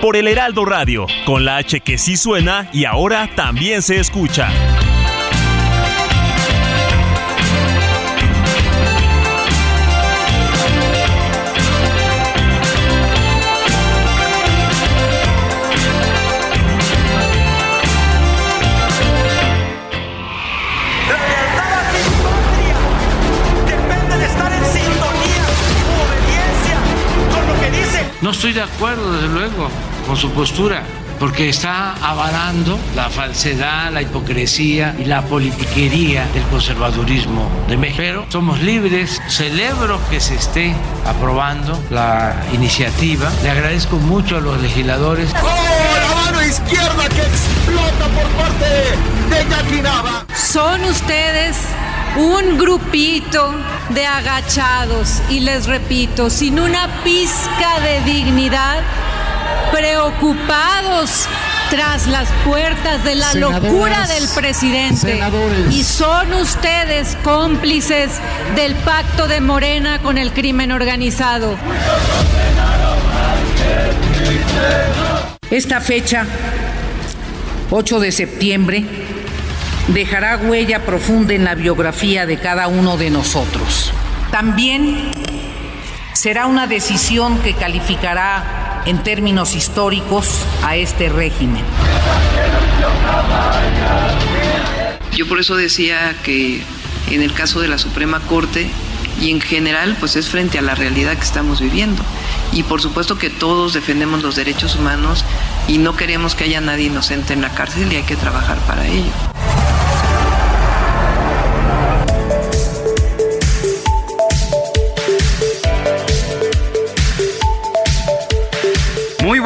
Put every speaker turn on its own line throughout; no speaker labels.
Por el Heraldo Radio, con la H que sí suena y ahora también se escucha.
La lealtad a mi patria depende de estar en sintonía y obediencia con lo que dice.
No estoy de acuerdo, desde luego, con su postura, porque está avalando la falsedad, la hipocresía y la politiquería del conservadurismo de México. Pero somos libres, celebro que se esté aprobando la iniciativa. Le agradezco mucho a los legisladores.
la mano izquierda que explota por parte de Jackie Nava.
Son ustedes un grupito de agachados y les repito, sin una pizca de dignidad, preocupados tras las puertas de la locura del presidente. Y son ustedes cómplices del pacto de Morena con el crimen organizado.
Esta fecha, 8 de septiembre, dejará huella profunda en la biografía de cada uno de nosotros. También será una decisión que calificará en términos históricos a este régimen.
Yo por eso decía que en el caso de la Suprema Corte y en general pues es frente a la realidad que estamos viviendo. Y por supuesto que todos defendemos los derechos humanos y no queremos que haya nadie inocente en la cárcel y hay que trabajar para ello.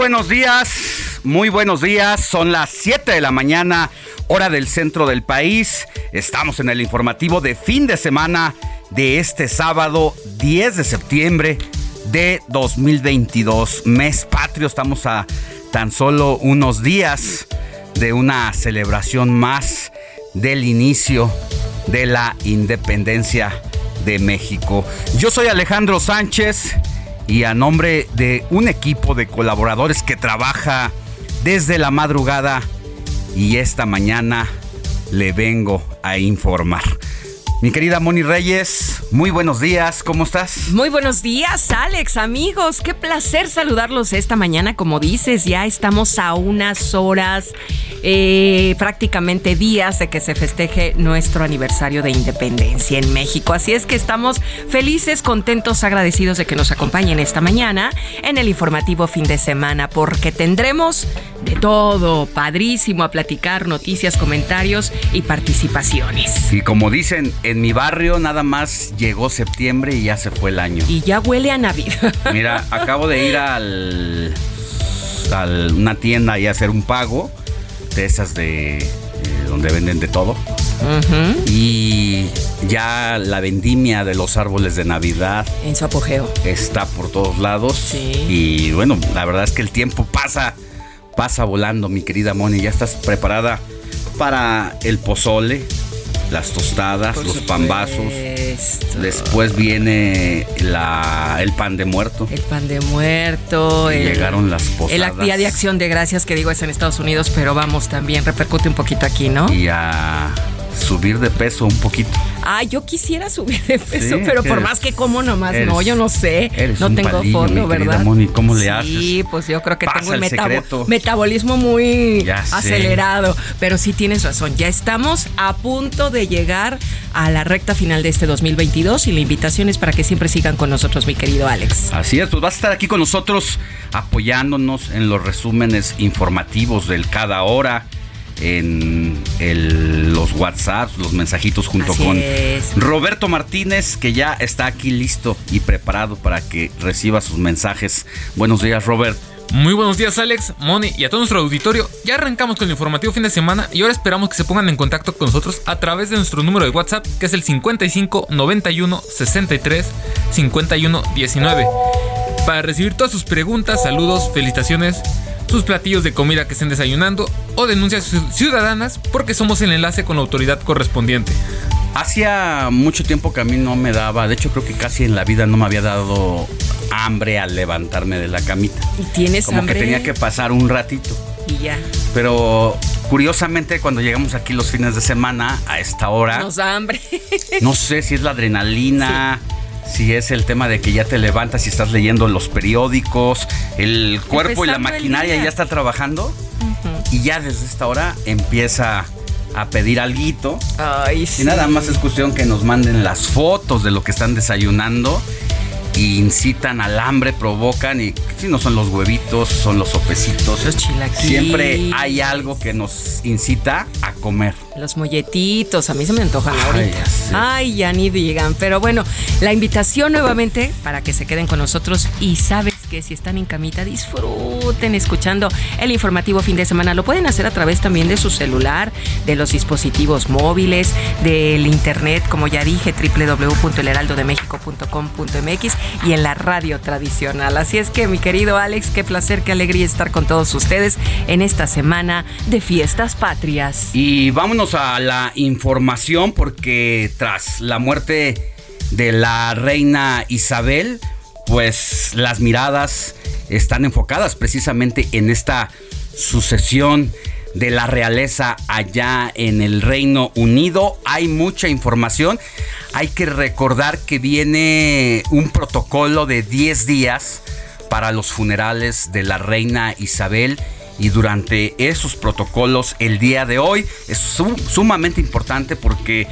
Buenos días, muy buenos días. Son las 7 de la mañana, hora del centro del país. Estamos en el informativo de fin de semana de este sábado 10 de septiembre de 2022. Mes patrio, estamos a tan solo unos días de una celebración más del inicio de la independencia de México. Yo soy Alejandro Sánchez y a nombre de un equipo de colaboradores que trabaja desde la madrugada y esta mañana le vengo a informar. Mi querida Moni Reyes, muy buenos días, ¿cómo estás?
Muy buenos días, Alex, amigos. Qué placer saludarlos esta mañana. Como dices, ya estamos a unas horas, eh, prácticamente días de que se festeje nuestro aniversario de independencia en México. Así es que estamos felices, contentos, agradecidos de que nos acompañen esta mañana en el informativo fin de semana, porque tendremos de todo, padrísimo, a platicar noticias, comentarios y participaciones.
Y como dicen, en mi barrio nada más llegó septiembre y ya se fue el año.
Y ya huele a Navidad.
Mira, acabo de ir al a una tienda y hacer un pago de esas de eh, donde venden de todo. Y ya la vendimia de los árboles de Navidad
En su apogeo.
está por todos lados. Y bueno, la verdad es que el tiempo pasa, pasa volando, mi querida Moni. ¿Ya estás preparada para el pozole? Las tostadas, los pambazos. Después viene la, el pan de muerto.
El pan de muerto. El-
llegaron las posadas.
El Día de Acción de Gracias, que digo es en Estados Unidos, pero vamos, también repercute un poquito aquí, ¿no?
Y a subir de peso un poquito.
Ah, yo quisiera subir de peso, pero por más que como nomás, no, yo no sé. no tengo fondo, ¿verdad?
¿cómo le haces?
Sí, pues yo creo que tengo el, metabolismo muy acelerado. Pero sí tienes razón, ya estamos a punto de llegar a la recta final de este 2022 y la invitación es para que siempre sigan con nosotros, mi querido Alex.
Así es, pues vas a estar aquí con nosotros apoyándonos en los resúmenes informativos del cada hora en los WhatsApp, los mensajitos junto con Roberto Martínez, que ya está aquí listo y preparado para que reciba sus mensajes. Buenos días, Robert.
Muy buenos días Alex, Moni y a todo nuestro auditorio. Ya arrancamos con el informativo fin de semana y ahora esperamos que se pongan en contacto con nosotros a través de nuestro número de WhatsApp que es el 55 91 63 51 19 para recibir todas sus preguntas, saludos, felicitaciones sus platillos de comida que estén desayunando o denuncias ciudadanas porque somos el enlace con la autoridad correspondiente.
Hacía mucho tiempo que a mí no me daba, de hecho creo que casi en la vida no me había dado hambre al levantarme de la camita.
¿Y tienes
Como
hambre?
que tenía que pasar un ratito.
Y ya.
Pero curiosamente cuando llegamos aquí los fines de semana a esta hora...
Nos da hambre.
no sé si es la adrenalina si es el tema de que ya te levantas y estás leyendo los periódicos, el cuerpo y la maquinaria ya está trabajando y ya desde esta hora empieza a pedir algo. Y nada más es cuestión que nos manden las fotos de lo que están desayunando incitan al hambre, provocan y si no son los huevitos, son los sopecitos.
Los chilaquiles.
Siempre hay algo que nos incita a comer.
Los molletitos, a mí se me antojan ahorita. Ay, ya ni digan. Pero bueno, la invitación nuevamente para que se queden con nosotros y sabes que si están en camita, disfruten escuchando el informativo fin de semana. Lo pueden hacer a través también de su celular, de los dispositivos móviles, del internet, como ya dije, www.elheraldodemexico.com.mx y en la radio tradicional. Así es que, mi querido Alex, qué placer, qué alegría estar con todos ustedes en esta semana de fiestas patrias.
Y vámonos a la información porque tras la muerte de la reina Isabel, pues las miradas están enfocadas precisamente en esta sucesión de la realeza allá en el Reino Unido. Hay mucha información. Hay que recordar que viene un protocolo de 10 días para los funerales de la reina Isabel y durante esos protocolos el día de hoy es sumamente importante porque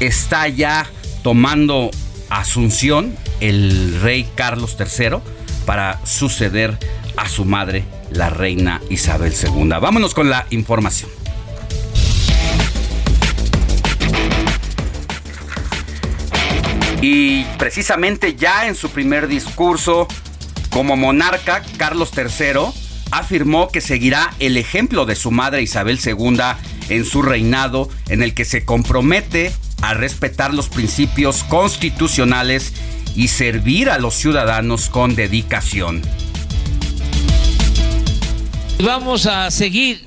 está ya tomando asunción el rey Carlos III para suceder a su madre, la reina Isabel II. Vámonos con la información. Y precisamente ya en su primer discurso como monarca, Carlos III afirmó que seguirá el ejemplo de su madre Isabel II en su reinado, en el que se compromete a respetar los principios constitucionales y servir a los ciudadanos con dedicación.
Vamos a seguir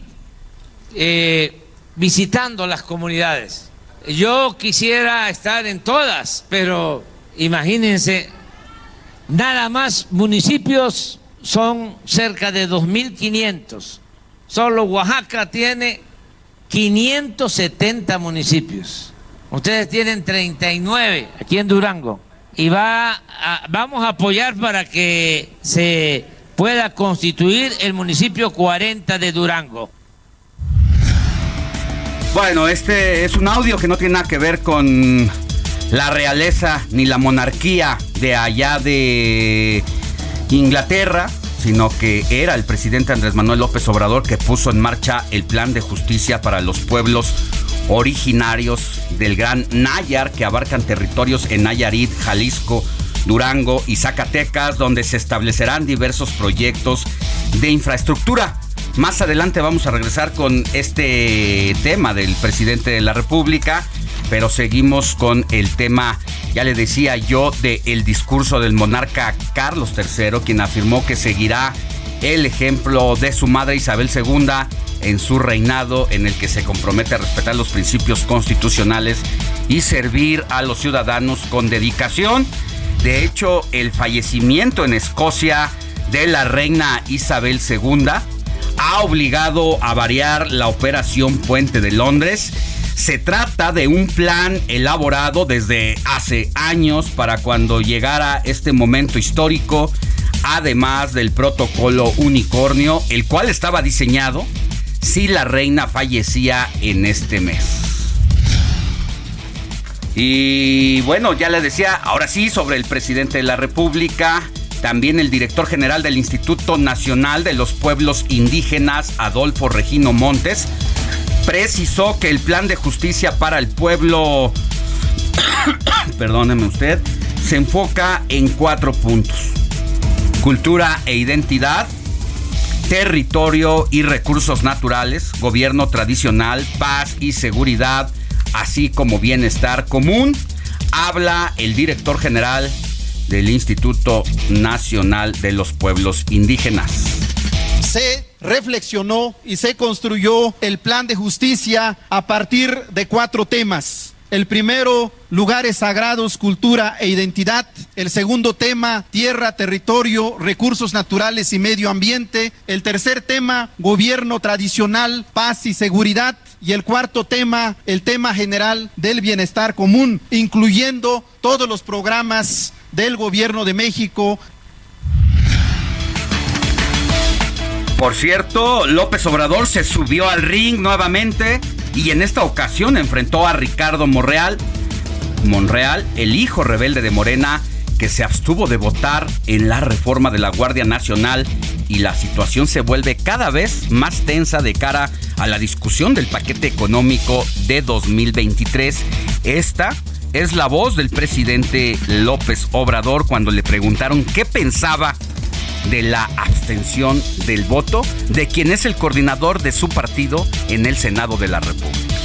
eh, visitando las comunidades. Yo quisiera estar en todas, pero imagínense, nada más municipios son cerca de 2.500. Solo Oaxaca tiene 570 municipios. Ustedes tienen 39 aquí en Durango. Y va vamos a apoyar para que se pueda constituir el municipio 40 de Durango.
Bueno, este es un audio que no tiene nada que ver con la realeza ni la monarquía de allá de Inglaterra, sino que era el presidente Andrés Manuel López Obrador que puso en marcha el plan de justicia para los pueblos originarios del Gran Nayar que abarcan territorios en Nayarit, Jalisco, Durango y Zacatecas, donde se establecerán diversos proyectos de infraestructura. Más adelante vamos a regresar con este tema del presidente de la República, pero seguimos con el tema, ya le decía yo, del discurso del monarca Carlos III, quien afirmó que seguirá el ejemplo de su madre Isabel II en su reinado en el que se compromete a respetar los principios constitucionales y servir a los ciudadanos con dedicación. De hecho, el fallecimiento en Escocia de la reina Isabel II ha obligado a variar la operación Puente de Londres. Se trata de un plan elaborado desde hace años para cuando llegara este momento histórico, además del protocolo unicornio, el cual estaba diseñado si la reina fallecía en este mes. Y bueno, ya le decía, ahora sí, sobre el presidente de la República, también el director general del Instituto Nacional de los Pueblos Indígenas, Adolfo Regino Montes, precisó que el plan de justicia para el pueblo, perdóneme usted, se enfoca en cuatro puntos. Cultura e identidad, territorio y recursos naturales, gobierno tradicional, paz y seguridad, así como bienestar común, habla el director general del Instituto Nacional de los Pueblos Indígenas.
Se reflexionó y se construyó el plan de justicia a partir de cuatro temas. El primero, lugares sagrados, cultura e identidad. El segundo tema, tierra, territorio, recursos naturales y medio ambiente. El tercer tema, gobierno tradicional, paz y seguridad. Y el cuarto tema, el tema general del bienestar común, incluyendo todos los programas del gobierno de México.
Por cierto, López Obrador se subió al ring nuevamente y en esta ocasión enfrentó a Ricardo Monreal, Monreal, el hijo rebelde de Morena, que se abstuvo de votar en la reforma de la Guardia Nacional y la situación se vuelve cada vez más tensa de cara a la discusión del paquete económico de 2023. Esta es la voz del presidente López Obrador cuando le preguntaron qué pensaba de la abstención del voto de quien es el coordinador de su partido en el Senado de la República.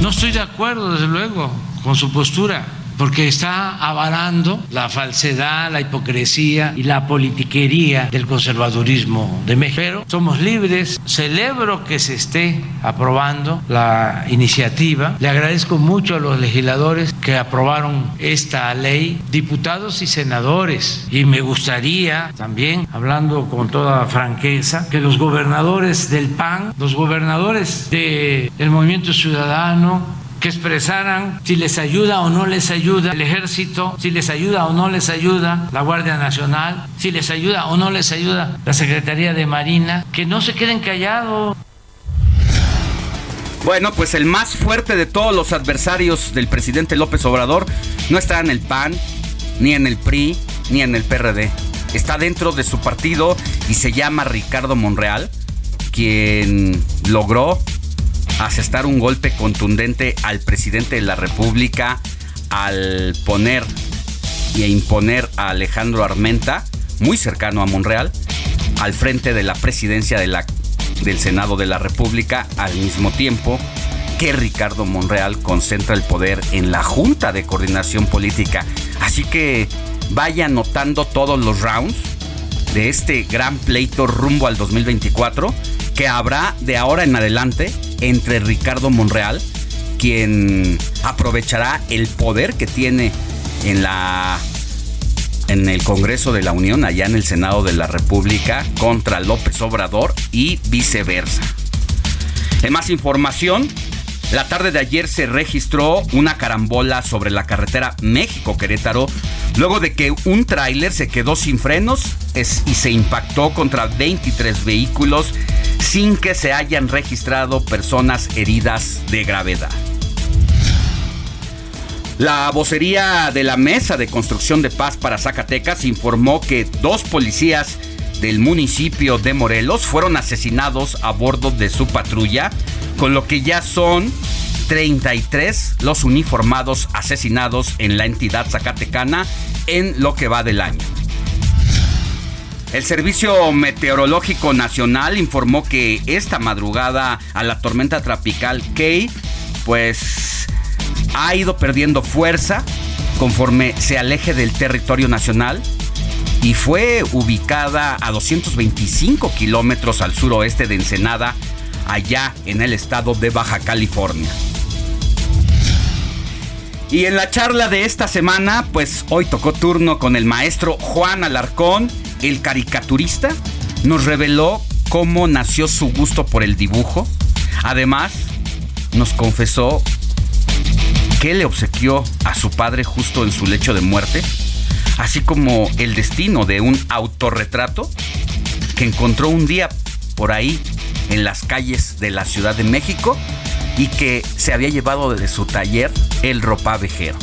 No estoy de acuerdo, desde luego, con su postura porque está avalando la falsedad, la hipocresía y la politiquería del conservadurismo de México. Pero somos libres, celebro que se esté aprobando la iniciativa. Le agradezco mucho a los legisladores que aprobaron esta ley, diputados y senadores. Y me gustaría también, hablando con toda franqueza, que los gobernadores del PAN, los gobernadores del Movimiento Ciudadano, que expresaran si les ayuda o no les ayuda el ejército, si les ayuda o no les ayuda la Guardia Nacional, si les ayuda o no les ayuda la Secretaría de Marina, que no se queden callados.
Bueno, pues el más fuerte de todos los adversarios del presidente López Obrador no está en el PAN, ni en el PRI, ni en el PRD. Está dentro de su partido y se llama Ricardo Monreal, quien logró asestar un golpe contundente al presidente de la República al poner y imponer a Alejandro Armenta, muy cercano a Monreal, al frente de la presidencia del Senado de la República, al mismo tiempo que Ricardo Monreal concentra el poder en la Junta de Coordinación Política. Así que vaya notando todos los rounds de este gran pleito rumbo al 2024 que habrá de ahora en adelante entre Ricardo Monreal, quien aprovechará el poder que tiene en la en el Congreso de la Unión, allá en el Senado de la República, contra López Obrador y viceversa. En más información, la tarde de ayer se registró una carambola sobre la carretera México-Querétaro, luego de que un tráiler se quedó sin frenos y se impactó contra 23 vehículos sin que se hayan registrado personas heridas de gravedad. La vocería de la Mesa de Construcción de Paz para Zacatecas informó que dos policías del municipio de Morelos fueron asesinados a bordo de su patrulla, con lo que ya son 33 los uniformados asesinados en la entidad zacatecana en lo que va del año. El Servicio Meteorológico Nacional informó que esta madrugada a la tormenta tropical Kay, pues ha ido perdiendo fuerza conforme se aleje del territorio nacional y fue ubicada a 225 kilómetros al suroeste de Ensenada, allá en el estado de Baja California. Y en la charla de esta semana, pues hoy tocó turno con el maestro Juan Alarcón el caricaturista nos reveló cómo nació su gusto por el dibujo. Además, nos confesó que le obsequió a su padre justo en su lecho de muerte, así como el destino de un autorretrato que encontró un día por ahí en las calles de la Ciudad de México y que se había llevado de su taller el ropavejero.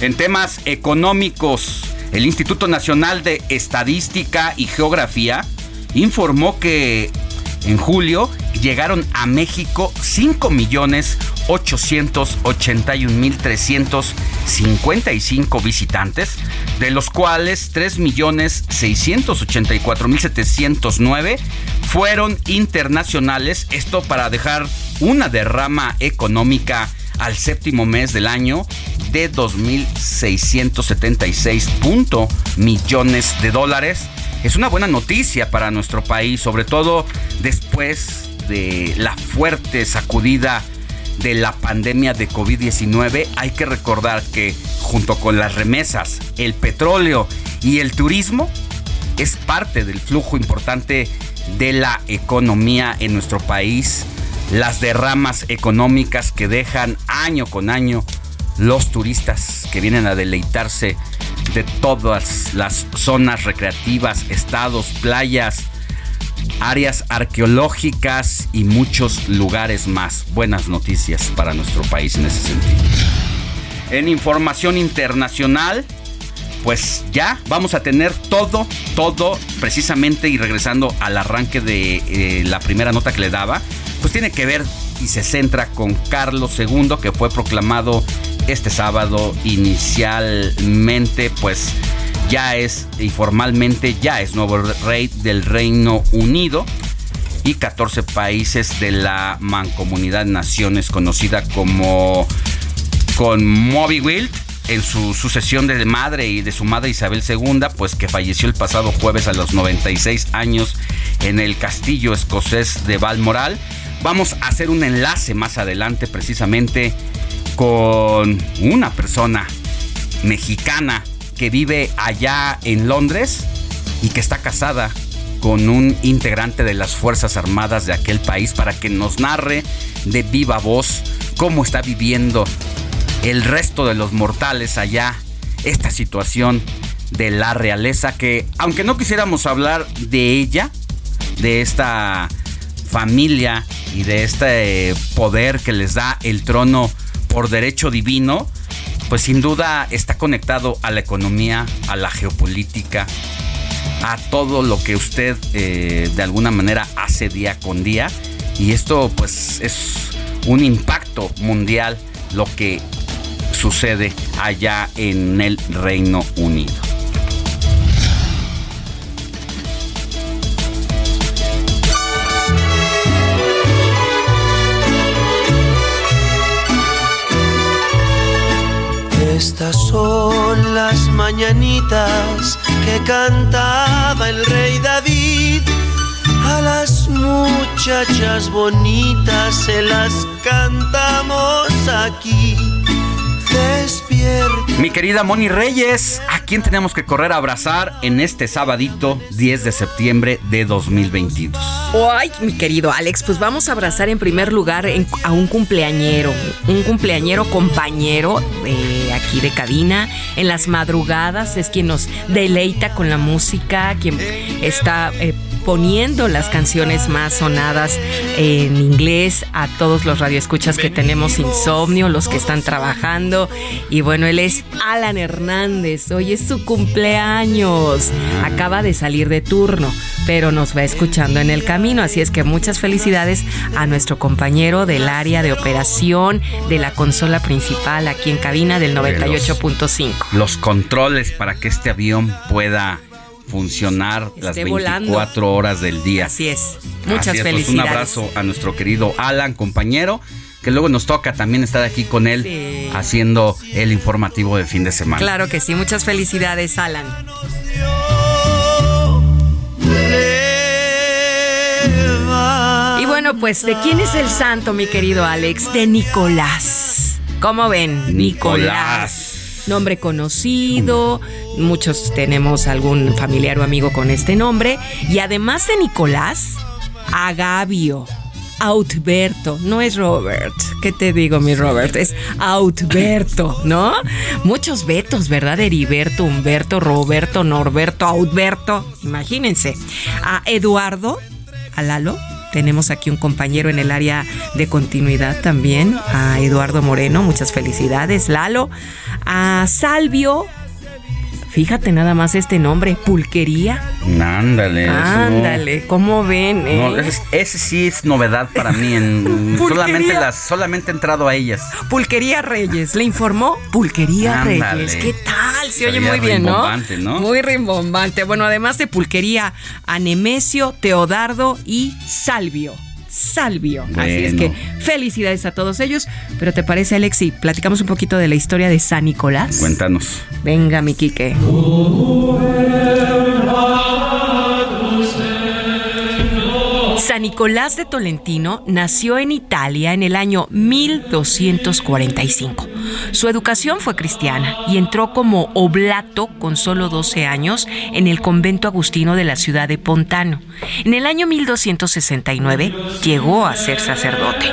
En temas económicos, el Instituto Nacional de Estadística y Geografía informó que en julio llegaron a México 5.881.355 visitantes, de los cuales 3.684.709 fueron internacionales, esto para dejar una derrama económica al séptimo mes del año de 2.676 millones de dólares. Es una buena noticia para nuestro país, sobre todo después de la fuerte sacudida de la pandemia de COVID-19. Hay que recordar que junto con las remesas, el petróleo y el turismo, es parte del flujo importante de la economía en nuestro país las derramas económicas que dejan año con año los turistas que vienen a deleitarse de todas las zonas recreativas, estados, playas, áreas arqueológicas y muchos lugares más. Buenas noticias para nuestro país en ese sentido. En información internacional, pues ya vamos a tener todo, todo precisamente y regresando al arranque de eh, la primera nota que le daba, pues tiene que ver y se centra con Carlos II, que fue proclamado este sábado inicialmente, pues ya es y formalmente ya es nuevo rey del Reino Unido y 14 países de la mancomunidad naciones conocida como con Wild en su sucesión de madre y de su madre Isabel II, pues que falleció el pasado jueves a los 96 años en el castillo escocés de Balmoral. Vamos a hacer un enlace más adelante precisamente con una persona mexicana que vive allá en Londres y que está casada con un integrante de las Fuerzas Armadas de aquel país para que nos narre de viva voz cómo está viviendo el resto de los mortales allá esta situación de la realeza que aunque no quisiéramos hablar de ella, de esta familia y de este poder que les da el trono por derecho divino, pues sin duda está conectado a la economía, a la geopolítica, a todo lo que usted eh, de alguna manera hace día con día. Y esto pues es un impacto mundial lo que sucede allá en el Reino Unido.
Estas son las mañanitas que cantaba el rey David. A las muchachas bonitas se las cantamos aquí.
Mi querida Moni Reyes, ¿a quién tenemos que correr a abrazar en este sabadito 10 de septiembre de 2022?
Ay, mi querido Alex, pues vamos a abrazar en primer lugar a un cumpleañero, un cumpleañero compañero de aquí de cabina. En las madrugadas es quien nos deleita con la música, quien está... Eh, poniendo las canciones más sonadas en inglés a todos los radioescuchas que tenemos insomnio, los que están trabajando. Y bueno, él es Alan Hernández. Hoy es su cumpleaños. Acaba de salir de turno, pero nos va escuchando en el camino. Así es que muchas felicidades a nuestro compañero del área de operación de la consola principal aquí en cabina del 98.5.
Los controles para que este avión pueda funcionar las 24 horas del día.
Así es. Muchas
pues,
felicidades.
un abrazo a nuestro querido Alan, compañero, que luego nos toca también estar aquí con él haciendo el informativo de fin de semana.
Claro que sí. Muchas felicidades, Alan. Y bueno, pues, ¿de quién es el santo, mi querido Alex? De Nicolás. ¿Cómo ven?
Nicolás
nombre conocido, muchos tenemos algún familiar o amigo con este nombre, y además de Nicolás, Agavio. Outberto, no es Robert. ¿Qué te digo, mi Robert? Es Outberto, ¿no? Muchos Betos, ¿verdad? Heriberto, Humberto, Roberto, Norberto, Outberto. Imagínense. A Eduardo, a Lalo, tenemos aquí un compañero en el área de continuidad también, a Eduardo Moreno, muchas felicidades, Lalo, a Salvio, Fíjate nada más este nombre, pulquería.
Ándale.
Ándale, ¿cómo ven?
No, eh? ese, sí es novedad para mí. En, solamente las, solamente he entrado a ellas.
Pulquería Reyes, le informó Pulquería Reyes. ¿Qué tal? Se, oye muy bien, ¿no? ¿no? Muy rimbombante. Bueno, además de Pulquería, Anemesio, Teodardo y Salvio. Salvio. Así es que felicidades a todos ellos. Pero ¿te parece, Alexi? Platicamos un poquito de la historia de San Nicolás.
Cuéntanos.
Venga, mi Quique. San Nicolás de Tolentino nació en Italia en el año 1245. Su educación fue cristiana y entró como oblato con solo 12 años en el convento agustino de la ciudad de Pontano. En el año 1269 llegó a ser sacerdote.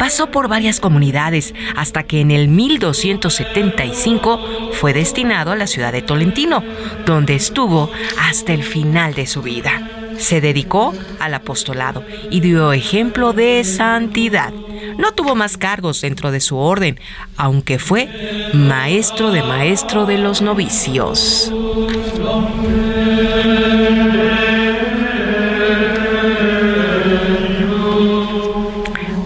Pasó por varias comunidades hasta que en el 1275 fue destinado a la ciudad de Tolentino, donde estuvo hasta el final de su vida se dedicó al apostolado y dio ejemplo de santidad. No tuvo más cargos dentro de su orden, aunque fue maestro de maestro de los novicios.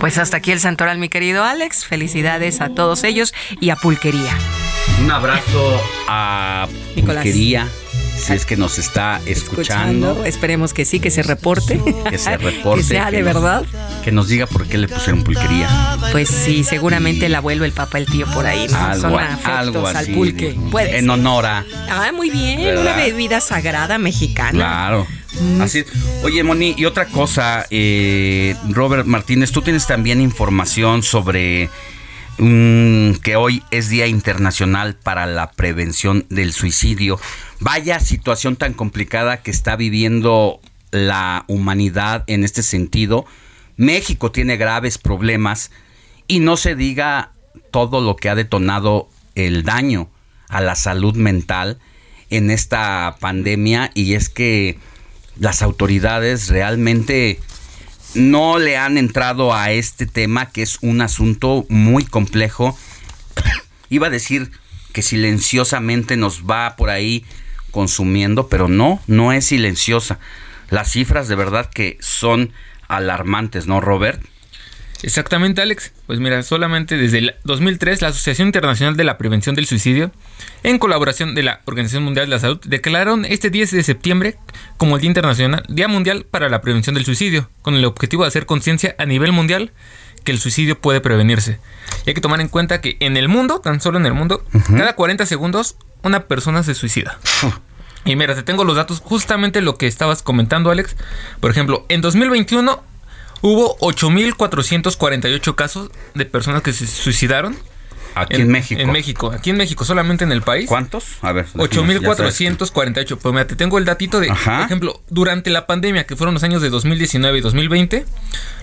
Pues hasta aquí el santoral, mi querido Alex. Felicidades a todos ellos y a Pulquería.
Un abrazo a Pulquería si es que nos está escuchando.
Esperemos que sí, que se reporte.
Que se reporte.
que sea de verdad.
que nos diga por qué le pusieron pulquería.
Pues sí, seguramente el abuelo, el papá, el tío por ahí, ¿no?
Algo, algo así,
al pulque.
en honor a.
Ah, muy bien, una bebida sagrada mexicana.
Claro. Mm. Así Oye, Moni, y otra cosa, eh, Robert Martínez, tú tienes también información sobre que hoy es Día Internacional para la Prevención del Suicidio. Vaya situación tan complicada que está viviendo la humanidad en este sentido. México tiene graves problemas y no se diga todo lo que ha detonado el daño a la salud mental en esta pandemia y es que las autoridades realmente no le han entrado a este tema que es un asunto muy complejo. Iba a decir que silenciosamente nos va por ahí consumiendo, pero no, no es silenciosa. Las cifras de verdad que son alarmantes, ¿no, Robert?
Exactamente, Alex. Pues mira, solamente desde el 2003 la Asociación Internacional de la Prevención del Suicidio, en colaboración de la Organización Mundial de la Salud, declararon este 10 de septiembre como el Día Internacional, Día Mundial para la Prevención del Suicidio, con el objetivo de hacer conciencia a nivel mundial que el suicidio puede prevenirse. Y hay que tomar en cuenta que en el mundo, tan solo en el mundo, cada 40 segundos una persona se suicida. Y mira, te tengo los datos, justamente lo que estabas comentando, Alex. Por ejemplo, en 2021 Hubo 8.448 casos de personas que se suicidaron.
Aquí en, México.
En México, aquí en México, solamente en el país.
¿Cuántos? A ver.
8.448. Pues mira, te tengo el datito de, por ejemplo, durante la pandemia, que fueron los años de 2019 y 2020,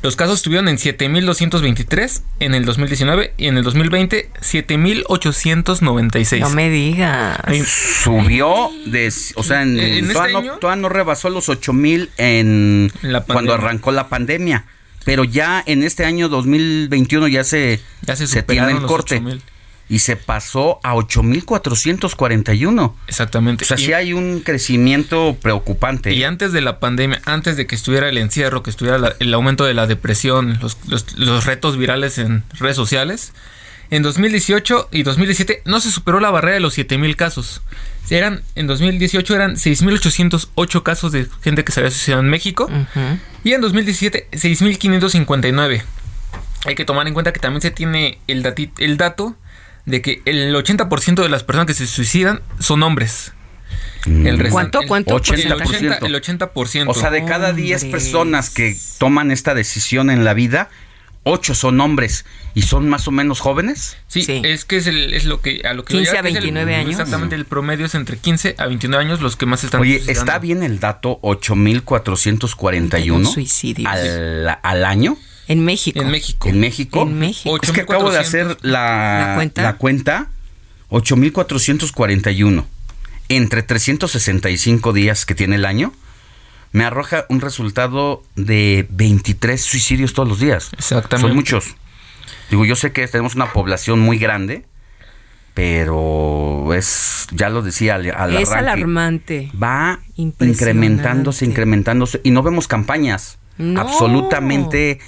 los casos estuvieron en 7.223 en el 2019 y en el 2020 7.896.
No me digas.
Subió de, o sea, en, este todavía, no, rebasó los 8.000 en cuando arrancó la pandemia. Pero ya en este año 2021 ya se,
ya se, tiene el corte.
Y se pasó a 8.441.
Exactamente.
O sea, sí hay un crecimiento preocupante.
Y antes de la pandemia, antes de que estuviera el encierro, que estuviera el aumento de la depresión, los, los retos virales en redes sociales, en 2018 y 2017 no se superó la barrera de los 7000 casos. Eran en 2018 eran 6808 casos de gente que se había suicidado en México y en 2017 6559. Hay que tomar en cuenta que también se tiene el, el dato de que el 80% de las personas que se suicidan son hombres.
Mm. El ¿Cuánto? ¿Cuánto?
El 80%, el 80%.
O sea, de cada 10 personas que toman esta decisión en la vida, ocho son hombres y son más o menos jóvenes.
Sí, es que es, es, lo que a lo que
15 a 29 años.
Exactamente, el promedio es entre 15 a 29 años los que más están
Oye, está bien el dato 8441
suicidios
al, al año.
En México.
En México.
¿En México?
En México.
Es que acabo de hacer la,
¿La cuenta?
la cuenta. 8.441. Entre 365 días que tiene el año, me arroja un resultado de 23 suicidios todos los días.
Exactamente.
Son muchos. Digo, yo sé que tenemos una población muy grande, pero es, ya lo decía al, al
es
arranque,
alarmante.
va incrementándose, incrementándose y no vemos campañas
No.
absolutamente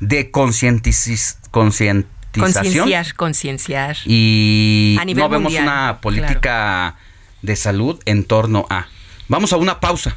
de concientización
Concienciar, concienciar.
y
A nivel
no vemos
mundial,
una política de salud en torno a. Vamos a una pausa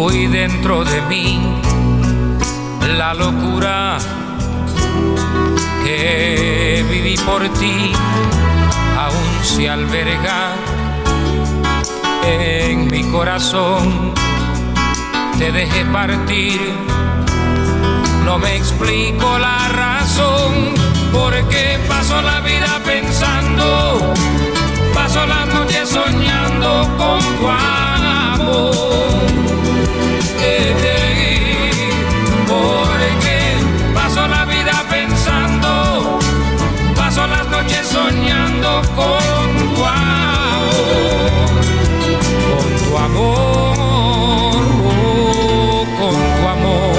Muy dentro de mí la locura que viví por ti aún se alberga en mi corazón. Te dejé partir, no me explico la razón por qué paso la vida pensando paso las noches soñando con tu amor. Porque paso la vida pensando, paso las noches soñando con tu amor, con tu amor, oh, con tu amor.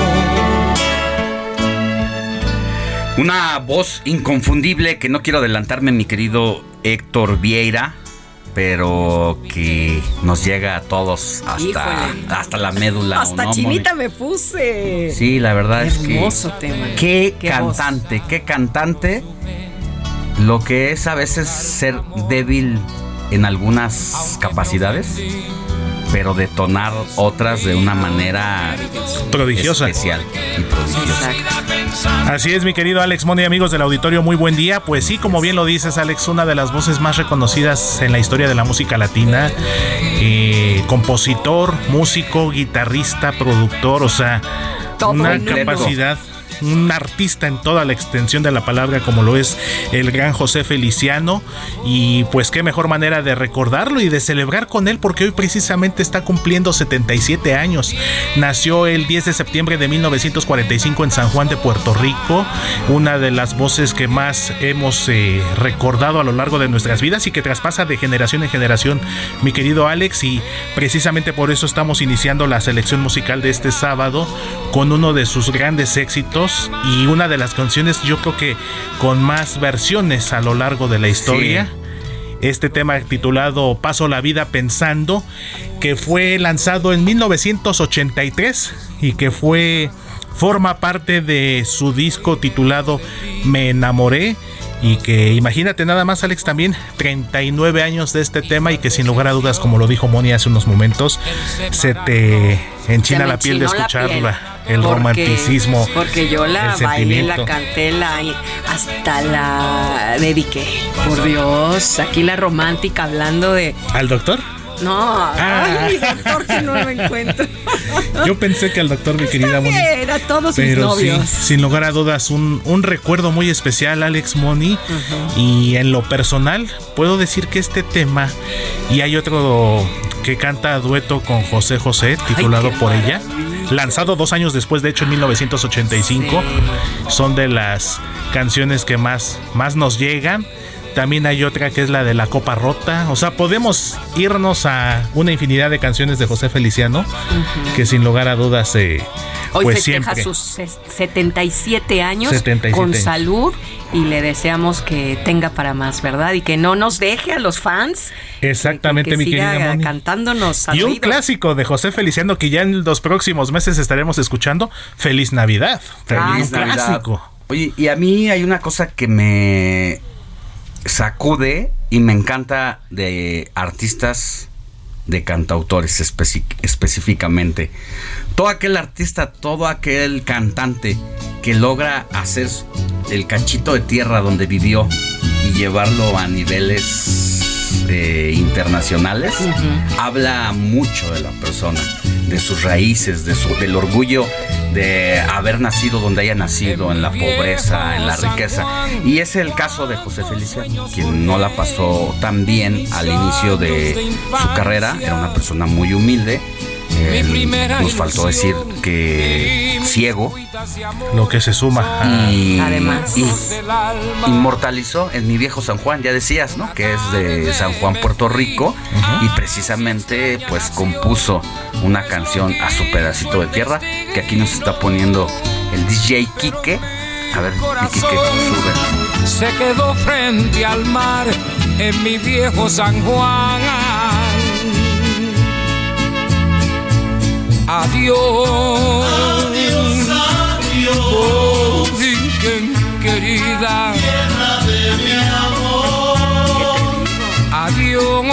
Una voz inconfundible que no quiero adelantarme, mi querido Héctor Vieira, pero que nos llega a todos hasta, hasta la médula. ¿o
Hasta
no,
chinita me puse.
Sí, la verdad es que.
Hermoso tema.
Qué,
Qué voz.
cantante, qué cantante. Lo que es a veces ser débil en algunas capacidades, pero detonar otras de una manera
Prodigiosa.
especial y prodigiosa.
Así es, mi querido Alex Moni, amigos del auditorio, muy buen día. Pues sí, como bien lo dices, Alex, una de las voces más reconocidas en la historia de la música latina. Eh, compositor, músico, guitarrista, productor, o sea,
Todo
una capacidad. Un artista en toda la extensión de la palabra, como lo es el gran José Feliciano. Y pues qué mejor manera de recordarlo y de celebrar con él, porque hoy precisamente está cumpliendo 77 años. Nació el 10 de septiembre de 1945 en San Juan de Puerto Rico, una de las voces que más hemos eh, recordado a lo largo de nuestras vidas y que traspasa de generación en generación, mi querido Alex, y precisamente por eso estamos iniciando la selección musical de este sábado con uno de sus grandes éxitos y una de las canciones yo creo que con más versiones a lo largo de la historia. Este tema titulado Paso la vida pensando, que fue lanzado en 1983 y que fue forma parte de su disco titulado Me enamoré. Y que imagínate nada más Alex también 39 años de este tema y que sin lugar a dudas como lo dijo Moni hace unos momentos se te enchina
Se
la piel de escucharla
piel,
el
porque-
romanticismo
Porque yo la bailé, la canté, la hasta la dediqué. Por Dios, aquí la romántica hablando de.
al doctor
No, ay, doctor, que no lo encuentro.
yo pensé que al doctor mi querida Moni
Era todos mis
Pero sí,
novios.
sin lugar a dudas, un, un recuerdo muy especial, Alex Moni. Y en lo personal, puedo decir que este tema, y hay otro que canta a dueto con José José, titulado por ella, lanzado dos años después, de hecho en 1985, son de las canciones que más, más nos llegan. También hay otra que es la de la Copa Rota. O sea, podemos irnos a una infinidad de canciones de José Feliciano que sin lugar a dudas eh,
Hoy
pues
festeja
siempre.
sus ses- 77 años
77
con
años.
salud y le deseamos que tenga para más, ¿verdad? Y que no nos deje a los fans.
Exactamente,
que
mi
siga
querida Moni.
cantándonos
Y un
oído.
clásico de José Feliciano que ya en los próximos meses estaremos escuchando, Feliz Navidad.
Feliz
un
Navidad.
clásico.
Oye, y a mí hay una cosa que me sacude y me encanta de artistas, de cantautores específicamente. Todo aquel artista, todo aquel cantante que logra hacer el cachito de tierra donde vivió y llevarlo a niveles eh, internacionales, habla mucho de la persona, de sus raíces, de su, del orgullo de haber nacido donde haya nacido, en la pobreza, en la riqueza. Y es el caso de José Feliciano, quien no la pasó tan bien al inicio de su carrera, era una persona muy humilde. Él, nos faltó decir que ciego.
Lo que se suma a-
Y,
Además.
y inmortalizó en mi viejo San Juan, ya decías, ¿no? Que es de San Juan, Puerto Rico. Y precisamente, pues compuso una canción a su pedacito de tierra que aquí nos está poniendo el DJ Quique. A ver, Quique, sube.
se quedó frente al mar en mi viejo San Juan. Adiós, adiós, adiós, Virgen querida, tierra de mi amor. Adiós,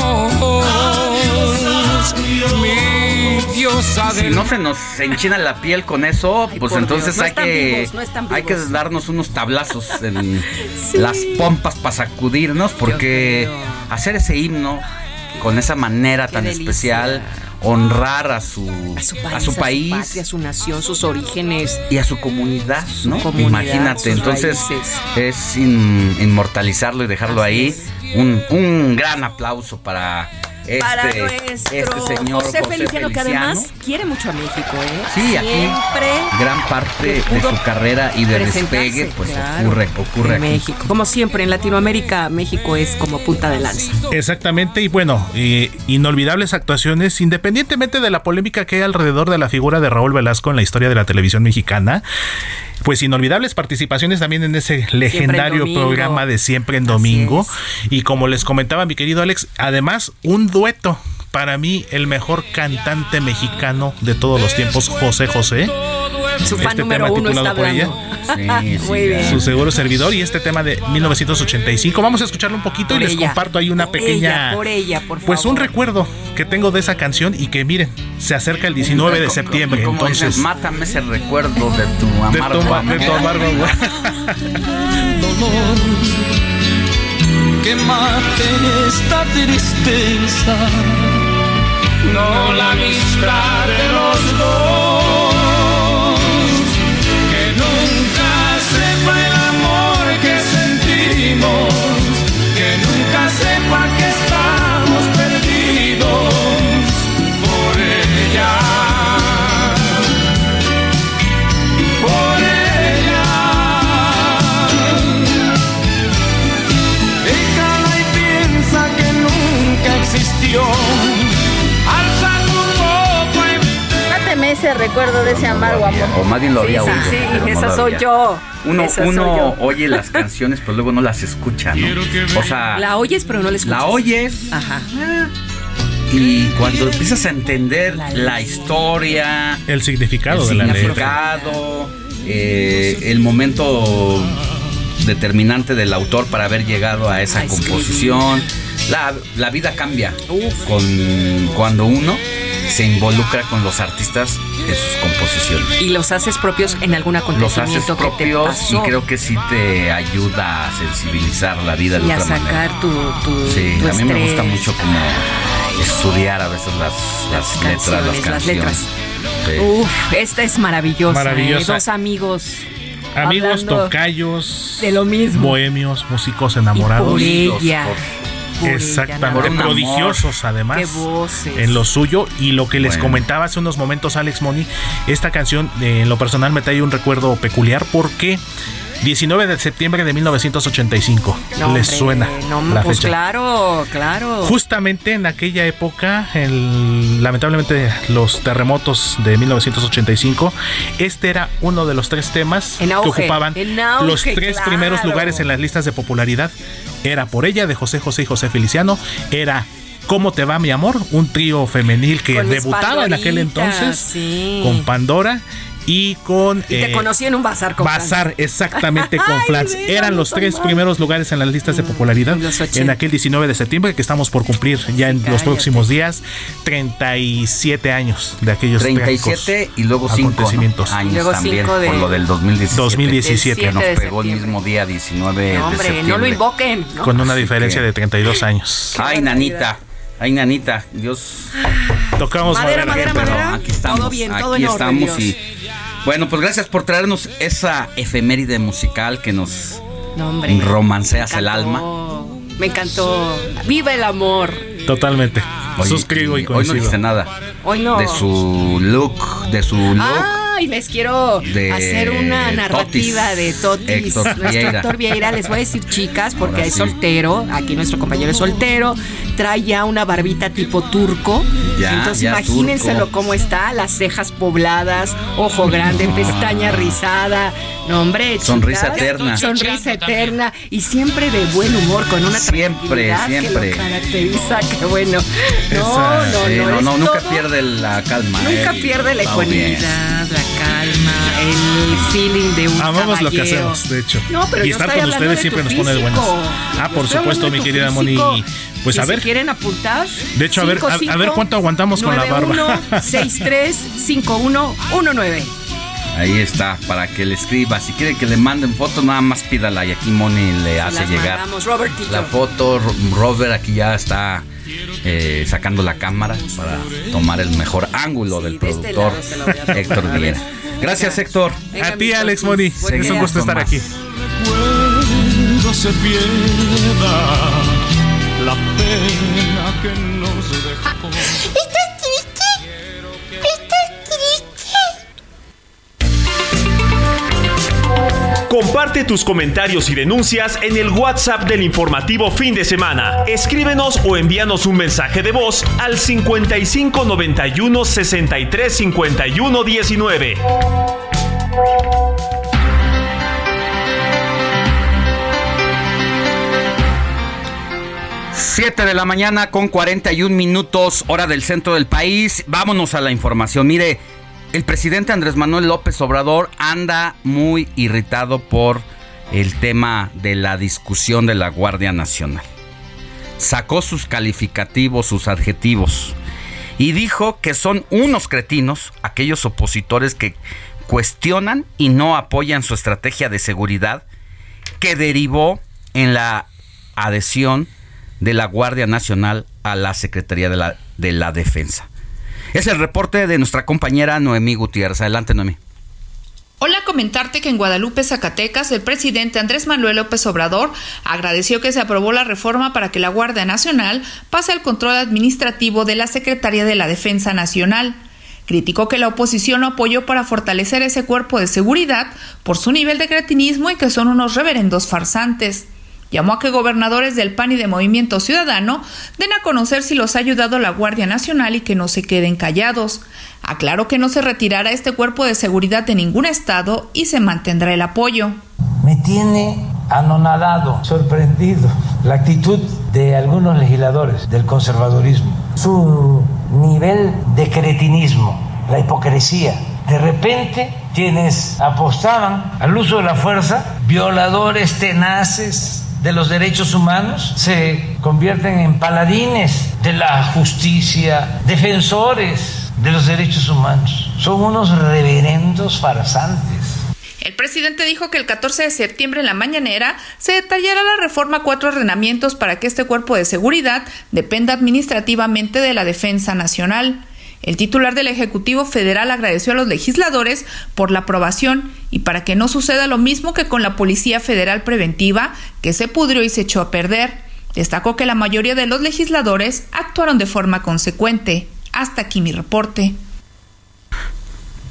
mi diosa
Si no se nos enchina la piel con eso, pues entonces
Dios, no
hay que
vivos, no están
hay que darnos unos tablazos en las pompas para sacudirnos, porque hacer ese himno con esa manera tan
delicia.
especial, honrar a su
A su país,
a su país
patria, a su nación, sus orígenes.
y a su comunidad, ¿no?
comunidad,
Imagínate, entonces
raíces.
es in- inmortalizarlo y dejarlo ahí. Un, un gran aplauso para este,
para nuestro
este señor
José, Feliciano, que además quiere mucho a México, ¿eh?
Sí, aquí
Siempre
gran parte de su carrera y de despegue, pues
claro,
ocurre, ocurre
en
aquí.
México. Como siempre, en Latinoamérica, México es como punta de lanza.
Exactamente, y bueno, eh, inolvidables actuaciones, independientemente de la polémica que hay alrededor de la figura de Raúl Velasco en la historia de la televisión mexicana. Pues inolvidables participaciones también en ese legendario programa de siempre en domingo. Y como les comentaba mi querido Alex, además un dueto. Para mí, el mejor cantante mexicano de todos los tiempos, José José.
Su fan número uno está
por ella.
hablando. Muy bien.
Su seguro servidor y este tema de 1985. Vamos a escucharlo un poquito
Por
y les comparto ahí una pequeña.
ella, por ella, por
Pues un
favor.
recuerdo que tengo de esa canción y que miren, se acerca el 19 de septiembre.
Como
Entonces,
mátame ese recuerdo de tu
de
amargo
tu,
amor.
de tu amargo
dolor que mate esta tristeza. No la amistad de los dos, que nunca sepa el amor que sentimos, que nunca sepa que estamos
Recuerdo de ese amargo amor.
O más bien lo había
Sí,
oído.
sí,
no
esa soy yo.
Uno,
Esa soy
uno
yo.
oye las canciones, pero luego no las escucha, ¿no? O sea,
La oyes, pero no la escuchas.
la oyes
Ajá.
y cuando empiezas a entender la historia,
el significado
el
de la letra.
significado, eh, el momento determinante del autor para haber llegado a esa composición. La, la vida cambia con, cuando uno se involucra con los artistas en sus composiciones.
Y los haces propios en algún
Los haces
acontecimiento que te
propios y creo que sí te ayuda a sensibilizar la vida de
y a sacar
manera.
tu, tu,
Sí,
tu
a mí me gusta mucho como estudiar a veces las, las, letras, las
canciones, las letras.
Sí.
Uf, esta es maravillosa.
Maravillosa.
¿eh? Dos amigos.
Amigos, tocayos,
de lo mismo.
bohemios, músicos enamorados.
por ella. Por ella,
Exactamente,
amor.
prodigiosos además
Qué voces.
en lo suyo y lo que les
Bueno.
comentaba hace unos momentos Alex Moni, esta canción eh, en lo personal me trae un recuerdo peculiar porque 19 de septiembre de 1985. ¿Les suena
No,
la
pues
fecha?
claro, claro.
Justamente en aquella época, el- lamentablemente los terremotos de 1985, este era uno de los tres temas
En
que ocupaban
auge,
los tres
claro.
primeros lugares en las listas de popularidad. Era por ella de José José y José Feliciano, era ¿Cómo te va mi amor? Un trío femenil que debutaba en aquel entonces
sí.
con Pandora y con
Y te
eh,
conocí en un bazar con
Bazar, exactamente con
véanlo
Eran los tres
mal.
primeros lugares en las listas de popularidad en aquel 19 de septiembre que estamos por cumplir ya en los
cállate.
próximos días 37 años de aquellos
37
trágicos
y luego 5
acontecimientos.
años también por lo del 2017.
2017.
que nos
de
pegó el mismo día 19
No,
de
hombre,
septiembre.
no lo invoquen. ¿no?
Con una
Así
diferencia
que-
de 32 años.
Ay, nanita. Ay, nanita. Dios.
Tocamos
Madera, madera,
Pero
madera.
Aquí estamos.
Todo bien, todo
aquí
en orden,
estamos
Dios.
y bueno, pues gracias por traernos esa efeméride musical que nos
No, hombre.
romanceas
Me
el
encantó.
alma.
Me encantó. ¡Viva el amor!
Totalmente. Suscribo y
hoy no
coincido.
dijiste nada
Hoy no.
de su look, de su look.
Ay, les quiero
de
hacer una narrativa
Totis.
de Totis.
Héctor
nuestro. Héctor Vieira, les voy a decir chicas, porque
sí.
soltero. Aquí nuestro compañero es soltero. Trae ya una barbita tipo turco.
Ya,
Entonces
ya
imagínenselo
turco.
cómo está, las cejas pobladas, ojo grande, pestaña rizada. No, hombre, chicas,
Sonrisa eterna.
Sonrisa eterna. Y siempre de buen humor, con una
Siempre, siempre.
que lo caracteriza. Que bueno. No,
Esa-
no,
sí,
no.
no, nunca
todo-
pierde la calma.
Nunca
él.
pierde la ecuanimidad, la calma, el feeling de un
Amamos lo que hacemos, de hecho.
No, pero
y estar con ustedes
de
siempre nos pone de buenas. Ah,
Yo
por supuesto, mi querida Moni. Pues a ver.
Si quieren apuntar.
De hecho, a ver, a- a ver cuánto aguantamos con la barba.
635119
Ahí está, para que le escriba. Si quiere que le manden fotos, nada más pídala y aquí Moni le hace
las
llegar la foto. Ro- Robert aquí ya está eh, sacando la cámara para tomar el mejor ángulo del
de este
productor. Héctor Vieira. Gracias, Héctor.
Venga,
A ti, Alex Moni. Es un gusto estar aquí.
recuerdo se pierda la pena que nos dejó.
Comparte tus comentarios y denuncias en el WhatsApp del informativo fin de semana. Escríbenos o envíanos un mensaje de voz al 55 91 63 51 19.
Siete de la mañana con 41 minutos, hora del centro del país. Vámonos a la información. Mire, el presidente Andrés Manuel López Obrador anda muy irritado por el tema de la discusión de la Guardia Nacional. Sacó sus calificativos, sus adjetivos, y dijo que son unos cretinos aquellos opositores que cuestionan y no apoyan su estrategia de seguridad que derivó en la adhesión de la Guardia Nacional a la Secretaría de la, de la Defensa. Es el reporte de nuestra compañera Noemí Gutiérrez. Adelante, Noemí.
Hola, comentarte que en Guadalupe, Zacatecas, el presidente Andrés Manuel López Obrador agradeció que se aprobó la reforma para que la Guardia Nacional pase al control administrativo de la Secretaría de la Defensa Nacional. Criticó que la oposición no apoyó para fortalecer ese cuerpo de seguridad por su nivel de cretinismo y que son unos reverendos farsantes. Llamó a que gobernadores del PAN y de Movimiento Ciudadano den a conocer si los ha ayudado la Guardia Nacional y que no se queden callados. Aclaró que no se retirará este cuerpo de seguridad de ningún estado y se mantendrá el apoyo.
Me tiene anonadado, sorprendido la actitud de algunos legisladores del conservadurismo, su nivel de cretinismo, la hipocresía. De repente, quienes apostaban al uso de la fuerza, violadores tenaces de los derechos humanos, se convierten en paladines de la justicia, defensores de los derechos humanos. Son unos reverendos farsantes.
El presidente dijo que el 14 de septiembre en la mañanera se detallará la reforma cuatro ordenamientos para que este cuerpo de seguridad dependa administrativamente de la Defensa Nacional. El titular del Ejecutivo Federal agradeció a los legisladores por la aprobación y para que no suceda lo mismo que con la Policía Federal Preventiva, que se pudrió y se echó a perder. Destacó que la mayoría de los legisladores actuaron de forma consecuente. Hasta aquí mi reporte.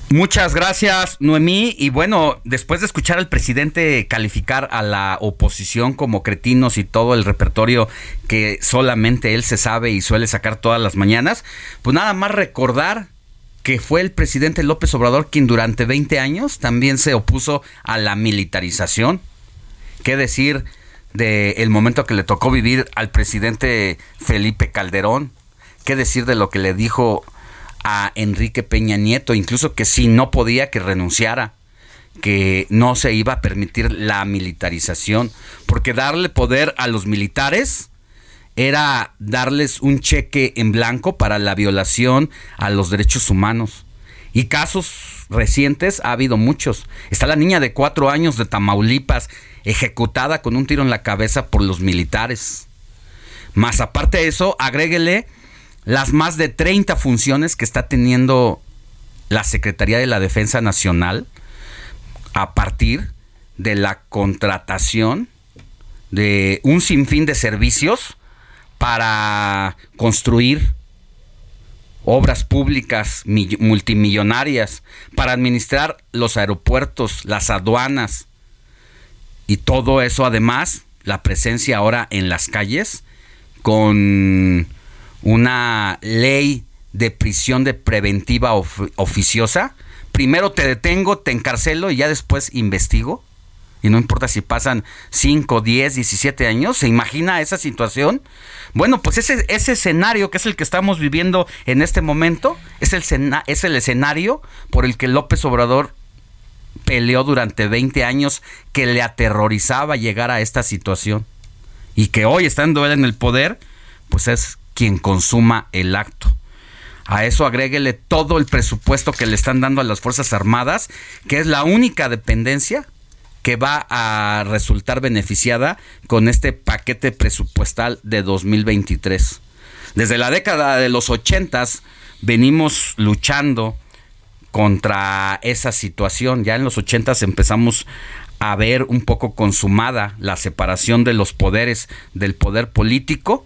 Muchas gracias, Noemí. Y bueno, después de escuchar al presidente calificar a la oposición como cretinos y todo el repertorio que solamente él se sabe y suele sacar todas las mañanas, pues nada más recordar que fue el presidente López Obrador quien durante 20 años también se opuso a la militarización. ¿Qué decir del momento que le tocó vivir al presidente Felipe Calderón? ¿Qué decir de lo que le dijo a Enrique Peña Nieto, incluso que si no podía que renunciara, que no se iba a permitir la militarización, porque darle poder a los militares era darles un cheque en blanco para la violación a los derechos humanos. Y casos recientes ha habido muchos. Está la niña de cuatro años de Tamaulipas ejecutada con un tiro en la cabeza por los militares. Más aparte de eso, agréguele las más de 30 funciones que está teniendo la Secretaría de la Defensa Nacional a partir de la contratación de un sinfín de servicios para construir obras públicas multimillonarias, para administrar los aeropuertos, las aduanas. Y todo eso además, la presencia ahora en las calles con una ley de prisión de preventiva oficiosa, primero te detengo, te encarcelo y ya después investigo. Y no importa si pasan 5, 10, 17 años, ¿se imagina esa situación? Bueno, pues ese, ese escenario que es el que estamos viviendo en este momento es el, es el escenario por el que López Obrador peleó durante 20 años que le aterrorizaba llegar a esta situación. Y que hoy, estando él en el poder, pues es quien consuma el acto. A eso agréguele todo el presupuesto que le están dando a las Fuerzas Armadas, que es la única dependencia que va a resultar beneficiada con este paquete presupuestal de 2023. Desde la década de los 80 venimos luchando contra esa situación. Ya en los 80 empezamos a ver un poco consumada la separación de los poderes del poder político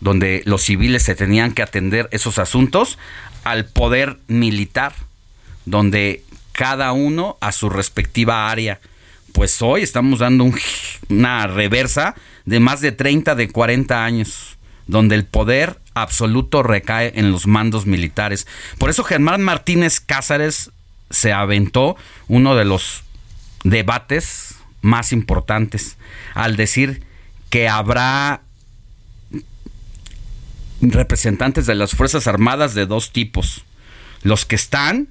donde los civiles se tenían que atender esos asuntos, al poder militar, donde cada uno a su respectiva área. Pues hoy estamos dando una reversa de más de 30, de 40 años, donde el poder absoluto recae en los mandos militares. Por eso Germán Martínez Cázares se aventó uno de los debates más importantes al decir que habrá representantes de las Fuerzas Armadas de dos tipos. Los que están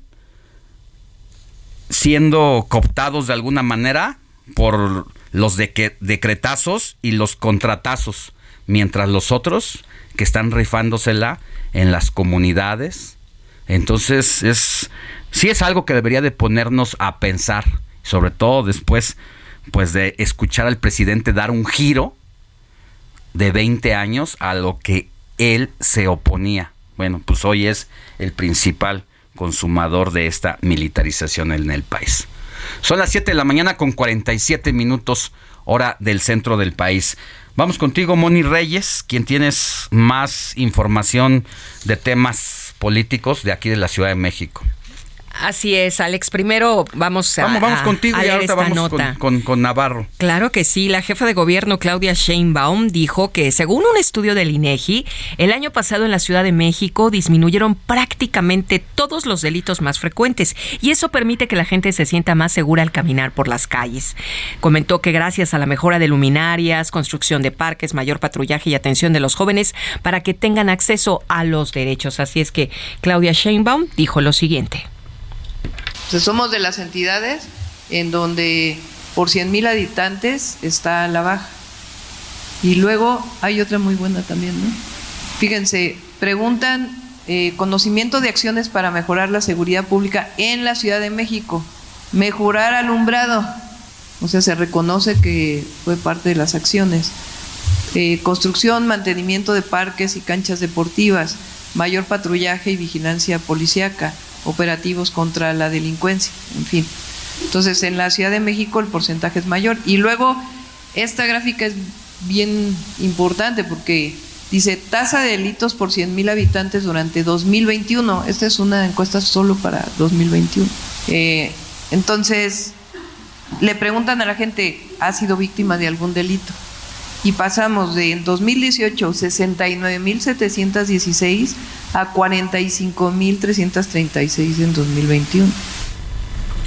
siendo cooptados de alguna manera por los decretazos y los contratazos, mientras los otros que están rifándosela en las comunidades. Entonces es sí es algo que debería de ponernos a pensar, sobre todo después pues de escuchar al presidente dar un giro de 20 años a lo que él se oponía. Bueno, pues hoy es el principal consumador de esta militarización en el país. Son las 7 de la mañana con 47 minutos hora del centro del país. Vamos contigo, Moni Reyes, quien tienes más información de temas políticos de aquí de la Ciudad de México.
Así es, Alex. Primero vamos a.
Vamos, vamos contigo y ahorita vamos
nota.
Con, con, Navarro.
Claro que sí. La jefa de gobierno, Claudia Sheinbaum, dijo que según un estudio del INEGI, el año pasado en la Ciudad de México disminuyeron prácticamente todos los delitos más frecuentes y eso permite que la gente se sienta más segura al caminar por las calles. Comentó que gracias a la mejora de luminarias, construcción de parques, mayor patrullaje y atención de los jóvenes para que tengan acceso a los derechos. Así es que Claudia Sheinbaum dijo lo siguiente
somos de las entidades en donde por 100 mil habitantes está la baja. Y luego hay otra muy buena también, ¿no? Fíjense, preguntan eh, conocimiento de acciones para mejorar la seguridad pública en la Ciudad de México. Mejorar alumbrado. O sea, se reconoce que fue parte de las acciones. Eh, construcción, mantenimiento de parques y canchas deportivas. Mayor patrullaje y vigilancia policiaca operativos contra la delincuencia, en fin. Entonces, en la Ciudad de México el porcentaje es mayor. Y luego, esta gráfica es bien importante porque Dice, tasa de delitos por 100 mil habitantes durante 2021. Esta es una encuesta solo para 2021. Eh, entonces, le preguntan a la gente, ¿ha sido víctima de algún delito? Y pasamos de en 2018 69.716 a 45.336 en 2021.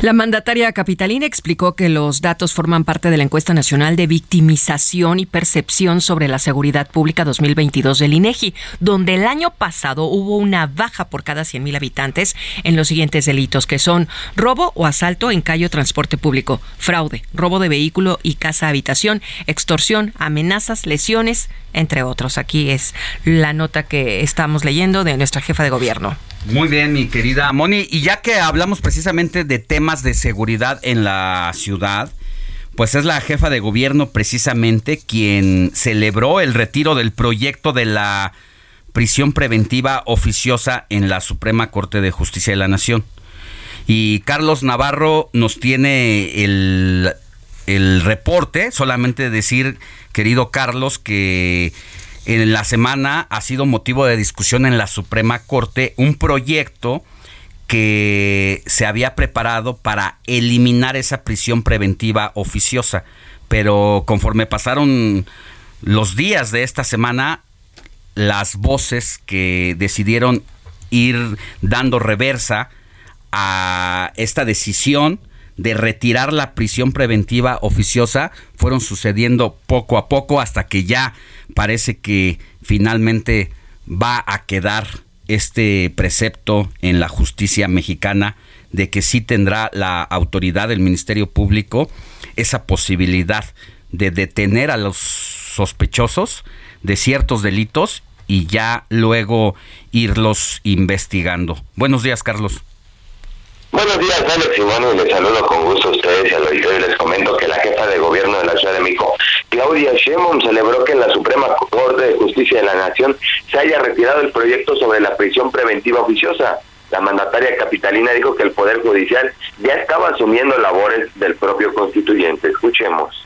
La mandataria capitalina explicó que los datos forman parte de la encuesta nacional de victimización y percepción sobre la seguridad pública 2022 del INEGI, donde el año pasado hubo una baja por cada 100.000 habitantes en los siguientes delitos que son robo o asalto en calle o transporte público, fraude, robo de vehículo y casa habitación, extorsión, amenazas, lesiones, entre otros. Aquí es la nota que estamos leyendo de nuestra jefa de gobierno.
Muy bien, mi querida Moni. Y ya que hablamos precisamente de temas de seguridad en la ciudad, pues es la jefa de gobierno precisamente quien celebró el retiro del proyecto de la prisión preventiva oficiosa en la Suprema Corte de Justicia de la Nación. Y Carlos Navarro nos tiene el, el reporte, solamente decir, querido Carlos, que en la semana ha sido motivo de discusión en la Suprema Corte un proyecto que se había preparado para eliminar esa prisión preventiva oficiosa. Pero conforme pasaron los días de esta semana, las voces que decidieron ir dando reversa a esta decisión de retirar la prisión preventiva oficiosa fueron sucediendo poco a poco hasta que ya parece que finalmente va a quedar este precepto en la justicia mexicana de que sí tendrá la autoridad del Ministerio Público esa posibilidad de detener a los sospechosos de ciertos delitos y ya luego irlos investigando. Buenos días, Carlos.
Buenos días, Alex y bueno, les saludo con gusto a ustedes y al auditorio y les comento que la jefa de gobierno de la Ciudad de México, Claudia Sheinbaum, celebró que en la Suprema Corte de Justicia de la Nación se haya retirado el proyecto sobre la prisión preventiva oficiosa. La mandataria capitalina dijo que el Poder Judicial ya estaba asumiendo labores del propio constituyente. Escuchemos.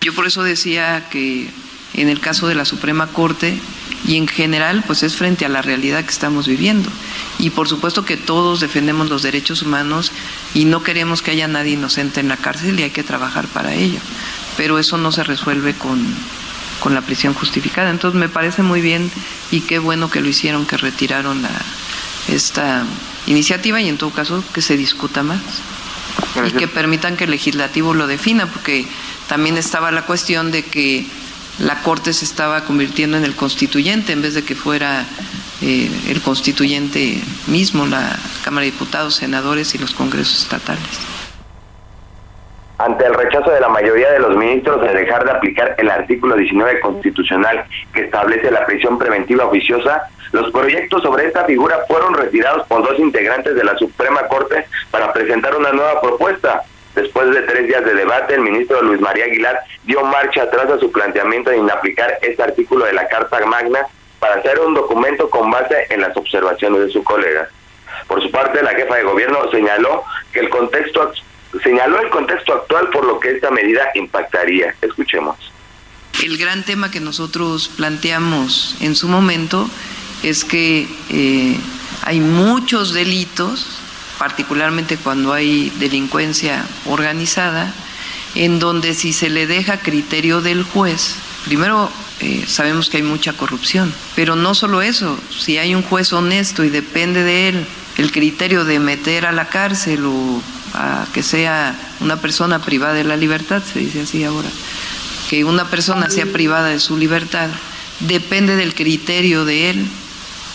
Yo por eso decía que en el caso de la Suprema Corte y en general pues es frente a la realidad que estamos viviendo. Y por supuesto que todos defendemos los derechos humanos y no queremos que haya nadie inocente en la cárcel y hay que trabajar para ello. Pero eso no se resuelve con, con la prisión justificada. Entonces me parece muy bien y qué bueno que lo hicieron, que retiraron la, esta iniciativa y en todo caso que se discuta más. Y que permitan que el legislativo lo defina, porque también estaba la cuestión de que la Corte se estaba convirtiendo en el constituyente en vez de que fuera eh, el constituyente mismo, la Cámara de Diputados, senadores y los congresos estatales.
Ante el rechazo de la mayoría de los ministros de dejar de aplicar el artículo 19 constitucional que establece la prisión preventiva oficiosa, los proyectos sobre esta figura fueron retirados por dos integrantes de la Suprema Corte para presentar una nueva propuesta. Después de tres días de debate, el ministro Luis María Aguilar dio marcha atrás a su planteamiento de inaplicar este artículo de la Carta Magna para hacer un documento con base en las observaciones de su colega. Por su parte, la jefa de gobierno señaló que el contexto señaló el contexto actual por lo que esta medida impactaría. Escuchemos.
El gran tema que nosotros planteamos en su momento es que eh, hay muchos delitos, particularmente cuando hay delincuencia organizada, en donde si se le deja criterio del juez, primero eh, sabemos que hay mucha corrupción, pero no solo eso, si hay un juez honesto y depende de él el criterio de meter a la cárcel o a que sea una persona privada de la libertad, se dice así ahora, que una persona sea privada de su libertad, depende del criterio de él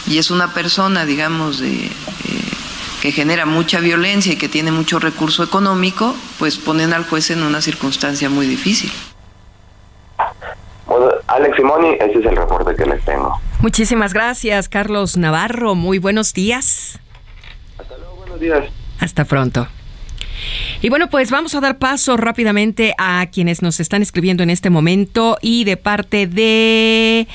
y es una persona, digamos, de, eh, que genera mucha violencia y que tiene mucho recurso económico, pues ponen al juez en una circunstancia muy difícil.
Alex Simoni, ese es el reporte que les tengo.
Muchísimas gracias, Carlos Navarro. Muy buenos días.
Hasta luego, buenos días.
Hasta pronto. Y bueno, pues vamos a dar paso rápidamente a quienes nos están escribiendo en este momento y de parte de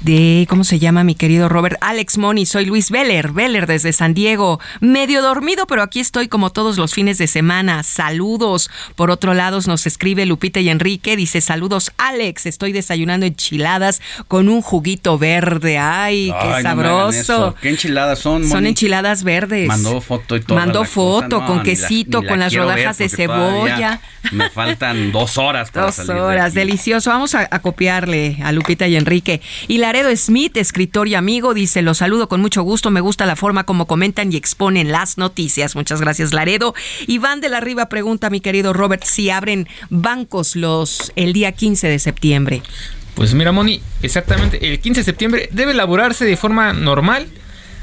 de, ¿cómo se llama mi querido Robert? Alex Moni, soy Luis Veller, Veller desde San Diego, medio dormido, pero aquí estoy como todos los fines de semana. Saludos. Por otro lado, nos escribe Lupita y Enrique, dice, saludos Alex, estoy desayunando enchiladas con un juguito verde. Ay, qué sabroso.
¿Qué enchiladas son?
Son enchiladas verdes.
Mandó foto y todo.
Mandó foto con quesito, con las rodajas de cebolla.
Me faltan dos horas para
Dos horas, delicioso. Vamos a, a copiarle a Lupita y Enrique. Y Laredo Smith, escritor y amigo, dice, los saludo con mucho gusto, me gusta la forma como comentan y exponen las noticias. Muchas gracias, Laredo. Iván de la Riva pregunta, mi querido Robert, si abren bancos los el día 15 de septiembre.
Pues mira, Moni, exactamente, el 15 de septiembre debe elaborarse de forma normal,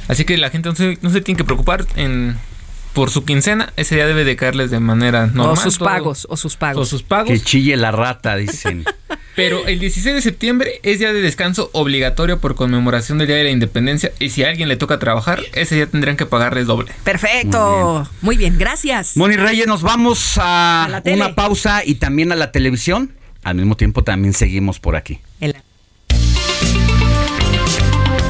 así que la gente no se, no se tiene que preocupar en por su quincena, ese día debe de caerles de manera normal.
o sus
todo-
pagos, o sus pagos.
O sus pagos.
Que chille la rata, dicen.
Pero el 16 de septiembre es día de descanso obligatorio por conmemoración del Día de la Independencia y si a alguien le toca trabajar, ese día tendrán que pagarles doble.
Perfecto. Muy bien, gracias.
Moni Reyes, nos vamos a, una pausa y también a la televisión. Al mismo tiempo también seguimos por aquí.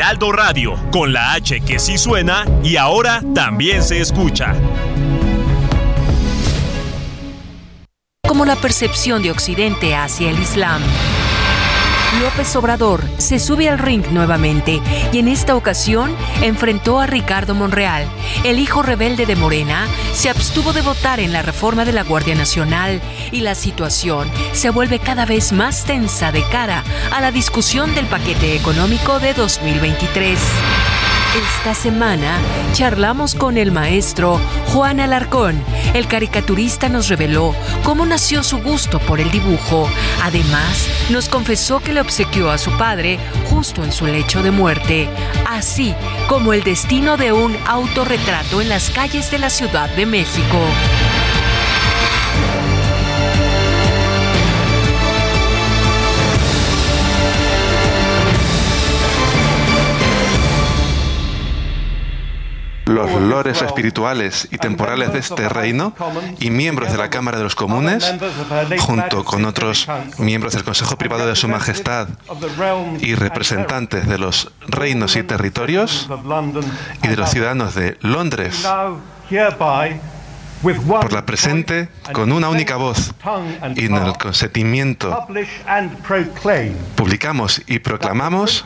Heraldo Radio, con la H que sí suena y ahora también se escucha.
como la percepción de Occidente hacia el Islam. López Obrador se sube al ring nuevamente y en esta ocasión enfrentó a Ricardo Monreal. El hijo rebelde de Morena se abstuvo de votar en la reforma de la Guardia Nacional y la situación se vuelve cada vez más tensa de cara a la discusión del paquete económico de 2023. Esta semana charlamos con el maestro Juan Alarcón. El caricaturista nos reveló cómo nació su gusto por el dibujo. Además, nos confesó que le obsequió a su padre justo en su lecho de muerte, así como el destino de un autorretrato en las calles de la Ciudad de México.
Los lores espirituales y temporales de este reino y miembros de la Cámara de los Comunes, junto con otros miembros del Consejo Privado de Su Majestad y representantes de los reinos y territorios y de los ciudadanos de Londres, por la presente, con una única voz y en el consentimiento, publicamos y proclamamos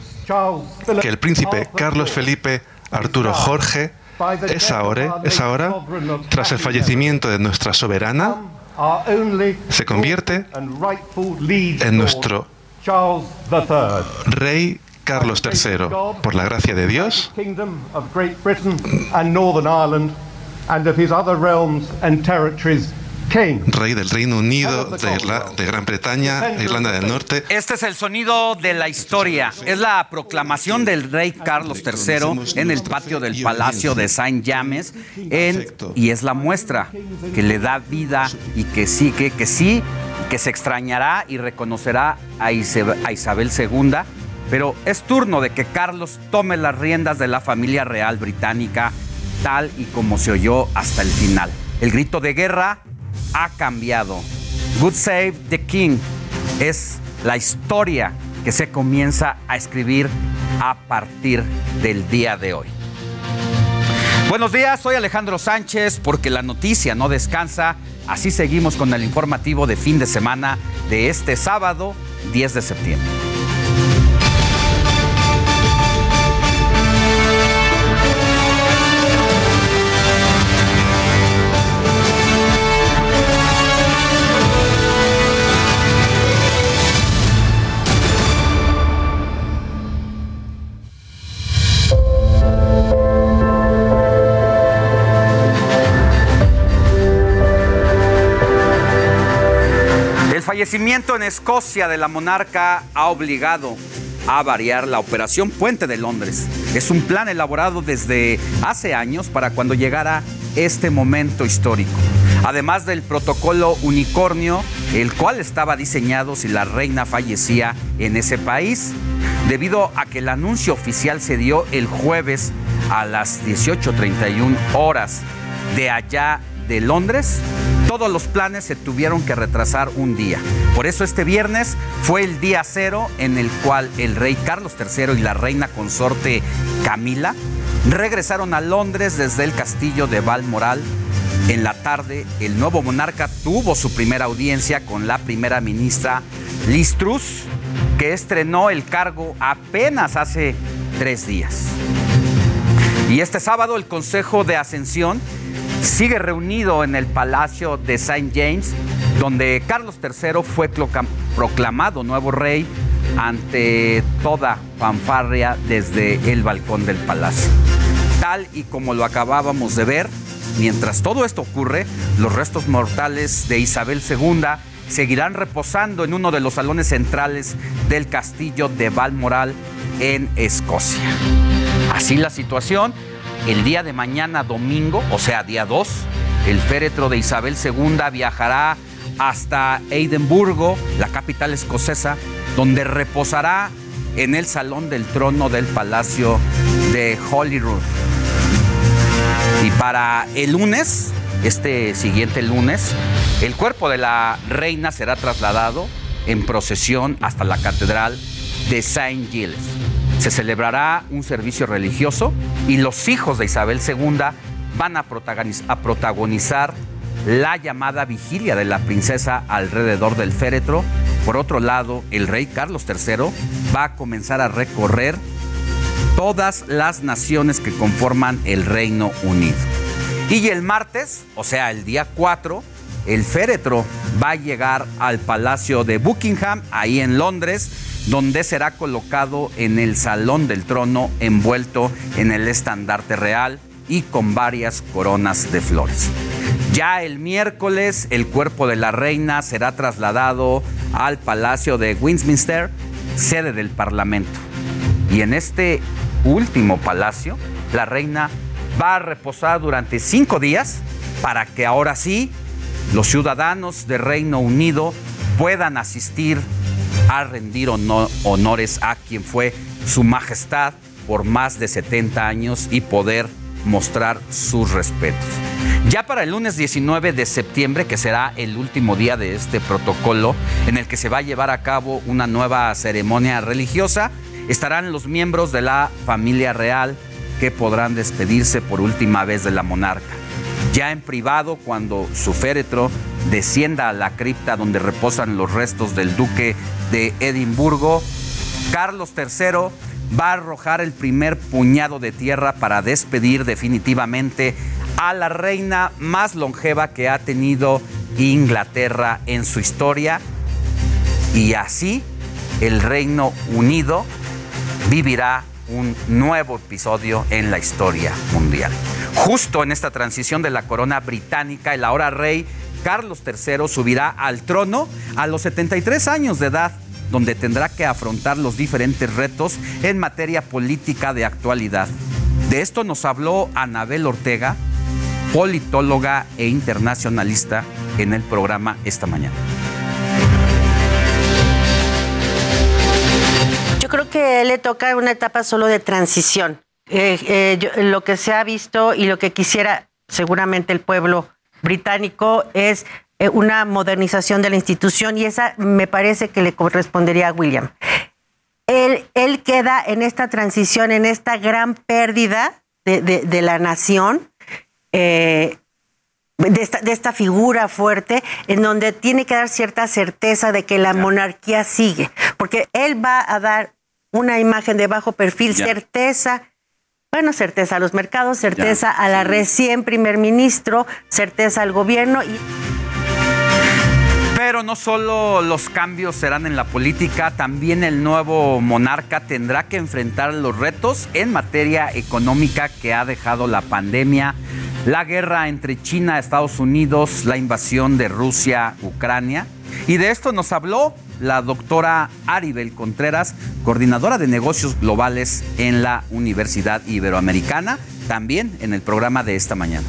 que el príncipe Carlos Felipe Arturo Jorge es ahora, es ahora, tras el fallecimiento de nuestra soberana, se convierte en nuestro rey Carlos III, por la gracia de Dios, rey del Reino Unido, de, Irla- de Gran Bretaña, e Irlanda del Norte.
Este es el sonido de la historia. Es la proclamación del rey Carlos III en el patio del Palacio de Saint James en- y es la muestra que le da vida y que sí, que, que sí, que se extrañará y reconocerá a, Ise- a Isabel II. Pero es turno de que Carlos tome las riendas de la familia real británica tal y como se oyó hasta el final. El grito de guerra ha cambiado. Good Save the King es la historia que se comienza a escribir a partir del día de hoy. Buenos días, soy Alejandro Sánchez porque la noticia no descansa. Así seguimos con el informativo de fin de semana de este sábado 10 de septiembre. Fallecimiento en Escocia de la monarca ha obligado a variar la operación Puente de Londres. Es un plan elaborado desde hace años para cuando llegara este momento histórico. Además del protocolo unicornio, el cual estaba diseñado si la reina fallecía en ese país, debido a que el anuncio oficial se dio el jueves a las 18.31 horas de allá de Londres, todos los planes se tuvieron que retrasar un día. Por eso este viernes fue el día cero en el cual el rey Carlos III y la reina consorte Camila regresaron a Londres desde el castillo de Balmoral. En la tarde, el nuevo monarca tuvo su primera audiencia con la primera ministra Liz Truss, que estrenó el cargo apenas hace tres días. Y este sábado el Consejo de Ascensión sigue reunido en el Palacio de St. James, donde Carlos III fue proclamado nuevo rey ante toda fanfarria desde el balcón del palacio. Tal y como lo acabábamos de ver, mientras todo esto ocurre, los restos mortales de Isabel II seguirán reposando en uno de los salones centrales del castillo de Balmoral en Escocia. Así la situación, el día de mañana domingo, o sea, día 2, el féretro de Isabel II viajará hasta Edimburgo, la capital escocesa, donde reposará en el salón del trono del Palacio de Holyrood. Y para el lunes, este siguiente lunes, el cuerpo de la reina será trasladado en procesión hasta la catedral de Saint Giles. Se celebrará un servicio religioso y los hijos de Isabel II van a protagonizar la llamada vigilia de la princesa alrededor del féretro. Por otro lado, el rey Carlos III va a comenzar a recorrer todas las naciones que conforman el Reino Unido. Y el martes, o sea, el día 4, el féretro va a llegar al Palacio de Buckingham, ahí en Londres, donde será colocado en el Salón del Trono envuelto en el estandarte real y con varias coronas de flores. Ya el miércoles el cuerpo de la reina será trasladado al Palacio de Westminster, sede del Parlamento. Y en este último palacio, la reina va a reposar durante cinco días para que ahora sí los ciudadanos de Reino Unido puedan asistir a rendir honores a quien fue su majestad por más de 70 años y poder mostrar sus respetos. Ya para el lunes 19 de septiembre, que será el último día de este protocolo, en el que se va a llevar a cabo una nueva ceremonia religiosa, estarán los miembros de la familia real que podrán despedirse por última vez de la monarca. Ya en privado, cuando su féretro descienda a la cripta donde reposan los restos del duque de Edimburgo, Carlos III va a arrojar el primer puñado de tierra para despedir definitivamente a la reina más longeva que ha tenido Inglaterra en su historia. Y así el Reino Unido vivirá un nuevo episodio en la historia mundial. Justo en esta transición de la corona británica, el ahora rey Carlos III subirá al trono a los 73 años de edad, donde tendrá que afrontar los diferentes retos en materia política de actualidad. De esto nos habló Anabel Ortega, politóloga e internacionalista, en el programa esta mañana.
Que le toca una etapa solo de transición. Eh, eh, lo que se ha visto y lo que quisiera seguramente el pueblo británico es eh, una modernización de la institución y esa me parece que le correspondería a William. Él, él queda en esta transición, en esta gran pérdida de, la nación, de, esta, de, esta, figura fuerte, en donde tiene que dar cierta certeza de que la monarquía sigue, porque él va a dar una imagen de bajo perfil, certeza, bueno, certeza a los mercados, certeza a la recién primer ministro, certeza al gobierno. Y...
Pero no solo los cambios serán en la política, también el nuevo monarca tendrá que enfrentar los retos en materia económica que ha dejado la pandemia, la guerra entre China y Estados Unidos, la invasión de Rusia, Ucrania. Y de esto nos habló la doctora Aribel Contreras, coordinadora de negocios globales en la Universidad Iberoamericana, también en el programa de esta mañana.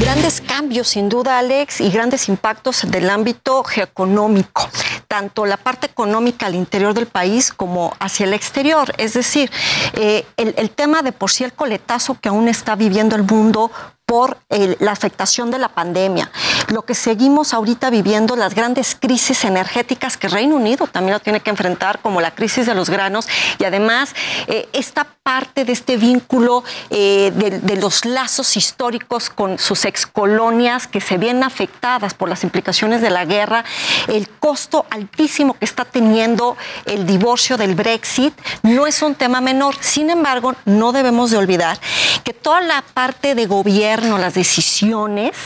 Grandes cambios, sin duda, Alex, y grandes impactos del ámbito geoeconómico, tanto la parte económica al interior del país como hacia el exterior. Es decir, eh, el, el tema de por sí el coletazo que aún está viviendo el mundo por el, la afectación de la pandemia. Lo que seguimos ahorita viviendo, las grandes crisis energéticas que Reino Unido también lo tiene que enfrentar, como la crisis de los granos, y además eh, esta parte de este vínculo eh, de, de, los lazos históricos con sus excolonias que se ven afectadas por las implicaciones de la guerra, el costo altísimo que está teniendo el divorcio del Brexit, no es un tema menor. Sin embargo, no debemos de olvidar que toda la parte de gobierno, las decisiones,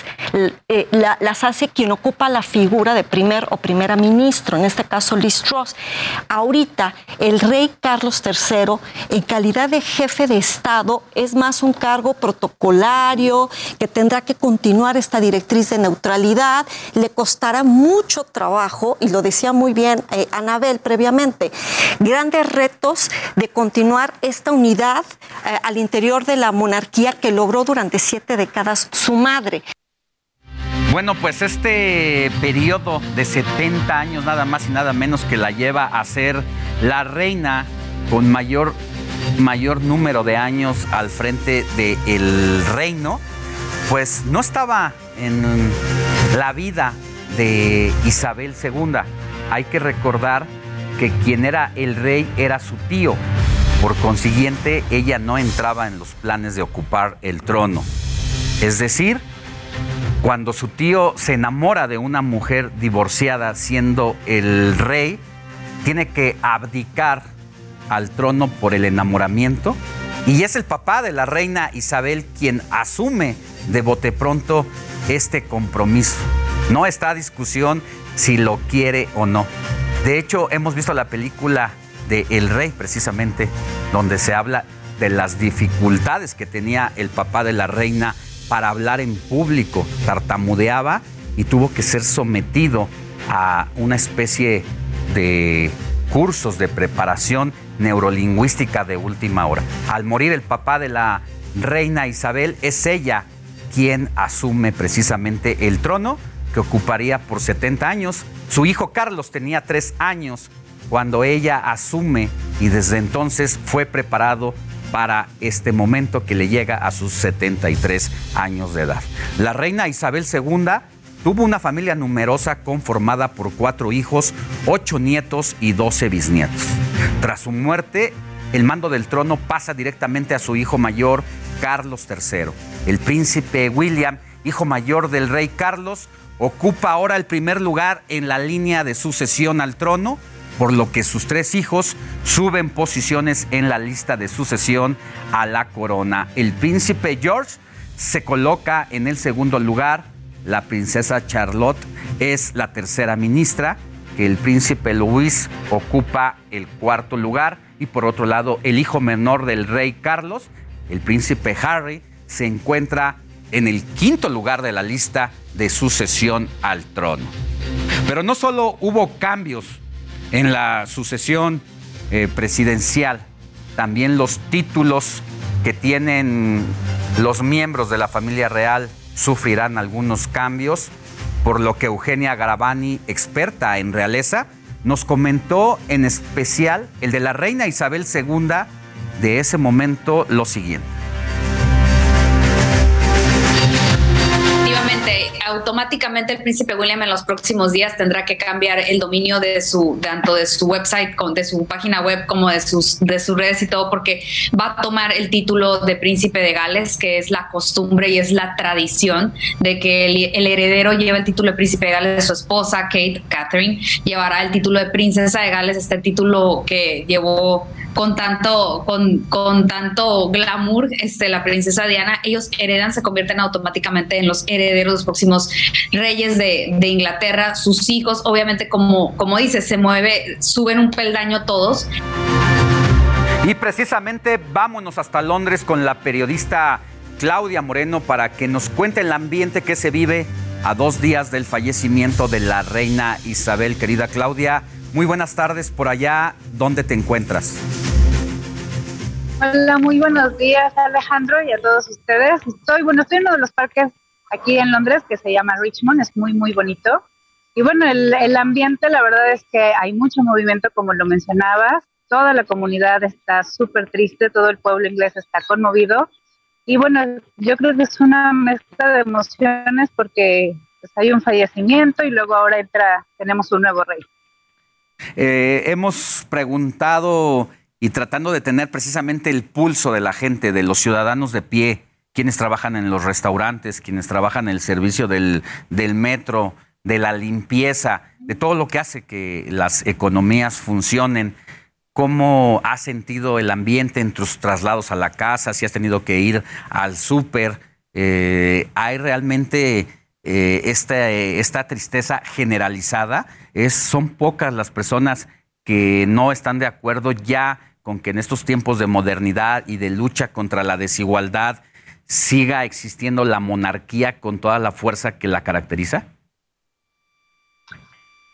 eh, la, las hace quien ocupa la figura de primer o primera ministro, en este caso Liz Truss. Ahorita, el rey Carlos III, en calidad de jefe de Estado, es más un cargo protocolario que tendrá que continuar esta directriz de neutralidad. Le costará mucho trabajo, y lo decía muy bien eh, Anabel previamente, grandes retos de continuar esta unidad eh, al interior de la monarquía que logró durante siete décadas su madre.
Bueno, pues este periodo de 70 años, nada más y nada menos que la lleva a ser la reina con mayor, mayor número de años al frente del reino, pues no estaba en la vida de Isabel II. Hay que recordar que quien era el rey era su tío. Por consiguiente, ella no entraba en los planes de ocupar el trono. Es decir, cuando su tío se enamora de una mujer divorciada siendo el rey, tiene que abdicar al trono por el enamoramiento. Y es el papá de la reina Isabel quien asume de bote pronto este compromiso. No está a discusión si lo quiere o no. De hecho, hemos visto la película de El Rey, precisamente, donde se habla de las dificultades que tenía el papá de la reina para hablar en público, tartamudeaba y tuvo que ser sometido a una especie de cursos de preparación neurolingüística de última hora. Al morir el papá de la reina Isabel, es ella quien asume precisamente el trono que ocuparía por 70 años. Su hijo Carlos tenía tres años cuando ella asume y desde entonces fue preparado para este momento que le llega a sus 73 años de edad. La reina Isabel II tuvo una familia numerosa conformada por cuatro hijos, ocho nietos y doce bisnietos. Tras su muerte, el mando del trono pasa directamente a su hijo mayor, Carlos III. El príncipe William, hijo mayor del rey Carlos, ocupa ahora el primer lugar en la línea de sucesión al trono por lo que sus tres hijos suben posiciones en la lista de sucesión a la corona. El príncipe George se coloca en el segundo lugar, la princesa Charlotte es la tercera ministra, que el príncipe Luis ocupa el cuarto lugar y por otro lado el hijo menor del rey Carlos, el príncipe Harry, se encuentra en el quinto lugar de la lista de sucesión al trono. Pero no solo hubo cambios en la sucesión eh, presidencial, también los títulos que tienen los miembros de la familia real sufrirán algunos cambios, por lo que Eugenia Garavani, experta en realeza, nos comentó en especial el de la reina Isabel II de ese momento lo siguiente.
Automáticamente el príncipe William en los próximos días tendrá que cambiar el dominio de su tanto de su website, de su página web como de sus de sus redes y todo porque va a tomar el título de príncipe de Gales, que es la costumbre y es la tradición de que el, el heredero lleva el título de príncipe de Gales, su esposa Kate Catherine llevará el título de princesa de Gales, este título que llevó con tanto, con, con tanto glamour, este, la princesa Diana, ellos heredan, se convierten automáticamente en los herederos, los próximos reyes de, de Inglaterra, sus hijos, obviamente, como, como dice, se mueve, suben un peldaño todos.
Y precisamente vámonos hasta Londres con la periodista Claudia Moreno para que nos cuente el ambiente que se vive a dos días del fallecimiento de la reina Isabel. Querida Claudia, muy buenas tardes por allá. ¿Dónde te encuentras?
Hola, muy buenos días Alejandro y a todos ustedes. Estoy, bueno, estoy en uno de los parques aquí en Londres que se llama Richmond, es muy, muy bonito. Y bueno, el, ambiente, la verdad es que hay mucho movimiento, como lo mencionabas. Toda la comunidad está súper triste, todo el pueblo inglés está conmovido. Y bueno, yo creo que es una mezcla de emociones porque pues, hay un fallecimiento y luego ahora entra, tenemos un nuevo rey.
Eh, hemos preguntado y tratando de tener precisamente el pulso de la gente, de los ciudadanos de pie, quienes trabajan en los restaurantes, quienes trabajan en el servicio del, metro, de la limpieza, de todo lo que hace que las economías funcionen. ¿Cómo has sentido el ambiente en tus traslados a la casa? Si has tenido que ir al súper. Eh, ¿Hay realmente eh, esta, esta tristeza generalizada? Es, son pocas las personas que no están de acuerdo ya con que en estos tiempos de modernidad y de lucha contra la desigualdad siga existiendo la monarquía con toda la fuerza que la caracteriza?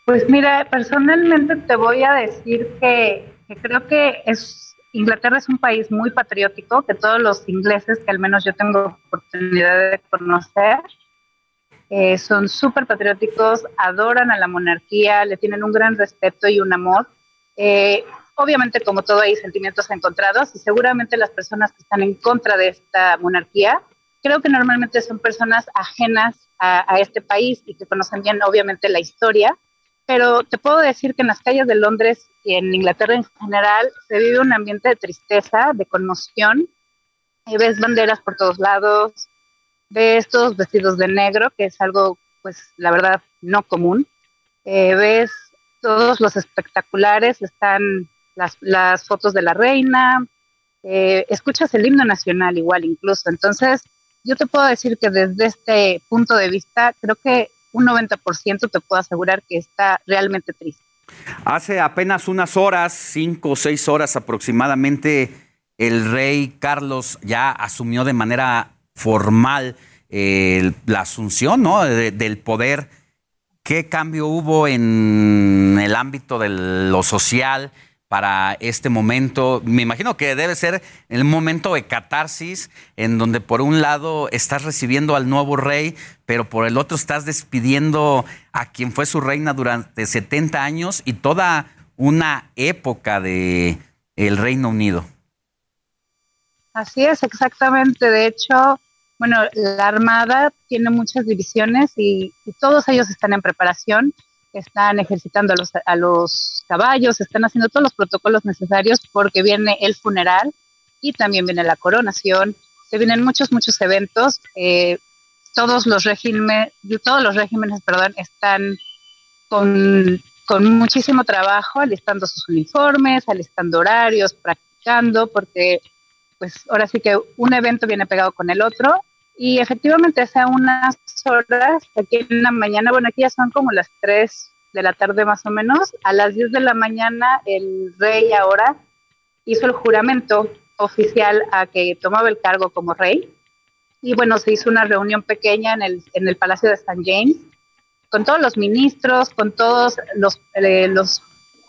Pues mira, personalmente te voy a decir que, que creo que es Inglaterra es un país muy patriótico, que todos los ingleses que al menos yo tengo oportunidad de conocer, eh, son súper patrióticos, adoran a la monarquía, le tienen un gran respeto y un amor. Eh, obviamente, como todo, hay sentimientos encontrados y seguramente las personas que están en contra de esta monarquía, creo que normalmente son personas ajenas a, a este país y que conocen bien, obviamente, la historia. Pero te puedo decir que en las calles de Londres y en Inglaterra en general se vive un ambiente de tristeza, de conmoción. Ves banderas por todos lados, ves todos vestidos de negro, que es algo, pues, la verdad, no común. Eh, ves todos los espectaculares, están las, las fotos de la reina, eh, escuchas el himno nacional igual incluso. Entonces, yo te puedo decir que desde este punto de vista, creo que un 90% te puedo asegurar que está realmente triste.
Hace apenas unas horas, cinco o seis horas aproximadamente, el rey Carlos ya asumió de manera formal eh, la asunción ¿no? de, del poder. ¿Qué cambio hubo en el ámbito de lo social para este momento? Me imagino que debe ser el momento de catarsis, en donde por un lado estás recibiendo al nuevo rey, pero por el otro estás despidiendo a quien fue su reina durante 70 años y toda una época de el Reino Unido.
Así es, exactamente. De hecho, bueno, la Armada tiene muchas divisiones y, todos ellos están en preparación, están ejercitando a los, a los caballos, están haciendo todos los protocolos necesarios porque viene el funeral y también viene la coronación, se vienen muchos, muchos eventos. Eh, todos los regímenes, todos los regímenes, perdón, están con, con muchísimo trabajo, alistando sus uniformes, alistando horarios, practicando, porque pues ahora sí que un evento viene pegado con el otro y efectivamente hace unas horas, aquí en la mañana, bueno, aquí ya son como las 3 de la tarde más o menos, a las 10 de la mañana el rey ahora hizo el juramento oficial a que tomaba el cargo como rey. Y bueno, se hizo una reunión pequeña en el, en el Palacio de St. James con todos los ministros, con todos los, eh, los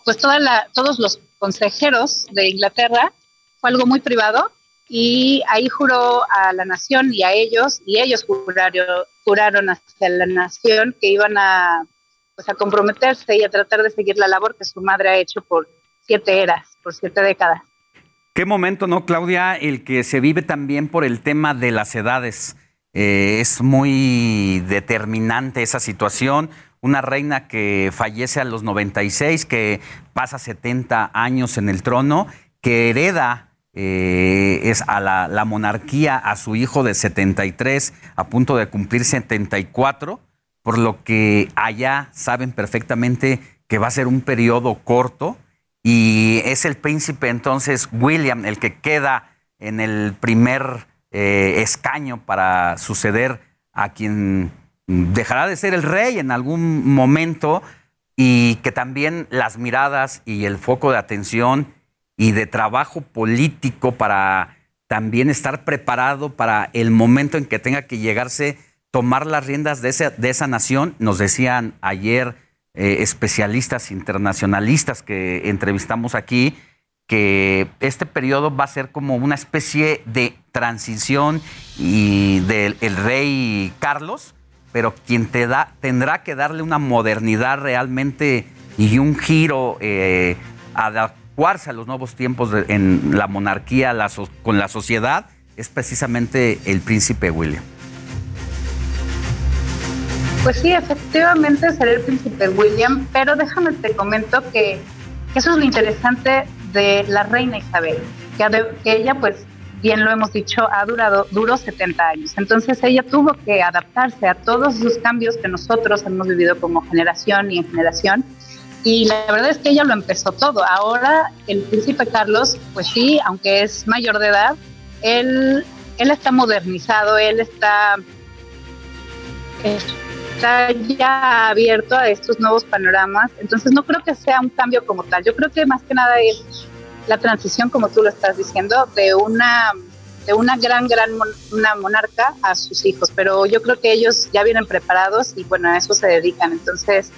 pues toda la, todos los consejeros de Inglaterra. Fue algo muy privado y ahí juró a la nación y a ellos, y ellos juraron, juraron hacia la nación que iban a, pues, a comprometerse y a tratar de seguir la labor que su madre ha hecho por siete eras, por siete décadas.
Qué momento, ¿no, Claudia? El que se vive también por el tema de las edades. Eh, es muy determinante esa situación. Una reina que fallece a los 96, que pasa 70 años en el trono, que hereda eh, es a la, monarquía a su hijo de 73, a punto de cumplir 74, por lo que allá saben perfectamente que va a ser un periodo corto y es el príncipe entonces William el que queda en el primer eh, escaño para suceder a quien dejará de ser el rey en algún momento y que también las miradas y el foco de atención y de trabajo político para también estar preparado para el momento en que tenga que llegarse tomar las riendas de, ese, de esa nación. Nos decían ayer eh, especialistas internacionalistas que entrevistamos aquí que este periodo va a ser como una especie de transición y del el rey Carlos, pero quien te da, tendrá que darle una modernidad realmente y un giro eh, adecuarse a los nuevos tiempos en la monarquía con la sociedad es precisamente el príncipe William.
Pues sí, efectivamente será el príncipe William, pero déjame te comento que, eso es lo interesante de la reina Isabel, que, que, ella pues bien lo hemos dicho, ha durado, duró 70 años. Entonces ella tuvo que adaptarse a todos esos cambios que nosotros hemos vivido como generación y en generación. Y la verdad es que ella lo empezó todo. Ahora el príncipe Carlos, pues sí, aunque es mayor de edad, él, él está modernizado, él está está ya abierto a estos nuevos panoramas. Entonces no creo que sea un cambio como tal. Yo creo que más que nada es la transición, como tú lo estás diciendo, de una de una gran, gran una monarca a sus hijos. Pero yo creo que ellos ya vienen preparados y bueno, a eso se dedican. Entonces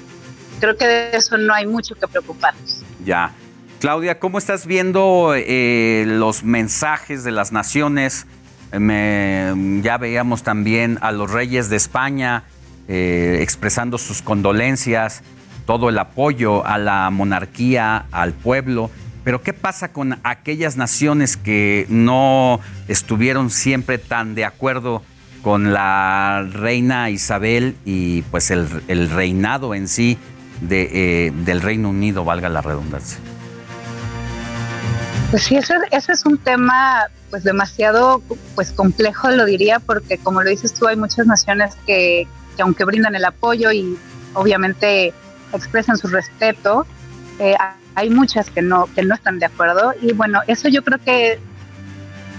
creo que de eso no hay mucho que preocuparnos.
Ya. Claudia, ¿cómo estás viendo eh, los mensajes de las naciones? ya veíamos también a los reyes de España eh, expresando sus condolencias, todo el apoyo a la monarquía, al pueblo. Pero ¿qué pasa con aquellas naciones que no estuvieron siempre tan de acuerdo con la reina Isabel y pues el, reinado en sí de, eh, del Reino Unido, valga la redundancia?
Pues sí, ese, ese es un tema pues demasiado pues complejo, lo diría, porque como lo dices tú, hay muchas naciones que, que aunque brindan el apoyo y obviamente expresan su respeto, eh, hay muchas que no, que no están de acuerdo. Y bueno, eso yo creo que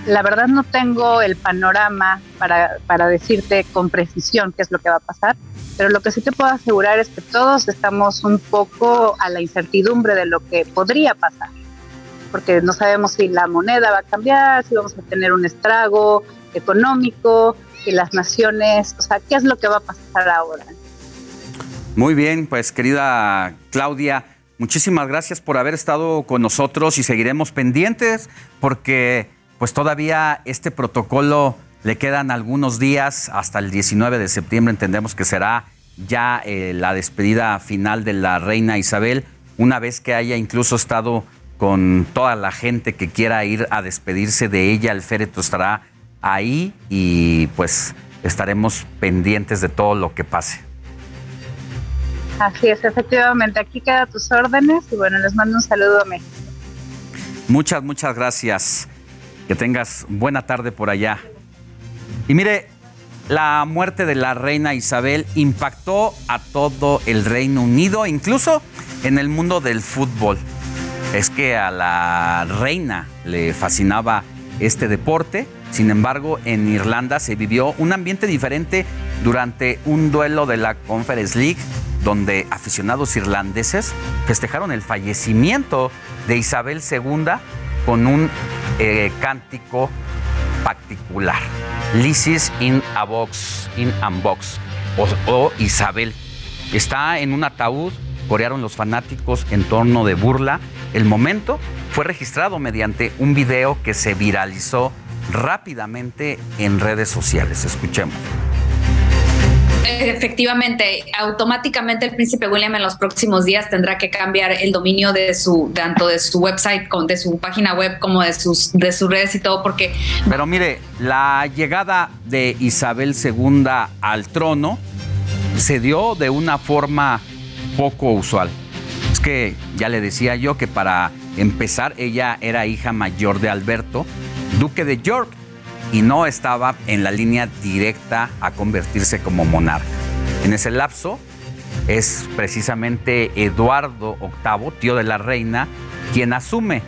la verdad no tengo el panorama para, para decirte con precisión qué es lo que va a pasar, pero lo que sí te puedo asegurar es que todos estamos un poco a la incertidumbre de lo que podría pasar, porque no sabemos si la moneda va a cambiar, si vamos a tener un estrago económico, y las naciones, o sea, ¿qué es lo que va a pasar ahora?
Muy bien, pues querida Claudia, muchísimas gracias por haber estado con nosotros y seguiremos pendientes porque pues todavía este protocolo le quedan algunos días hasta el 19 de septiembre, entendemos que será ya eh, la despedida final de la reina Isabel, una vez que haya incluso estado con toda la gente que quiera ir a despedirse de ella, el féretro estará ahí y pues estaremos pendientes de todo lo que pase.
Así es, efectivamente. Aquí queda tus órdenes y bueno, les mando un saludo a México.
Muchas, muchas gracias. Que tengas buena tarde por allá. Y mire, la muerte de la reina Isabel impactó a todo el Reino Unido, incluso en el mundo del fútbol. Es que a la reina le fascinaba este deporte sin embargo, en Irlanda se vivió un ambiente diferente durante un duelo de la Conference League, donde aficionados irlandeses festejaron el fallecimiento de Isabel II con un eh, cántico particular. Lysis in a box, in box, o Isabel. Está en un ataúd, corearon los fanáticos en torno de burla. El momento fue registrado mediante un video que se viralizó rápidamente en redes sociales. Escuchemos.
Efectivamente, automáticamente el príncipe William en los próximos días tendrá que cambiar el dominio de su tanto de su website, de su página web como de sus de sus redes y todo porque
Pero mire, la llegada de Isabel II al trono se dio de una forma poco usual. Es que ya le decía yo que para empezar ella era hija mayor de Alberto duque de York y no estaba en la línea directa a convertirse como monarca. En ese lapso es precisamente Eduardo VIII, tío de la reina, quien asume,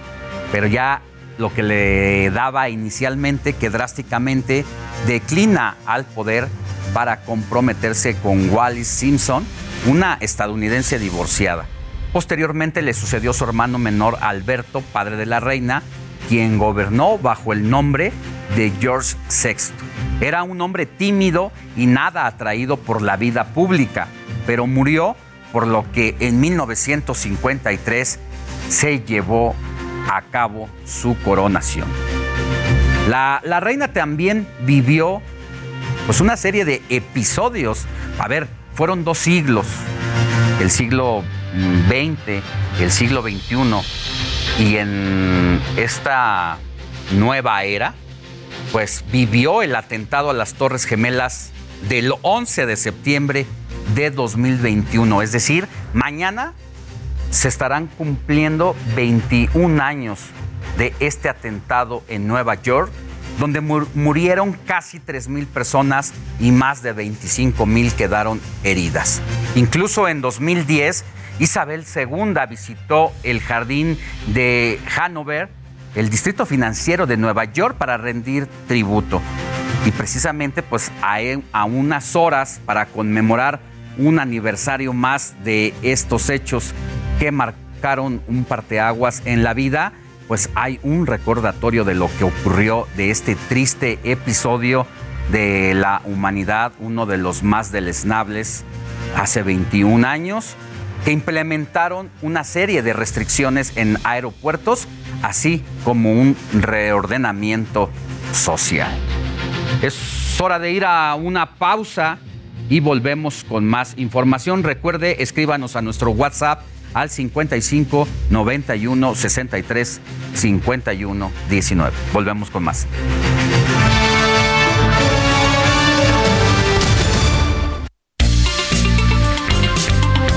pero ya lo que le daba inicialmente que drásticamente declina al poder para comprometerse con Wallis Simpson, una estadounidense divorciada. Posteriormente le sucedió su hermano menor Alberto, padre de la reina, quien gobernó bajo el nombre de George VI. Era un hombre tímido y nada atraído por la vida pública, pero murió por lo que en 1953 se llevó a cabo su coronación. La, la reina también vivió pues una serie de episodios. A ver, fueron dos siglos, el siglo XX, el siglo XXI, y en esta nueva era, pues vivió el atentado a las Torres Gemelas del 11 de septiembre de 2021. Es decir, mañana se estarán cumpliendo 21 años de este atentado en Nueva York, donde murieron casi 3.000 personas y más de 25.000 quedaron heridas. Incluso en 2010, Isabel II visitó el jardín de Hanover, el distrito financiero de Nueva York, para rendir tributo. Y precisamente pues a, unas horas para conmemorar un aniversario más de estos hechos que marcaron un parteaguas en la vida, pues hay un recordatorio de lo que ocurrió de este triste episodio de la humanidad, uno de los más deleznables hace 21 años, que implementaron una serie de restricciones en aeropuertos, así como un reordenamiento social. Es hora de ir a una pausa y volvemos con más información. Recuerde, escríbanos a nuestro WhatsApp al 55 91 63 51 19. Volvemos con más.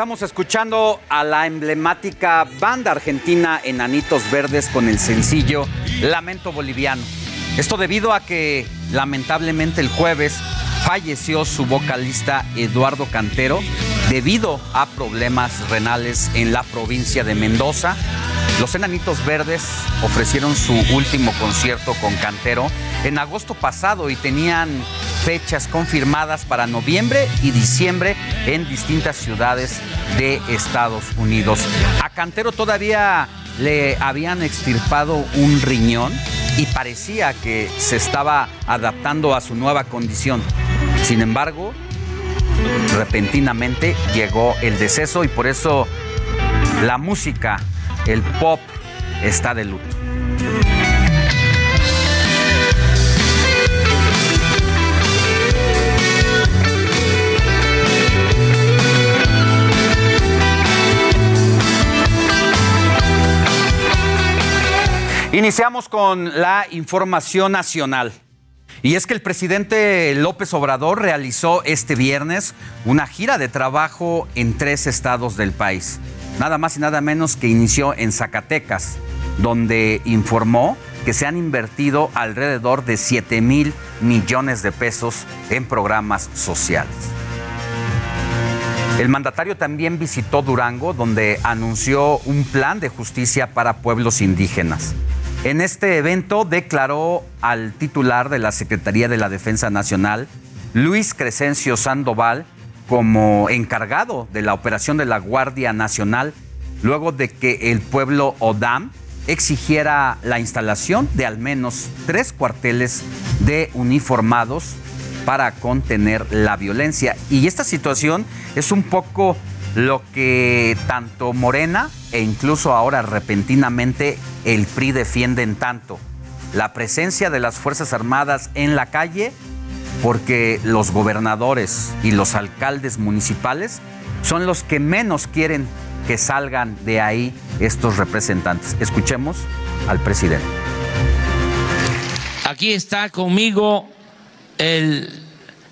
Estamos escuchando a la emblemática banda argentina Enanitos Verdes con el sencillo Lamento Boliviano. Esto debido a que lamentablemente el jueves falleció su vocalista Eduardo Cantero debido a problemas renales en la provincia de Mendoza. Los Enanitos Verdes ofrecieron su último concierto con Cantero en agosto pasado y tenían fechas confirmadas para noviembre y diciembre en distintas ciudades de Estados Unidos. A Cantero todavía le habían extirpado un riñón y parecía que se estaba adaptando a su nueva condición. Sin embargo, repentinamente llegó el deceso y por eso la música, el pop, está de luto. Iniciamos con la información nacional. Y es que el presidente López Obrador realizó este viernes una gira de trabajo en tres estados del país. Nada más y nada menos que inició en Zacatecas, donde informó que se han invertido alrededor de 7 mil millones de pesos en programas sociales. El mandatario también visitó Durango, donde anunció un plan de justicia para pueblos indígenas. En este evento declaró al titular de la Secretaría de la Defensa Nacional, Luis Crescencio Sandoval, como encargado de la operación de la Guardia Nacional, luego de que el pueblo Odam exigiera la instalación de al menos tres cuarteles de uniformados para contener la violencia. Y esta situación es un poco lo que tanto Morena e incluso ahora repentinamente el PRI defienden tanto. La presencia de las Fuerzas Armadas en la calle porque los gobernadores y los alcaldes municipales son los que menos quieren que salgan de ahí estos representantes. Escuchemos al presidente.
Aquí está conmigo el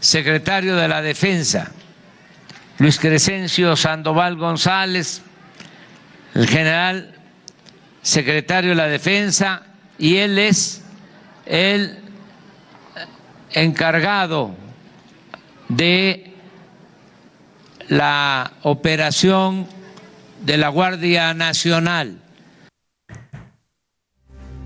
secretario de la Defensa, Luis Crescencio Sandoval González, el general secretario de la Defensa, y él es el encargado de la operación de la Guardia Nacional.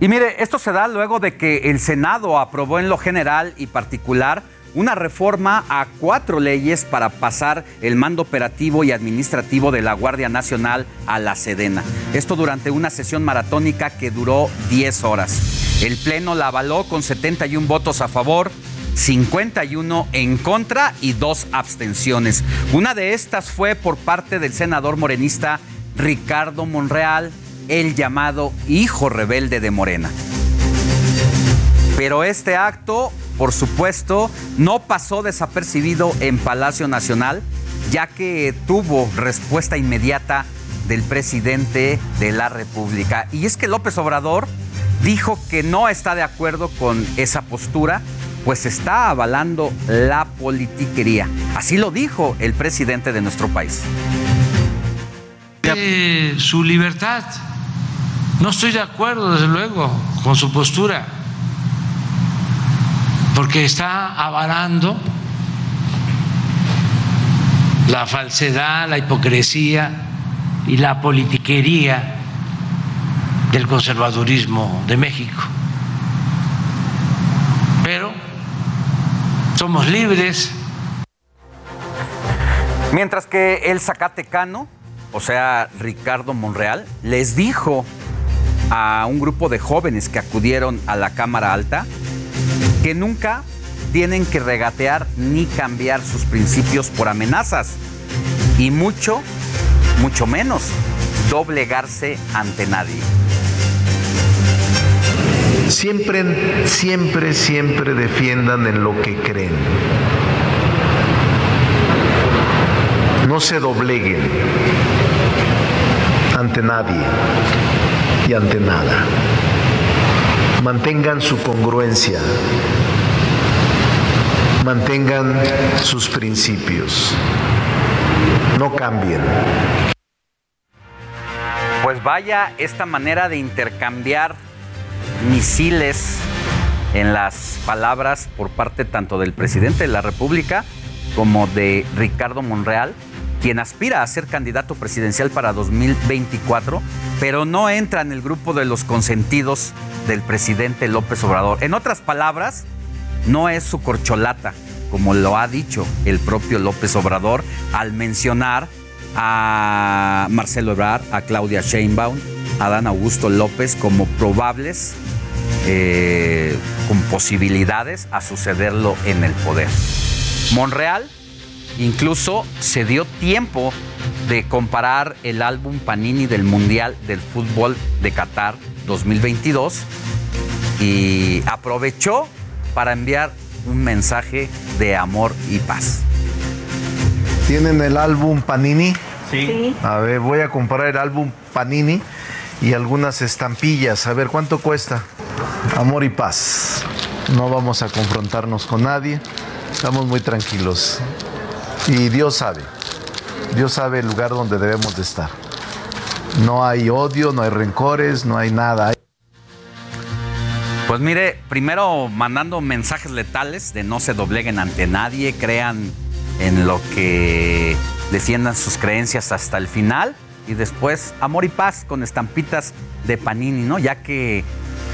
Y mire, esto se da luego de que el Senado aprobó en lo general y particular una reforma a cuatro leyes para pasar el mando operativo y administrativo de la Guardia Nacional a la Sedena. Esto durante una sesión maratónica que duró 10 horas. El Pleno la avaló con 71 votos a favor, 51 en contra y dos abstenciones. Una de estas fue por parte del senador morenista Ricardo Monreal, el llamado hijo rebelde de Morena. Pero este acto, por supuesto, no pasó desapercibido en Palacio Nacional, ya que tuvo respuesta inmediata del presidente de la República. Y es que López Obrador dijo que no está de acuerdo con esa postura, pues está avalando la politiquería. Así lo dijo el presidente de nuestro país.
Su libertad. No estoy de acuerdo, desde luego, con su postura, porque está avalando la falsedad, la hipocresía y la politiquería del conservadurismo de México. Pero somos libres.
Mientras que el Zacatecano, o sea, Ricardo Monreal, les dijo a un grupo de jóvenes que acudieron a la Cámara Alta que nunca tienen que regatear ni cambiar sus principios por amenazas y mucho, mucho menos doblegarse ante nadie.
Siempre, siempre, siempre defiendan en lo que creen. No se dobleguen ante nadie y ante nada. Mantengan su congruencia. Mantengan sus principios. No cambien.
Pues vaya esta manera de intercambiar misiles en las palabras por parte tanto del presidente de la República como de Ricardo Monreal, quien aspira a ser candidato presidencial para 2024, pero no entra en el grupo de los consentidos del presidente López Obrador. En otras palabras, no es su corcholata, como lo ha dicho el propio López Obrador al mencionar a Marcelo Ebrard, a Claudia Sheinbaum, a Dan Augusto López como probables eh, con posibilidades a sucederlo en el poder. Monreal incluso se dio tiempo de comparar el álbum Panini del Mundial del Fútbol de Qatar 2022 y aprovechó para enviar un mensaje de amor y paz.
¿Tienen el álbum Panini? Sí. A ver, voy a comprar el álbum Panini y algunas estampillas. A ver, ¿cuánto cuesta? Amor y paz. No vamos a confrontarnos con nadie. Estamos muy tranquilos. Y Dios sabe. Dios sabe el lugar donde debemos de estar. No hay odio, no hay rencores, no hay nada.
Pues mire, primero mandando mensajes letales de no se dobleguen ante nadie, crean en lo que defiendan sus creencias hasta el final y después amor y paz con estampitas de Panini, ¿no? Ya que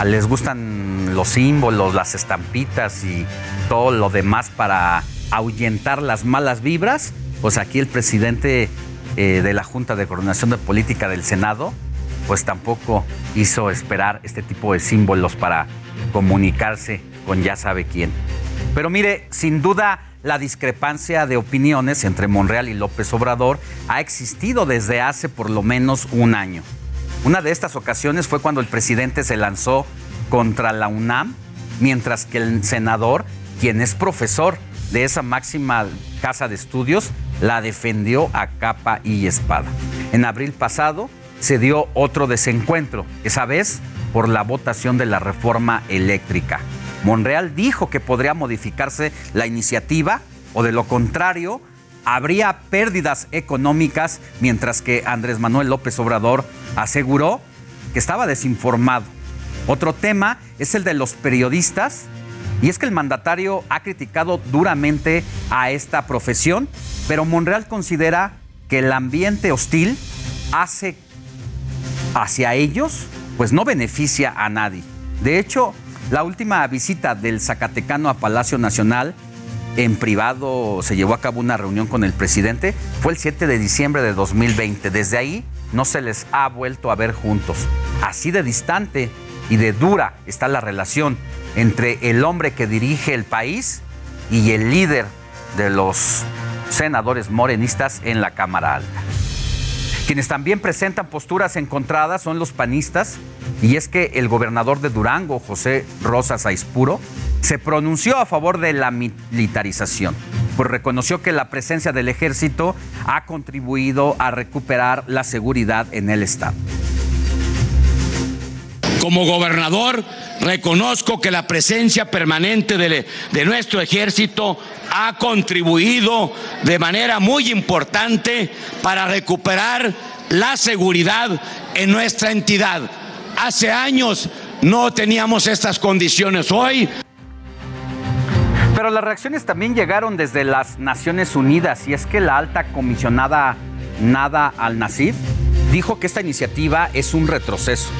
les gustan los símbolos, las estampitas y todo lo demás para ahuyentar las malas vibras, pues aquí el presidente eh, de la Junta de Coordinación de Política del Senado, pues tampoco hizo esperar este tipo de símbolos para comunicarse con ya sabe quién. Pero mire, sin duda la discrepancia de opiniones entre Monreal y López Obrador ha existido desde hace por lo menos un año. Una de estas ocasiones fue cuando el presidente se lanzó contra la UNAM, mientras que el senador, quien es profesor de esa máxima casa de estudios, la defendió a capa y espada. En abril pasado se dio otro desencuentro, esa vez por la votación de la reforma eléctrica. Monreal dijo que podría modificarse la iniciativa o de lo contrario habría pérdidas económicas, mientras que Andrés Manuel López Obrador aseguró que estaba desinformado. Otro tema es el de los periodistas, y es que el mandatario ha criticado duramente a esta profesión, pero Monreal considera que el ambiente hostil hace hacia ellos, pues no beneficia a nadie. De hecho, la última visita del Zacatecano a Palacio Nacional en privado se llevó a cabo una reunión con el presidente, fue el 7 de diciembre de 2020. Desde ahí no se les ha vuelto a ver juntos. Así de distante y de dura está la relación entre el hombre que dirige el país y el líder de los senadores morenistas en la Cámara Alta. Quienes también presentan posturas encontradas son los panistas, y es que el gobernador de Durango, José Rosas Aispuro, se pronunció a favor de la militarización, pues reconoció que la presencia del ejército ha contribuido a recuperar la seguridad en el Estado.
Como gobernador, reconozco que la presencia permanente de, de, nuestro ejército ha contribuido de manera muy importante para recuperar la seguridad en nuestra entidad. Hace años no teníamos estas condiciones. Hoy
pero las reacciones también llegaron desde las Naciones Unidas y es que la alta comisionada Nada al-Nasir dijo que esta iniciativa es un retroceso,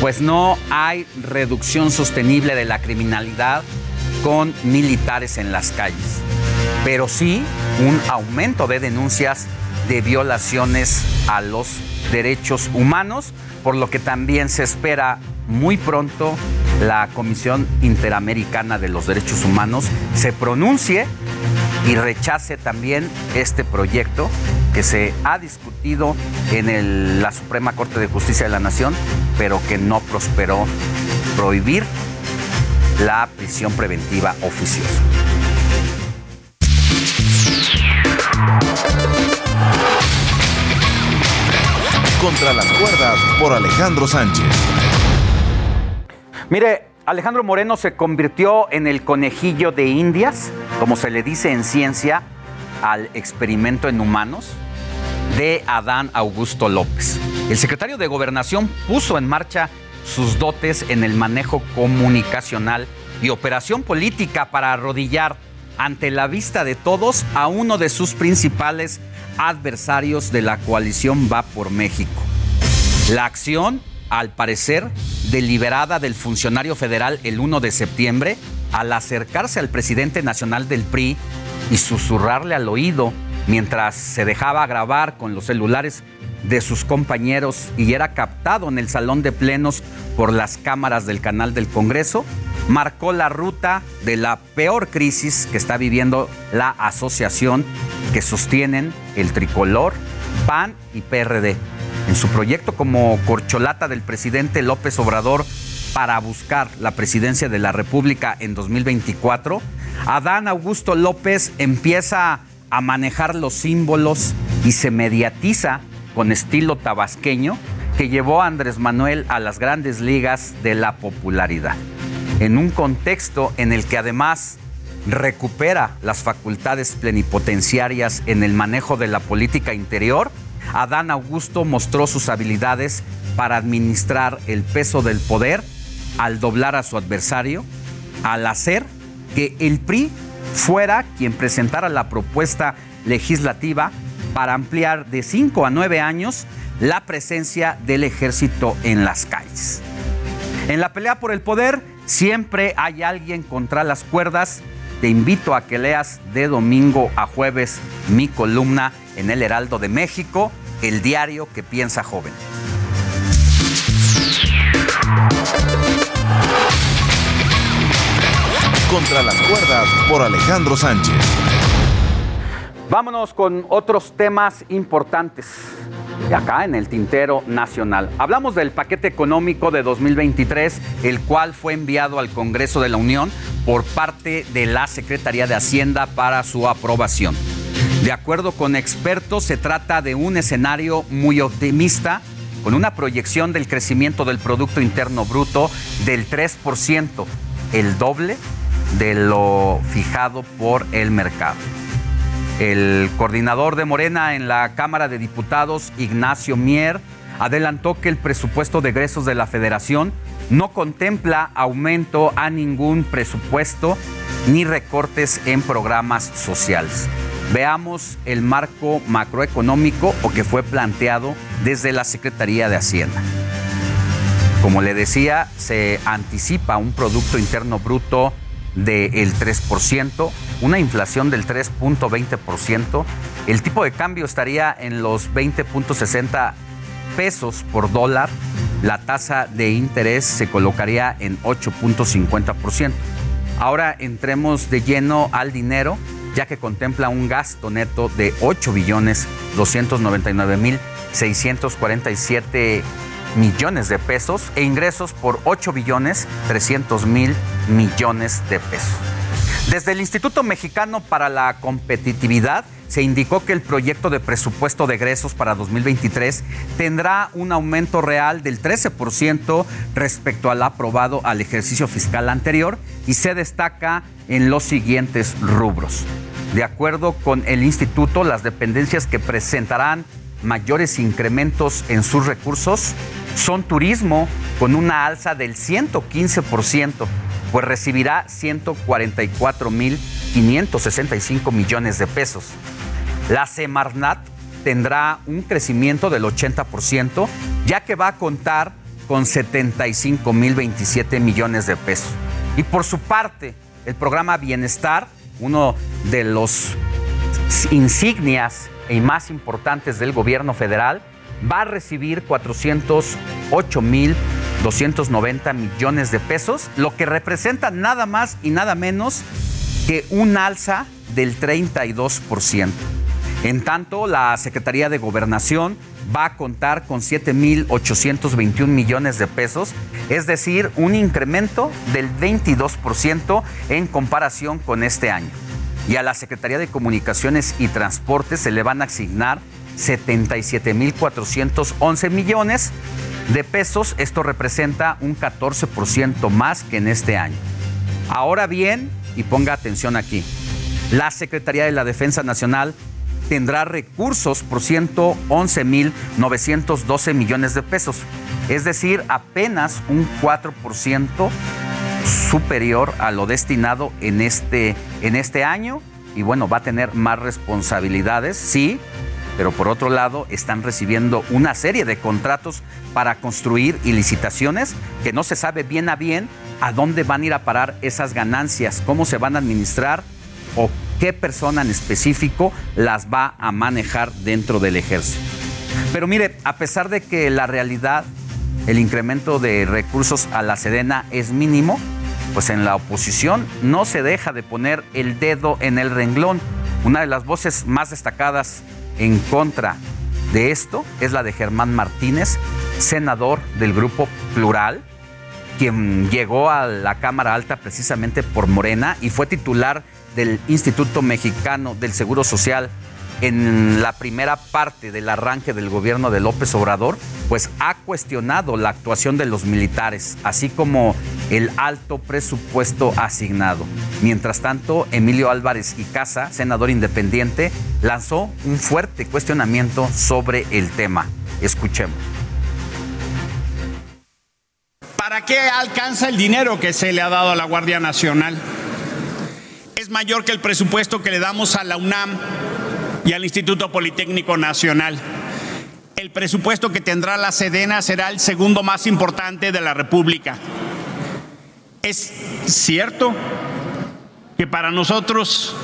pues no hay reducción sostenible de la criminalidad con militares en las calles, pero sí un aumento de denuncias de violaciones a los derechos humanos, por lo que también se espera muy pronto la Comisión Interamericana de los Derechos Humanos se pronuncie y rechace también este proyecto que se ha discutido en la Suprema Corte de Justicia de la Nación, pero que no prosperó prohibir la prisión preventiva oficiosa.
Contra las cuerdas por Alejandro Sánchez.
Mire, Alejandro Moreno se convirtió en el conejillo de Indias, como se le dice en ciencia, al experimento en humanos de Adán Augusto López. El secretario de Gobernación puso en marcha sus dotes en el manejo comunicacional y operación política para arrodillar ante la vista de todos a uno de sus principales adversarios de la coalición Va por México. La acción, al parecer, deliberada del funcionario federal el 1 de septiembre, al acercarse al presidente nacional del PRI y susurrarle al oído mientras se dejaba grabar con los celulares de sus compañeros y era captado en el salón de plenos por las cámaras del canal del Congreso, marcó la ruta de la peor crisis que está viviendo la asociación que sostienen el tricolor, PAN y PRD. En su proyecto como corcholata del presidente López Obrador para buscar la presidencia de la República en 2024, Adán Augusto López empieza a manejar los símbolos y se mediatiza con estilo tabasqueño que llevó a Andrés Manuel a las grandes ligas de la popularidad. En un contexto en el que además recupera las facultades plenipotenciarias en el manejo de la política interior, Adán Augusto mostró sus habilidades para administrar el peso del poder al doblar a su adversario, al hacer que el PRI fuera quien presentara la propuesta legislativa para ampliar de 5 a 9 años la presencia del ejército en las calles. En la pelea por el poder siempre hay alguien contra las cuerdas. Te invito a que leas de domingo a jueves mi columna en el Heraldo de México, el diario que piensa joven.
Contra las cuerdas por Alejandro Sánchez.
Vámonos con otros temas importantes de acá en el tintero nacional. Hablamos del paquete económico de 2023, el cual fue enviado al Congreso de la Unión por parte de la Secretaría de Hacienda para su aprobación. De acuerdo con expertos, se trata de un escenario muy optimista, con una proyección del crecimiento del Producto Interno Bruto del 3%, el doble de lo fijado por el mercado. El coordinador de Morena en la Cámara de Diputados, Ignacio Mier, adelantó que el presupuesto de egresos de la Federación no contempla aumento a ningún presupuesto ni recortes en programas sociales. Veamos el marco macroeconómico o que fue planteado desde la Secretaría de Hacienda. Como le decía, se anticipa un Producto Interno Bruto del 3%, una inflación del 3.20%, el tipo de cambio estaría en los 20.60 pesos por dólar, la tasa de interés se colocaría en 8.50%. Ahora entremos de lleno al dinero, ya que contempla un gasto neto de 8 billones 299 mil 647 millones de pesos e ingresos por 8 billones 300 mil millones de pesos. Desde el Instituto Mexicano para la Competitividad se indicó que el proyecto de presupuesto de egresos para 2023 tendrá un aumento real del 13% respecto al aprobado al ejercicio fiscal anterior y se destaca en los siguientes rubros. De acuerdo con el instituto, las dependencias que presentarán mayores incrementos en sus recursos son turismo con una alza del 115%, pues recibirá 144.565 millones de pesos. La Semarnat tendrá un crecimiento del 80%, ya que va a contar con 75.027 millones de pesos. Y por su parte, el programa Bienestar, uno de los insignias y más importantes del gobierno federal, va a recibir 408.290 millones de pesos, lo que representa nada más y nada menos que un alza del 32%. En tanto, la Secretaría de Gobernación va a contar con 7.821 millones de pesos, es decir, un incremento del 22% en comparación con este año. Y a la Secretaría de Comunicaciones y Transportes se le van a asignar 77.411 millones de pesos. Esto representa un 14% más que en este año. Ahora bien, y ponga atención aquí, la Secretaría de la Defensa Nacional tendrá recursos por 111.912 millones de pesos, es decir, apenas un 4% superior a lo destinado en este, en este año. Y bueno, va a tener más responsabilidades, sí, pero por otro lado están recibiendo una serie de contratos para construir y licitaciones que no se sabe bien a bien a dónde van a ir a parar esas ganancias, cómo se van a administrar o qué persona en específico las va a manejar dentro del ejército. Pero mire, a pesar de que la realidad, el incremento de recursos a la Sedena es mínimo, pues en la oposición no se deja de poner el dedo en el renglón. Una de las voces más destacadas en contra de esto es la de Germán Martínez, senador del Grupo Plural, quien llegó a la Cámara Alta precisamente por Morena y fue titular del Instituto Mexicano del Seguro Social en la primera parte del arranque del gobierno de López Obrador, pues ha cuestionado la actuación de los militares, así como el alto presupuesto asignado. Mientras tanto, Emilio Álvarez y Casa, senador independiente, lanzó un fuerte cuestionamiento sobre el tema. Escuchemos.
¿Para qué alcanza el dinero que se le ha dado a la Guardia Nacional? Es mayor que el presupuesto que le damos a la UNAM, y al Instituto Politécnico Nacional. El presupuesto que tendrá la Sedena será el segundo más importante de la República. Es cierto que para nosotros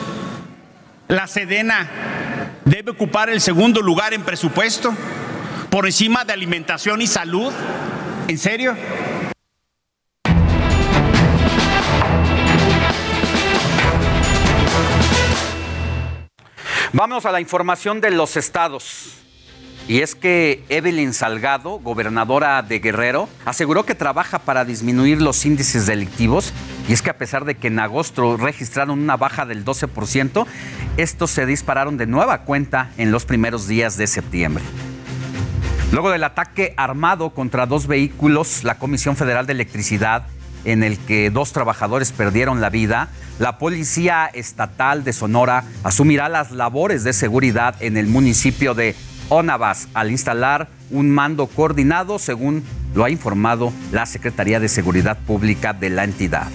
la Sedena debe ocupar el segundo lugar en presupuesto por encima de alimentación y salud. ¿En serio?
Vamos a la información de los estados. Y es que Evelyn Salgado, gobernadora de Guerrero, aseguró que trabaja para disminuir los índices delictivos. Y es que a pesar de que en agosto registraron una baja del 12%, estos se dispararon de nueva cuenta en los primeros días de septiembre. Luego del ataque armado contra dos vehículos, la Comisión Federal de Electricidad, en el que dos trabajadores perdieron la vida, la Policía Estatal de Sonora asumirá las labores de seguridad en el municipio de Onabas al instalar un mando coordinado, según lo ha informado la Secretaría de Seguridad Pública de la entidad.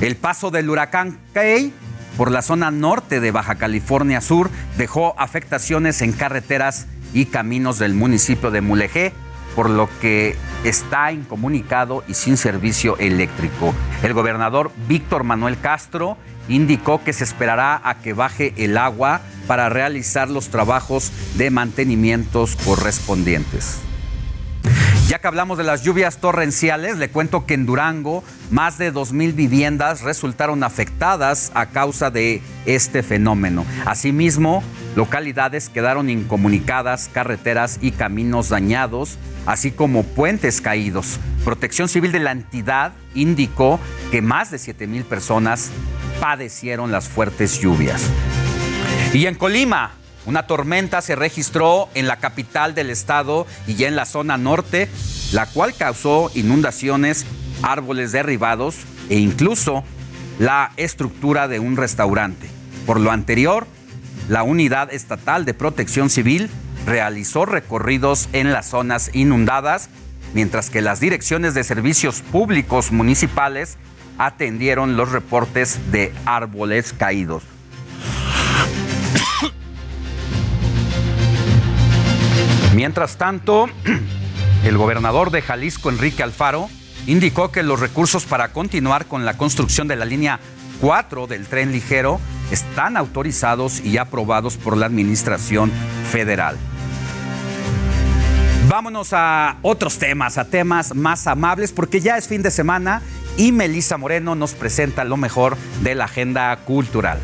El paso del huracán Key por la zona norte de Baja California Sur dejó afectaciones en carreteras y caminos del municipio de Mulegé, por lo que está incomunicado y sin servicio eléctrico. El gobernador Víctor Manuel Castro indicó que se esperará a que baje el agua para realizar los trabajos de mantenimientos correspondientes. Ya que hablamos de las lluvias torrenciales, le cuento que en Durango más de 2.000 viviendas resultaron afectadas a causa de este fenómeno. Asimismo, localidades quedaron incomunicadas, carreteras y caminos dañados, así como puentes caídos. Protección Civil de la entidad indicó que más de 7.000 personas padecieron las fuertes lluvias. Y en Colima, una tormenta se registró en la capital del estado y en la zona norte, la cual causó inundaciones, árboles derribados e incluso la estructura de un restaurante. Por lo anterior, la Unidad Estatal de Protección Civil realizó recorridos en las zonas inundadas, mientras que las direcciones de servicios públicos municipales atendieron los reportes de árboles caídos. Mientras tanto, el gobernador de Jalisco, Enrique Alfaro, indicó que los recursos para continuar con la construcción de la línea 4 del tren ligero están autorizados y aprobados por la Administración Federal. Vámonos a otros temas, a temas más amables, porque ya es fin de semana y Melisa Moreno nos presenta lo mejor de la agenda cultural.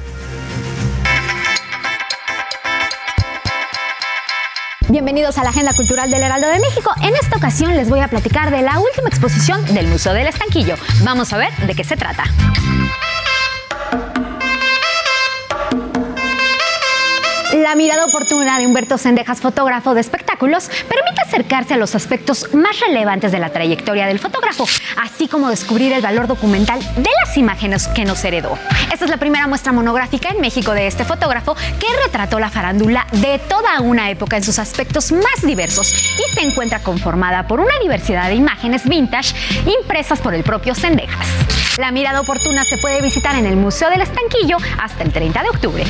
Bienvenidos a la Agenda Cultural del Heraldo de México. En esta ocasión les voy a platicar de la última exposición del Museo del Estanquillo. Vamos a ver de qué se trata. La mirada oportuna de Humberto Sendejas, fotógrafo de espectáculos, permite acercarse a los aspectos más relevantes de la trayectoria del fotógrafo, así como descubrir el valor documental de las imágenes que nos heredó. Esta es la primera muestra monográfica en México de este fotógrafo que retrató la farándula de toda una época en sus aspectos más diversos y se encuentra conformada por una diversidad de imágenes vintage impresas por el propio Sendejas. La mirada oportuna se puede visitar en el Museo del Estanquillo hasta el 30 de octubre.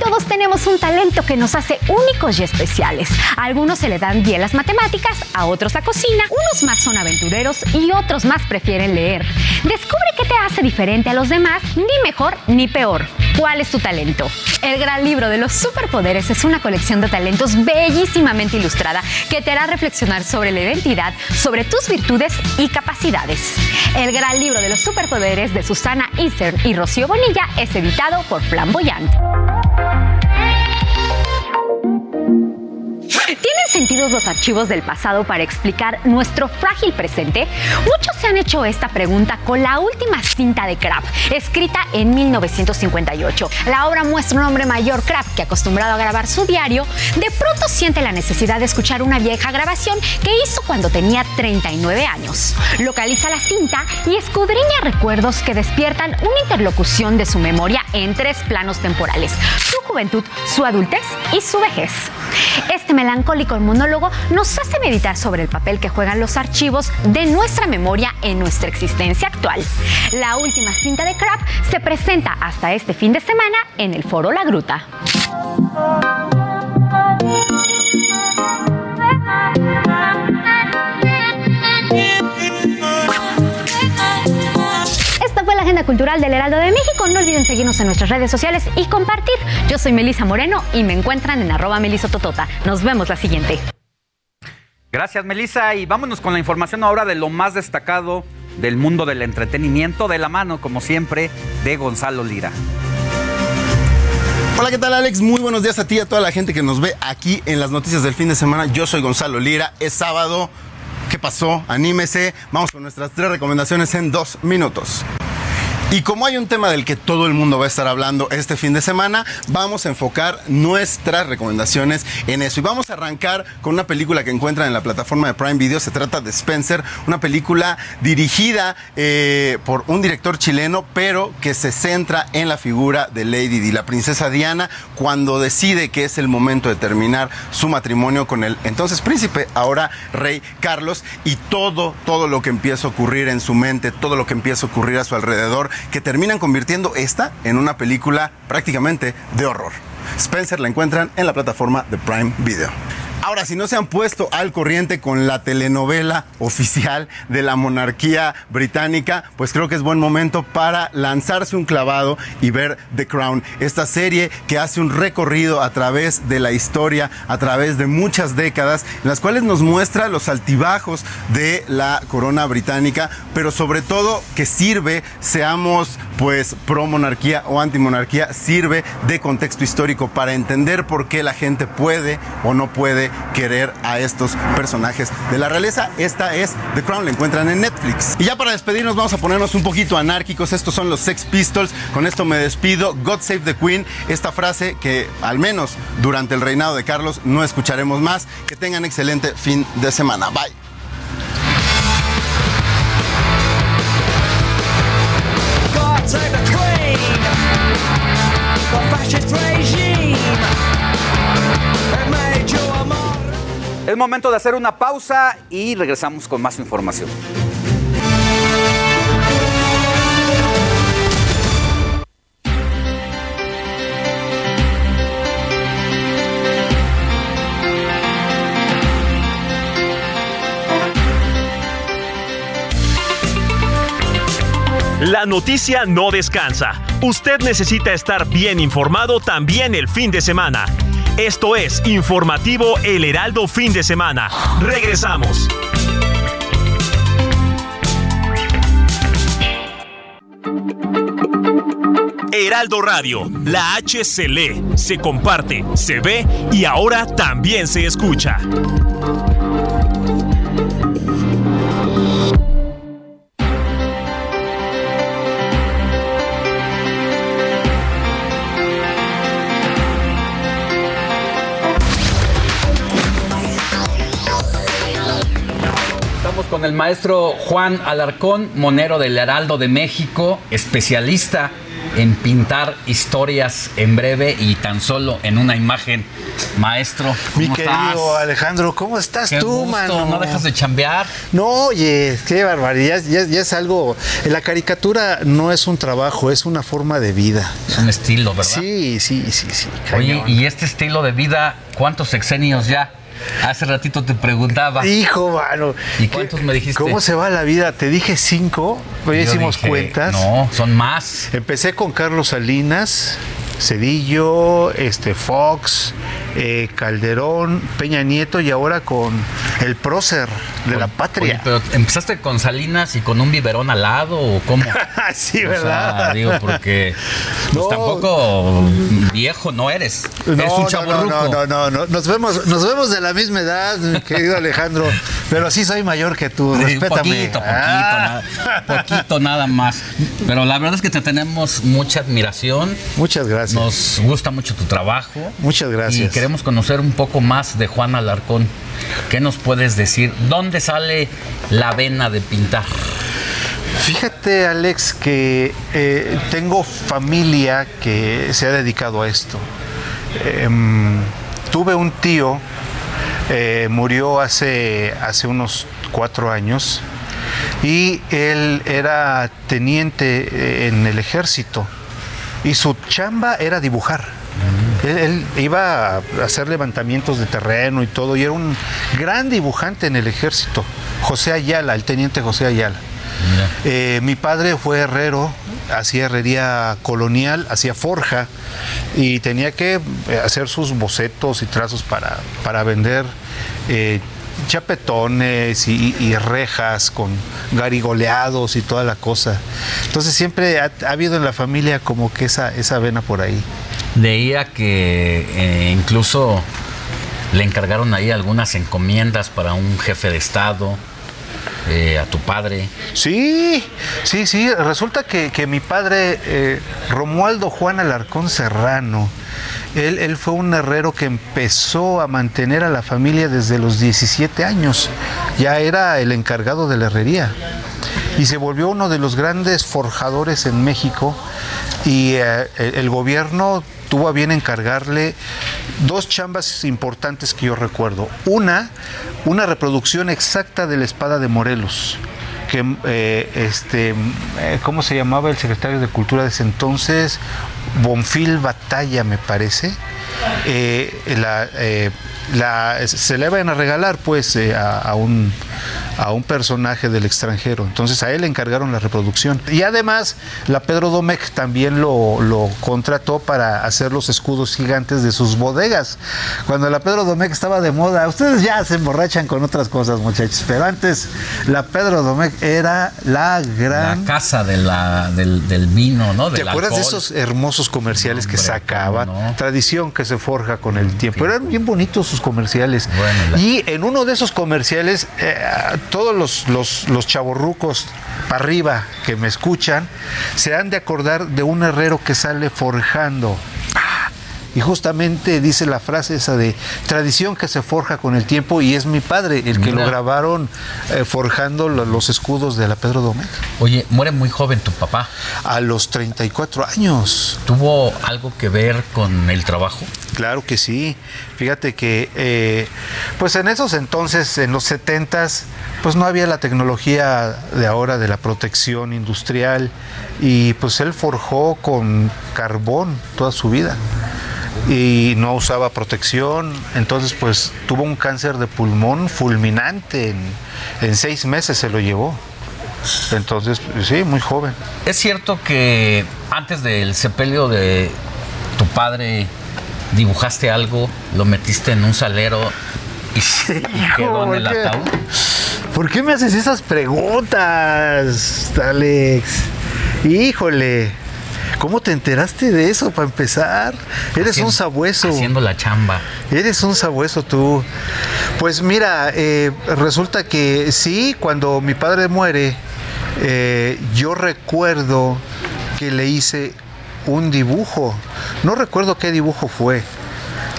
Todos tenemos un talento que nos hace únicos y especiales. A algunos se le dan bien las matemáticas, a otros la cocina, unos más son aventureros y otros más prefieren leer. Descubre qué te hace diferente a los demás, ni mejor ni peor. ¿Cuál es tu talento? El gran libro de los superpoderes es una colección de talentos bellísimamente ilustrada que te hará reflexionar sobre la identidad, sobre tus virtudes y capacidades. El gran libro de los superpoderes de Susana Eastern y Rocío Bonilla es editado por Flamboyant. ¿Tienen sentidos los archivos del pasado para explicar nuestro frágil presente? Muchos se han hecho esta pregunta con la última cinta de Kraft, escrita en 1958. La obra muestra un hombre mayor, Kraft, que acostumbrado a grabar su diario, de pronto siente la necesidad de escuchar una vieja grabación que hizo cuando tenía 39 años. Localiza la cinta y escudriña recuerdos que despiertan una interlocución de su memoria en tres planos temporales, su juventud, su adultez y su vejez. Este melancólico monólogo nos hace meditar sobre el papel que juegan los archivos de nuestra memoria en nuestra existencia actual. La última cinta de Crap se presenta hasta este fin de semana en el Foro La Gruta. Agenda cultural del Heraldo de México. No olviden seguirnos en nuestras redes sociales y compartir. Yo soy Melisa Moreno y me encuentran en arroba melisototota. Nos vemos la siguiente.
Gracias, Melissa. Y vámonos con la información ahora de lo más destacado del mundo del entretenimiento, de la mano, como siempre, de Gonzalo Lira.
Hola, ¿qué tal Alex? Muy buenos días a ti y a toda la gente que nos ve aquí en las noticias del fin de semana. Yo soy Gonzalo Lira, es sábado. ¿Qué pasó? Anímese. Vamos con nuestras tres recomendaciones en dos minutos. Y como hay un tema del que todo el mundo va a estar hablando este fin de semana, vamos a enfocar nuestras recomendaciones en eso. Y vamos a arrancar con una película que encuentran en la plataforma de Prime Video. Se trata de Spencer, una película dirigida eh, por un director chileno, pero que se centra en la figura de Lady Di, la princesa Diana, cuando decide que es el momento de terminar su matrimonio con el entonces príncipe, ahora rey Carlos, y todo, todo lo que empieza a ocurrir en su mente, todo lo que empieza a ocurrir a su alrededor que terminan convirtiendo esta en una película prácticamente de horror. Spencer la encuentran en la plataforma de Prime Video. Ahora, si no se han puesto al corriente con la telenovela oficial de la monarquía británica, pues creo que es buen momento para lanzarse un clavado y ver The Crown, esta serie que hace un recorrido a través de la historia, a través de muchas décadas, en las cuales nos muestra los altibajos de la corona británica, pero sobre todo que sirve, seamos pues pro monarquía o anti monarquía, sirve de contexto histórico para entender por qué la gente puede o no puede querer a estos personajes de la realeza. Esta es The Crown, la encuentran en Netflix. Y ya para despedirnos vamos a ponernos un poquito anárquicos. Estos son los Sex Pistols. Con esto me despido. God Save the Queen. Esta frase que al menos durante el reinado de Carlos no escucharemos más. Que tengan excelente fin de semana. Bye.
Save the Queen.
Es momento de hacer una pausa y regresamos con más información.
La noticia no descansa. Usted necesita estar bien informado también el fin de semana. Esto es Informativo El Heraldo Fin de Semana. Regresamos. Heraldo Radio, la H se lee, se comparte, se ve y ahora también se escucha.
Estamos con el maestro Juan Alarcón, monero del Heraldo de México, especialista en pintar historias en breve y tan solo en una imagen. Maestro, ¿cómo
Mi querido
estás?
Alejandro, ¿cómo estás
Qué
tú,
gusto,
mano?
¿No dejas de chambear?
No, oye, qué barbaridad. Ya, ya es algo. La caricatura no es un trabajo, es una forma de vida.
Es un estilo, ¿verdad?
Sí, sí, sí, sí.
Oye, y este estilo de vida, ¿cuántos sexenios ya? Hace ratito te preguntaba.
Hijo, mano.
¿Y cuántos me dijiste?
¿Cómo se va la vida? Te dije cinco,
Yo
hicimos
dije,
cuentas.
No, son más.
Empecé con Carlos Salinas, Cedillo, este Fox, eh, Calderón, Peña Nieto y ahora con el prócer de la patria.
Oye, pero empezaste con Salinas y con un biberón al lado o cómo?
sí,
O
¿verdad?
sea, digo, porque pues
No.
tampoco viejo no eres. eres un chavo
no, no, no, no, no, nos vemos, nos vemos de la misma edad, mi querido Alejandro, pero sí soy mayor que tú,
Sí,
respétame.
Poquito, poquito,
Ah.
nada, poquito nada más. Pero la verdad es que te tenemos mucha admiración.
Muchas gracias.
Nos gusta mucho tu trabajo.
Muchas gracias.
Y queremos conocer un poco más de Juan Alarcón. ¿Qué nos puedes decir? ¿Dónde sale la vena de pintar?
Fíjate, Alex, que eh, tengo familia que se ha dedicado a esto. Em, tuve un tío, eh, murió hace, hace unos cuatro años, y él era teniente eh, en el ejército, y su chamba era dibujar. Él, él iba a hacer levantamientos de terreno y todo, y era un gran dibujante en el ejército. José Ayala, el teniente José Ayala. Eh, mi padre fue herrero, hacía herrería colonial, hacía forja y tenía que eh, hacer sus bocetos y trazos para, para vender eh, chapetones y, y rejas con garigoleados y toda la cosa. Entonces siempre ha, ha habido en la familia como que esa, esa vena por ahí.
Leía que eh, incluso le encargaron ahí algunas encomiendas para un jefe de Estado, eh, a tu padre.
Sí, sí, sí. Resulta que, que mi padre, eh, Romualdo Juan Alarcón Serrano, él, él fue un herrero que empezó a mantener a la familia desde los 17 años. Ya era el encargado de la herrería. Y se volvió uno de los grandes forjadores en México. Y eh, el, gobierno tuvo a bien encargarle dos chambas importantes que yo recuerdo. Una, una reproducción exacta de la espada de Morelos que eh, este eh, cómo se llamaba el secretario de cultura de ese entonces Bonfil Batalla me parece. Eh, la, eh, la- se le iban a regalar pues eh, a, a un a un personaje del extranjero. Entonces a él le encargaron la reproducción. Y además la Pedro Domecq también lo, lo contrató para hacer los escudos gigantes de sus bodegas. Cuando la Pedro Domecq estaba de moda ustedes ya se emborrachan con otras cosas muchachos pero antes la Pedro Domecq era la gran
La casa de la, del, del vino, ¿no?
¿Te
Del
acuerdas de esos hermosos comerciales que sacaba? Tradición que se forja con el tiempo. Eran bien bonitos sus comerciales. Y en uno de esos comerciales, eh, todos los, los, los chavorrucos para arriba que me escuchan se han de acordar de un herrero que sale forjando. Y justamente dice la frase esa de tradición que se forja con el tiempo y es mi padre el que
Mira.
lo grabaron eh, forjando lo- los escudos de la Pedro Domecq.
Oye, muere muy joven tu papá.
A los 34 años.
¿Tuvo algo que ver con el trabajo?
Claro que sí. Fíjate que, eh, pues en esos entonces, en los 70s, pues no había la tecnología de ahora de la protección industrial y pues él forjó con carbón toda su vida y no usaba protección, entonces pues tuvo un cáncer de pulmón fulminante, en, en seis meses se lo llevó. Entonces, sí, muy joven.
¿Es cierto que antes del sepelio de tu padre dibujaste algo, lo metiste en un salero y, y quedó en el ataúd?
¿Por qué me haces esas preguntas, Alex? Híjole, ¿cómo te enteraste de eso para empezar? Eres
Haciendo-
un sabueso.
Haciendo la chamba.
Eres un sabueso tú. Pues mira, eh, resulta que sí, cuando mi padre muere, eh, yo recuerdo que le hice un dibujo. No recuerdo qué dibujo fue.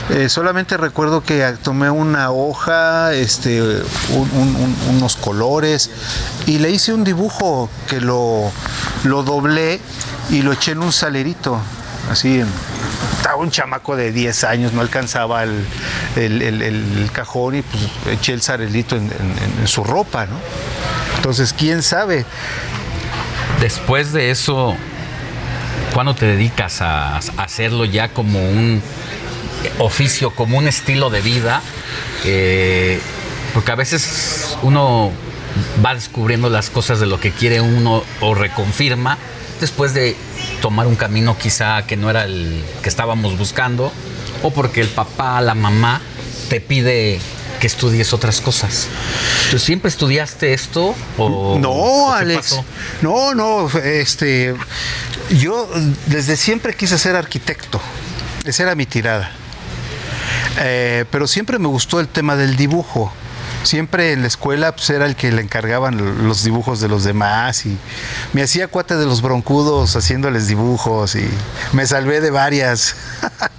Eh, solamente recuerdo que tomé una hoja, este, un- un- un- unos colores y le hice un dibujo que lo, doblé y lo eché en un salerito. Así, estaba un chamaco de 10 años, no alcanzaba el, cajón y pues eché el salerito en, su ropa, ¿no? Entonces, quién sabe.
Después de eso, ¿cuándo te dedicas a hacerlo ya como un oficio, como un estilo de vida? Eh, porque a veces uno va descubriendo las cosas de lo que quiere uno o reconfirma después de tomar un camino quizá que no era el que estábamos buscando o porque el papá, la mamá te pide que estudies otras cosas. ¿Tú siempre estudiaste esto o
No,
o
Alex.
pasó?
No, no, este. Yo desde siempre quise ser arquitecto. Esa era mi tirada. Eh, pero siempre me gustó el tema del dibujo. Siempre en la escuela pues, era el que le encargaban los dibujos de los demás y me hacía cuate de los broncudos haciéndoles dibujos y me salvé de varias.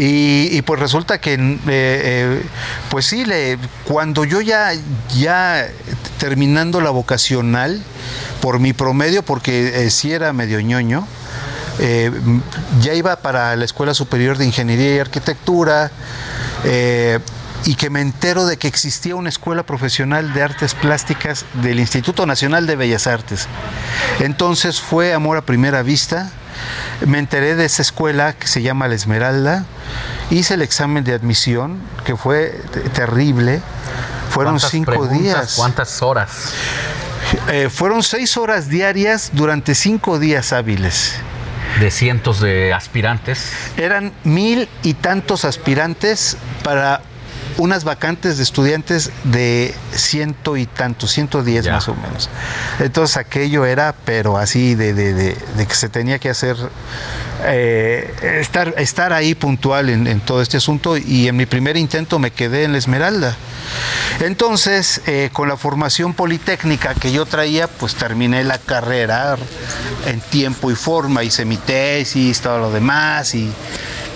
Y, pues resulta que, eh, eh, pues sí, le, cuando yo ya, ya terminando la vocacional, por mi promedio, porque eh, sí era medio ñoño, eh, ya iba para la Escuela Superior de Ingeniería y Arquitectura eh, y que me entero de que existía una escuela profesional de artes plásticas del Instituto Nacional de Bellas Artes. Entonces fue amor a primera vista. Me enteré de esa escuela que se llama La Esmeralda. Hice el examen de admisión, que fue terrible. Fueron
¿Cuántas
cinco días.
¿Cuántas horas?
Eh, fueron seis horas diarias durante cinco días hábiles.
De cientos de aspirantes.
Eran mil y tantos aspirantes para unas vacantes de estudiantes de ciento y tantos, 110 más o menos. Entonces aquello era, pero así de, de- de- de que se tenía que hacer, eh, estar, estar ahí puntual en, todo este asunto y en mi primer intento me quedé en la Esmeralda. Entonces, eh, con la formación politécnica que yo traía, pues terminé la carrera en tiempo y forma, hice mi tesis, todo lo demás y,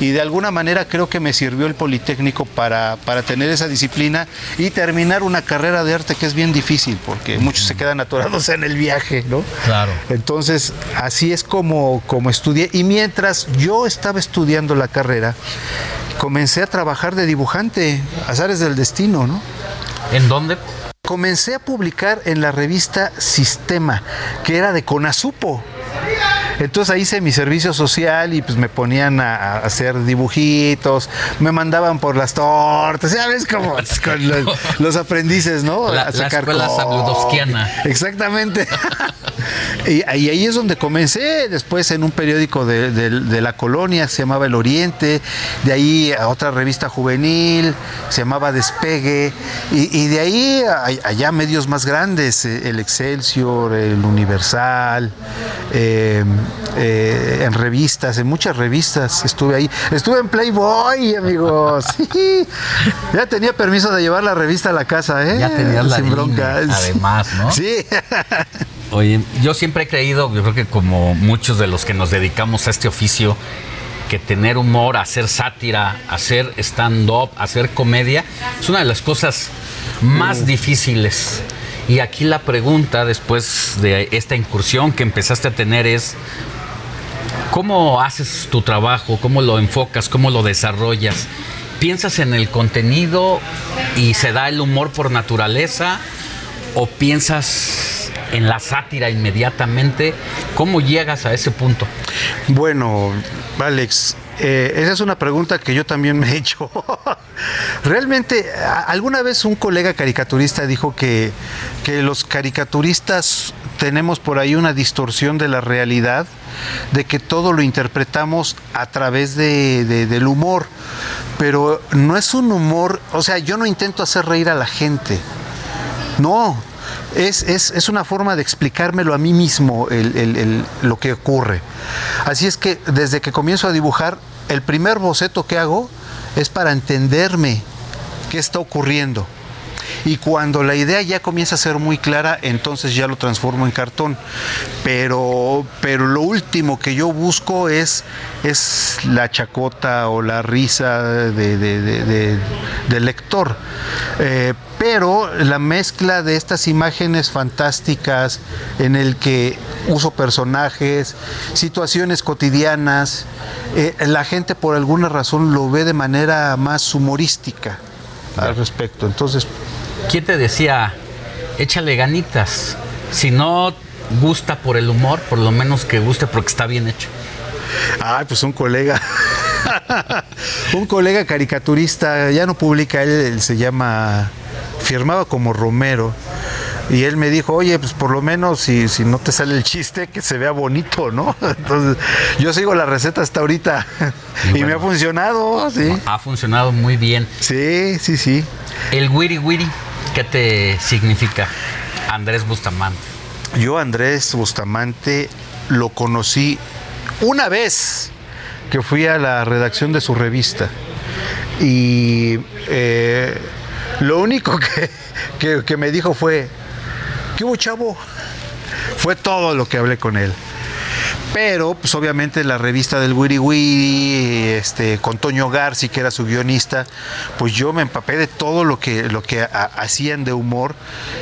y de alguna manera creo que me sirvió el Politécnico para, para tener esa disciplina y terminar una carrera de arte que es bien difícil porque muchos se quedan atorados en el viaje, ¿no?
Claro.
Entonces, así es como, como estudié. Y mientras yo estaba estudiando la carrera, comencé a trabajar de dibujante, azares del destino, ¿no?
¿En dónde?
Comencé a publicar en la revista Sistema, que era de Conasupo. Entonces ahí hice mi servicio social y pues me ponían a, a hacer dibujitos, me mandaban por las tortas, ya ves como con los, los aprendices, ¿no?
La-
A
la
sacar
escuela.
Exactamente. y, y ahí es donde comencé, después en un periódico de, de- de la colonia, se llamaba El Oriente, de ahí a otra revista juvenil, se llamaba Despegue, y, y de ahí a- allá medios más grandes, eh, el Excelsior, el Universal, eh, eh, en revistas, en muchas revistas estuve ahí. Estuve en Playboy, amigos. Sí. Ya tenía permiso de llevar la revista a la casa, ¿eh?
Ya tenías la
Sin
línea,
broncas.
además, ¿no?
Sí.
Oye, yo siempre he creído, yo creo que como muchos de los que nos dedicamos a este oficio, que tener humor, hacer sátira, hacer stand-up, hacer comedia, es una de las cosas más difíciles. Y aquí la pregunta, después de esta incursión que empezaste a tener, es, ¿cómo haces tu trabajo? ¿Cómo lo enfocas? ¿Cómo lo desarrollas? ¿Piensas en el contenido y se da el humor por naturaleza? ¿O piensas en la sátira inmediatamente? ¿Cómo llegas a ese punto?
Bueno, Alex, eh, esa es una pregunta que yo también me he hecho. Realmente, alguna vez un colega caricaturista dijo que, que los caricaturistas tenemos por ahí una distorsión de la realidad, de que todo lo interpretamos a través de- de- del humor, pero no es un humor, o sea, yo no intento hacer reír a la gente. No, es, es- es una forma de explicármelo a mí mismo el- el- lo que ocurre. Así es que desde que comienzo a dibujar, el primer boceto que hago es para entenderme qué está ocurriendo. Y cuando la idea ya comienza a ser muy clara, entonces ya lo transformo en cartón. Pero, pero lo último que yo busco es, es la chacota o la risa de- de- de- de- del lector. Eh, pero la mezcla de estas imágenes fantásticas en el que uso personajes, situaciones cotidianas, eh, la gente por alguna razón lo ve de manera más humorística al respecto. Entonces,
¿Quién te decía, échale ganitas? Si no gusta por el humor, por lo menos que guste porque está bien hecho.
Ay, pues un colega. un colega caricaturista, ya no publica, él, él se llama, firmaba como Romero. Y él me dijo, oye, pues por lo menos si, si no te sale el chiste, que se vea bonito, ¿no? Entonces, yo sigo la receta hasta ahorita. Y, me ha funcionado, sí.
Ha funcionado muy bien.
Sí, sí, sí.
El wiri wiri, ¿qué te significa? Andrés Bustamante.
Yo, Andrés Bustamante, lo conocí una vez que fui a la redacción de su revista. Y eh, lo único que, que- que me dijo fue, ¿qué hubo, chavo? Fue todo lo que hablé con él. Pero, pues obviamente la revista del Wiri Wiri, este, con Toño Garci, que era su guionista, pues yo me empapé de todo lo que, lo que hacían de humor.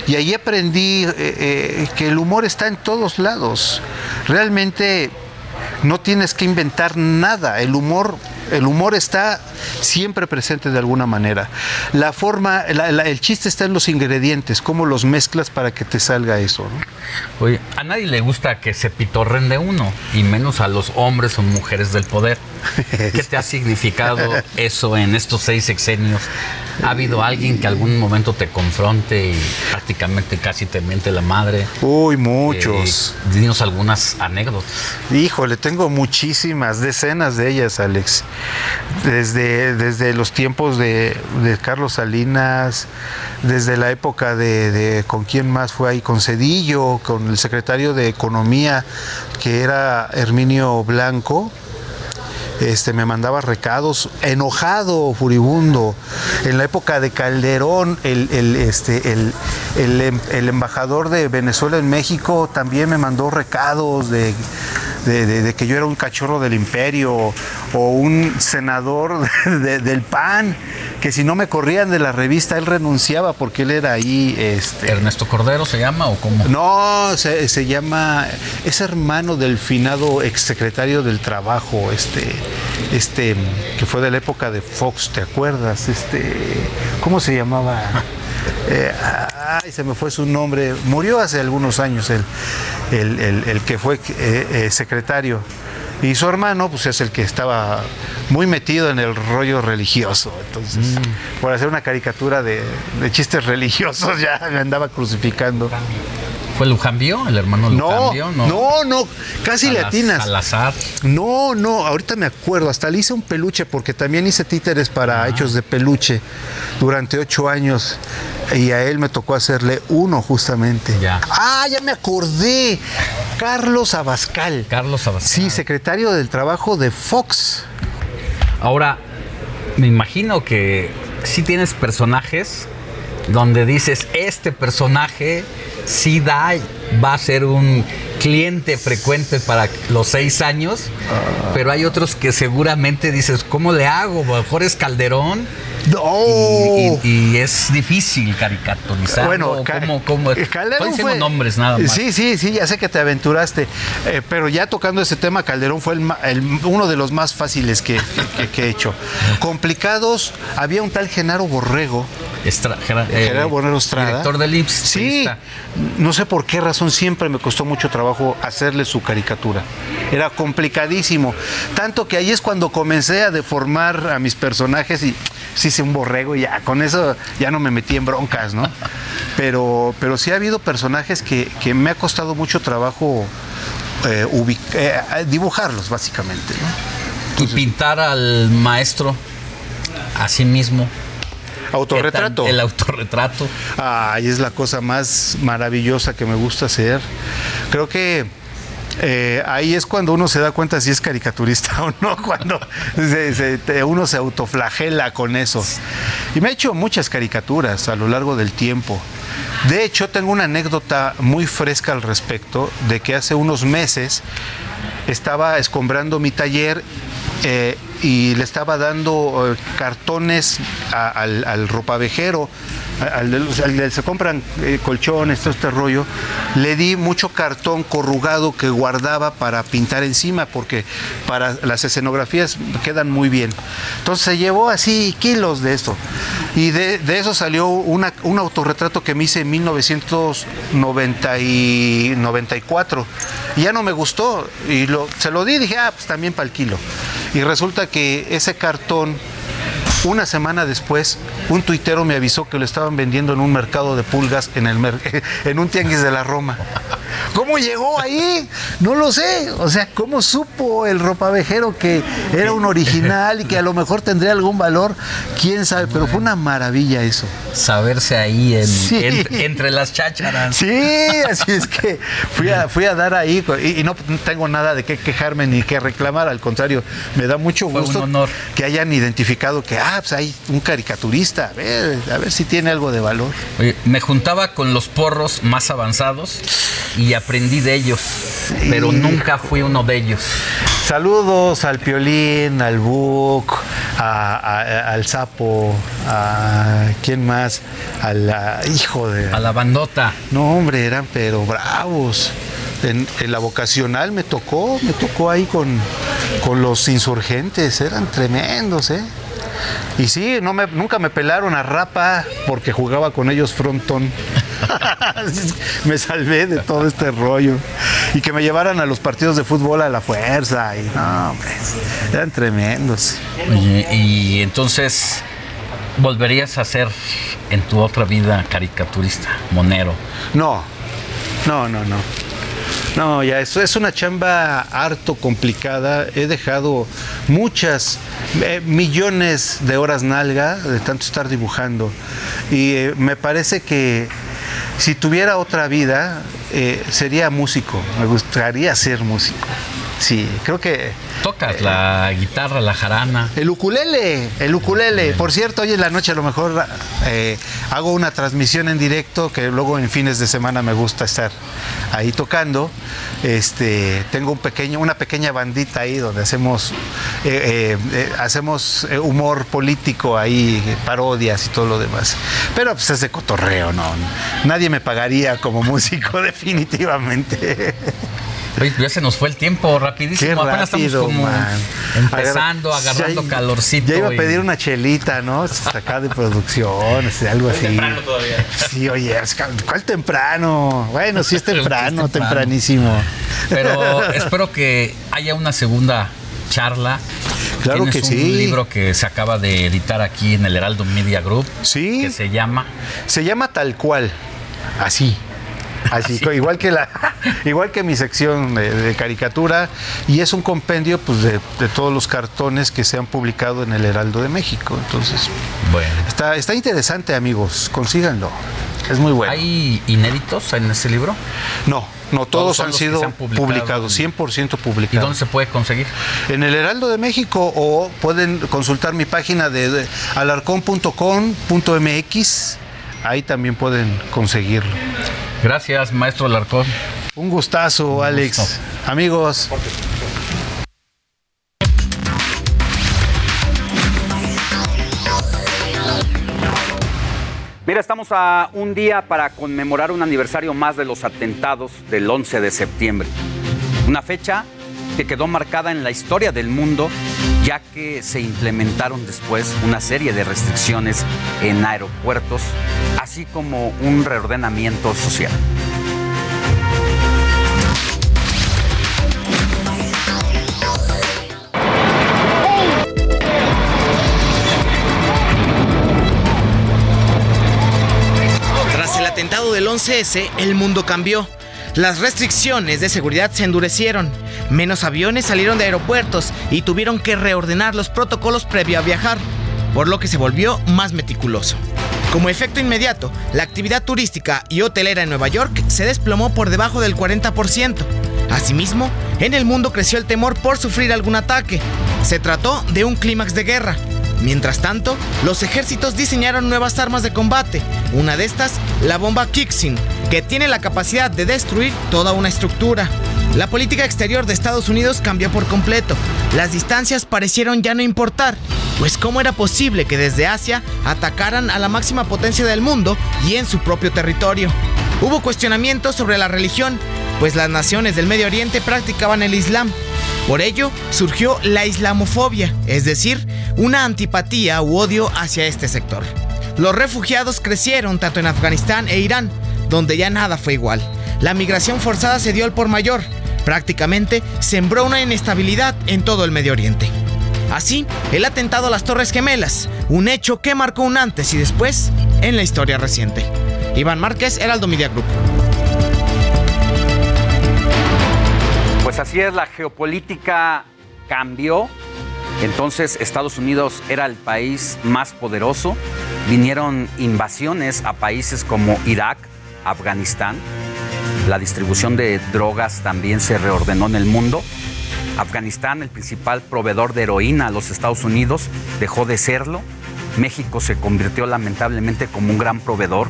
Y ahí aprendí eh, eh, que el humor está en todos lados. Realmente no tienes que inventar nada. El humor, el humor está siempre presente de alguna manera. La forma, la- la- el chiste está en los ingredientes, cómo los mezclas para que te salga eso. ¿no?
Oye, a nadie le gusta que se pitorren de uno, y menos a los hombres o mujeres del poder. ¿Qué te ha significado eso en estos seis sexenios? ¿Ha habido alguien que algún momento te confronte y prácticamente casi te miente la madre?
Uy, muchos.
Eh, dinos algunas anécdotas.
Híjole, tengo muchísimas, decenas de ellas, Alex. Desde, desde los tiempos de, de Carlos Salinas, desde la época de, de- con quién más fue ahí, con Cedillo, con el secretario de Economía, que era Herminio Blanco. Este, me mandaba recados, enojado, furibundo. En la época de Calderón, el, el, este, el, el em- embajador de Venezuela en México también me mandó recados de, de- de- de que yo era un cachorro del imperio o un senador de- del PAN, que si no me corrían de la revista él renunciaba porque él era ahí. Este,
¿Ernesto Cordero se llama o cómo?
no, se, se llama, es hermano del finado exsecretario del Trabajo, este, este, que fue de la época de Fox, ¿te acuerdas? Este, ¿cómo se llamaba? Eh, ay, se me fue su nombre. Murió hace algunos años el, el, el- el que fue eh, eh, secretario. Y su hermano, pues es el que estaba muy metido en el rollo religioso. Entonces, por hacer una caricatura de, de chistes religiosos, ya me andaba crucificando.
¿Fue Lujambio, el hermano
No,
Lujambio?
no, no, casi le
Salas-
atinas.
Salazar.
No, no, ahorita me acuerdo, hasta le hice un peluche porque también hice títeres para hechos de peluche durante ocho años y a él me tocó hacerle uno justamente.
Ya.
Ah, ya me acordé. Carlos Abascal.
Carlos Abascal.
Sí, secretario del Trabajo de Fox.
Ahora, me imagino que sí tienes personajes donde dices, este personaje sí da, va a ser un cliente frecuente para los seis años,
Ah.
pero hay otros que seguramente dices, ¿cómo le hago? Mejor es Calderón.
No.
Y, y- y es difícil caricaturizar.
Bueno,
¿cómo, cómo?
Calderón
Estoy diciendo
fue-
nombres nada más.
Sí, sí, sí, ya sé que te aventuraste. Eh, pero ya tocando ese tema, Calderón fue el uno de los más fáciles que, que- que he hecho. Complicados, había un tal Genaro Borrego.
Estra- eh,
Gerardo Borrego Estrada.
Director del IMSS.
Sí, no sé por qué razón siempre me costó mucho trabajo hacerle su caricatura. Era complicadísimo. Tanto que ahí es cuando comencé a deformar a mis personajes y sí hice un borrego y ya con eso ya no me metí en broncas, ¿no? Pero, pero sí ha habido personajes que, que me ha costado mucho trabajo eh, ubic- eh, dibujarlos, básicamente, ¿no?
y pintar al maestro a sí mismo.
Autorretrato.
El autorretrato.
Ay, es la cosa más maravillosa que me gusta hacer. Creo que eh, ahí es cuando uno se da cuenta si es caricaturista o no, cuando se- uno se autoflagela con eso. Y me he hecho muchas caricaturas a lo largo del tiempo. De hecho, tengo una anécdota muy fresca al respecto de que hace unos meses estaba escombrando mi taller eh, y le estaba dando eh, cartones a- al, al ropavejero, al, al del- se compran eh, colchones, todo este rollo. Le di mucho cartón corrugado que guardaba para pintar encima, porque para las escenografías quedan muy bien. Entonces se llevó así kilos de esto. Y de, de eso salió una- un autorretrato que me hice en 1994. Y ya no me gustó. Y lo, se lo di, dije, ah, pues también para el kilo. Y resulta que ese cartón, una semana después, un tuitero me avisó que lo estaban vendiendo en un mercado de pulgas en, el en un tianguis de la Roma. ¿Cómo llegó ahí? No lo sé. O sea, ¿cómo supo el ropavejero que era un original y que a lo mejor tendría algún valor? ¿Quién sabe? Pero fue una maravilla eso.
Saberse ahí en-
Sí.
entre, entre las chácharas.
Sí, así es que fui a, fui a dar ahí y, y no tengo nada de qué quejarme ni qué reclamar, al contrario, me da mucho gusto que hayan identificado que, ah, pues hay un caricaturista, a ver, a ver si tiene algo de valor.
Oye, me juntaba con los porros más avanzados y
aprendí de ellos, pero nunca fui uno de ellos.
Saludos al Piolín, al Buc, a- a- al Sapo, a quién más, al hijo de.
A la bandota.
No, hombre, eran pero bravos. En, en la vocacional me tocó, me tocó ahí con, con los insurgentes, eran tremendos, ¿eh? Y sí, no me, nunca me pelaron a rapa porque jugaba con ellos frontón. me salvé de todo este rollo. Y que me llevaran a los partidos de fútbol a la fuerza. Y no, hombre, eran tremendos.
Oye, y entonces volverías a ser en tu otra vida caricaturista, monero.
No, no, no, no. No, ya eso es una chamba harto complicada. He dejado muchas, eh, millones de horas nalga de tanto estar dibujando. Y eh, me parece que si tuviera otra vida, eh, sería músico. Me gustaría ser músico. Sí, creo que
Tocas la guitarra, la jarana.
el ukulele, el ukulele. Por cierto, hoy en la noche a lo mejor eh, hago una transmisión en directo que luego en fines de semana me gusta estar ahí tocando. Este, tengo un pequeño, una pequeña bandita ahí donde hacemos, eh, eh, eh, hacemos eh, humor político ahí, parodias y todo lo demás. Pero pues es de cotorreo, ¿no? Nadie me pagaría como músico definitivamente.
Oye, ya se nos fue el tiempo rapidísimo.
Qué
Apenas
rápido,
estamos como
man.
empezando,
Agarra-
agarrando
ya-
calorcito.
Ya iba a
y-
pedir una chelita, ¿no? Acá de producción, algo así.
temprano todavía.
Sí, oye, ¿cuál temprano? Bueno, sí es temprano,
temprano.
tempranísimo.
Pero espero que haya una segunda charla.
Claro
Tienes
que
un
sí.
libro que se acaba de editar aquí en el Heraldo Media Group.
Sí.
Que se llama.
Se llama tal cual, así. Así, igual que la, igual que mi sección de, de caricatura, y es un compendio pues, de, de todos los cartones que se han publicado en el Heraldo de México. Entonces,
Bueno.
está, está interesante, amigos, consíganlo. Es muy bueno.
¿Hay inéditos en ese libro?
No, no, todos, han sido
publicado.
publicados, 100%
¿Y
publicados.
dónde se puede conseguir?
En el Heraldo de México o pueden consultar mi página de, de alarcón.com.mx, ahí también pueden conseguirlo.
Gracias, maestro Alarcón.
Un gustazo, Alex. Amigos.
Mira, estamos a un día para conmemorar un aniversario más de los atentados del 11 de septiembre. Una fecha que quedó marcada en la historia del mundo, ya que se implementaron después una serie de restricciones en aeropuertos, así como un reordenamiento social.
Tras el atentado del 11S, el mundo cambió. Las restricciones de seguridad se endurecieron. Menos aviones salieron de aeropuertos y tuvieron que reordenar los protocolos previo a viajar, por lo que se volvió más meticuloso. Como efecto inmediato, la actividad turística y hotelera en Nueva York se desplomó por debajo del 40%. Asimismo, en el mundo creció el temor por sufrir algún ataque. Se trató de un clímax de guerra. Mientras tanto, los ejércitos diseñaron nuevas armas de combate. Una de estas, la bomba Kixin, que tiene la capacidad de destruir toda una estructura. La política exterior de Estados Unidos cambió por completo. Las distancias parecieron ya no importar, pues cómo era posible que desde Asia atacaran a la máxima potencia del mundo y en su propio territorio. Hubo cuestionamientos sobre la religión, pues las naciones del Medio Oriente practicaban el Islam. Por ello, surgió la islamofobia, es decir, una antipatía u odio hacia este sector. Los refugiados crecieron tanto en Afganistán e Irán, donde ya nada fue igual. La migración forzada se dio al por mayor. Prácticamente sembró una inestabilidad en todo el Medio Oriente. Así, el atentado a las Torres Gemelas, un hecho que marcó un antes y después en la historia reciente. Iván Márquez, Heraldo Media Group.
Pues así es, la geopolítica cambió. Entonces Estados Unidos era el país más poderoso. Vinieron invasiones a países como Irak, Afganistán. La distribución de drogas también se reordenó en el mundo. Afganistán, el principal proveedor de heroína a los Estados Unidos, dejó de serlo. México se convirtió lamentablemente como un gran proveedor.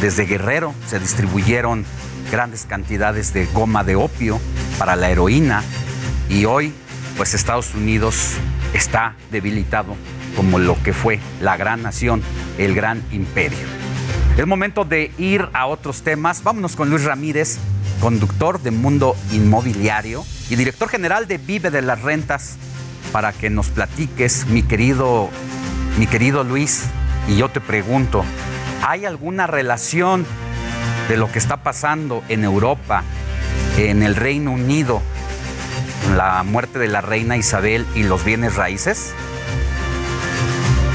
Desde Guerrero se distribuyeron
grandes cantidades de goma de opio para la heroína y hoy pues Estados Unidos está debilitado como lo que fue la gran nación, el gran imperio. Es momento de ir a otros temas. Vámonos con Luis Ramírez, conductor de Mundo Inmobiliario y director general de Vive de las Rentas, para que nos platiques, mi querido, mi querido Luis, y yo te pregunto, ¿hay alguna relación de lo que está pasando en Europa, en el Reino Unido, la muerte de la reina Isabel y los bienes raíces?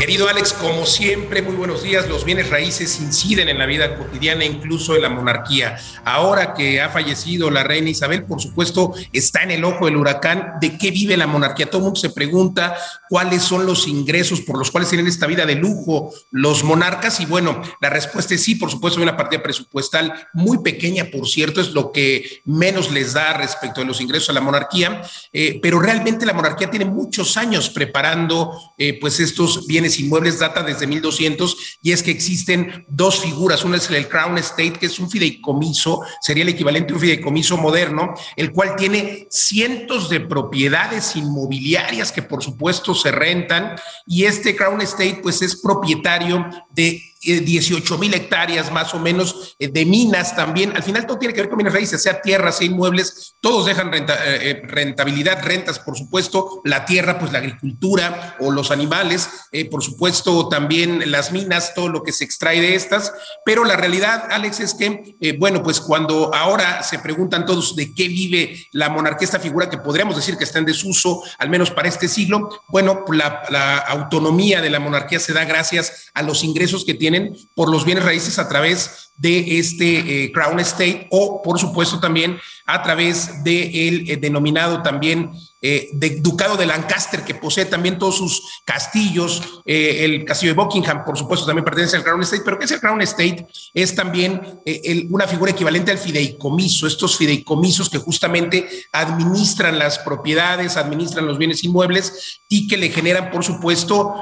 Querido Alex, como siempre, muy buenos días. Los bienes raíces inciden en la vida cotidiana, incluso en la monarquía. Ahora que ha fallecido la reina Isabel, por supuesto, está en el ojo del huracán. ¿De qué vive la monarquía? Todo el mundo se pregunta cuáles son los ingresos por los cuales tienen esta vida de lujo los monarcas. Y bueno, la respuesta es sí, por supuesto, hay una partida presupuestal muy pequeña, por cierto, es lo que menos les da respecto de los ingresos a la monarquía. Eh, pero realmente la monarquía tiene muchos años preparando eh, pues estos bienes inmuebles data desde 1200 y es que existen dos figuras. Una es el Crown Estate, que es un fideicomiso, sería el equivalente a un fideicomiso moderno, el cual tiene cientos de propiedades inmobiliarias que por supuesto se rentan y este Crown Estate pues es propietario de 18 mil hectáreas más o menos eh, de minas también. Al final todo tiene que ver con minas raíces, sea tierra, sea inmuebles, todos dejan eh, rentabilidad, rentas, por supuesto, la tierra, pues la agricultura o los animales, eh, por supuesto también las minas, todo lo que se extrae de estas. Pero la realidad, Alex, es que, bueno, pues cuando ahora se preguntan todos de qué vive la monarquía, esta figura que podríamos decir que está en desuso, al menos para este siglo, bueno, la, la autonomía de la monarquía se da gracias a los ingresos que tiene por los bienes raíces a través de este eh, Crown Estate o, por supuesto, también a través del de, eh, denominado también eh, de Ducado de Lancaster, que posee también todos sus castillos. el castillo de Buckingham, por supuesto, también pertenece al Crown Estate, pero ¿qué es el Crown Estate? Es también una figura equivalente al fideicomiso, estos fideicomisos que justamente administran las propiedades, administran los bienes inmuebles y que le generan, por supuesto,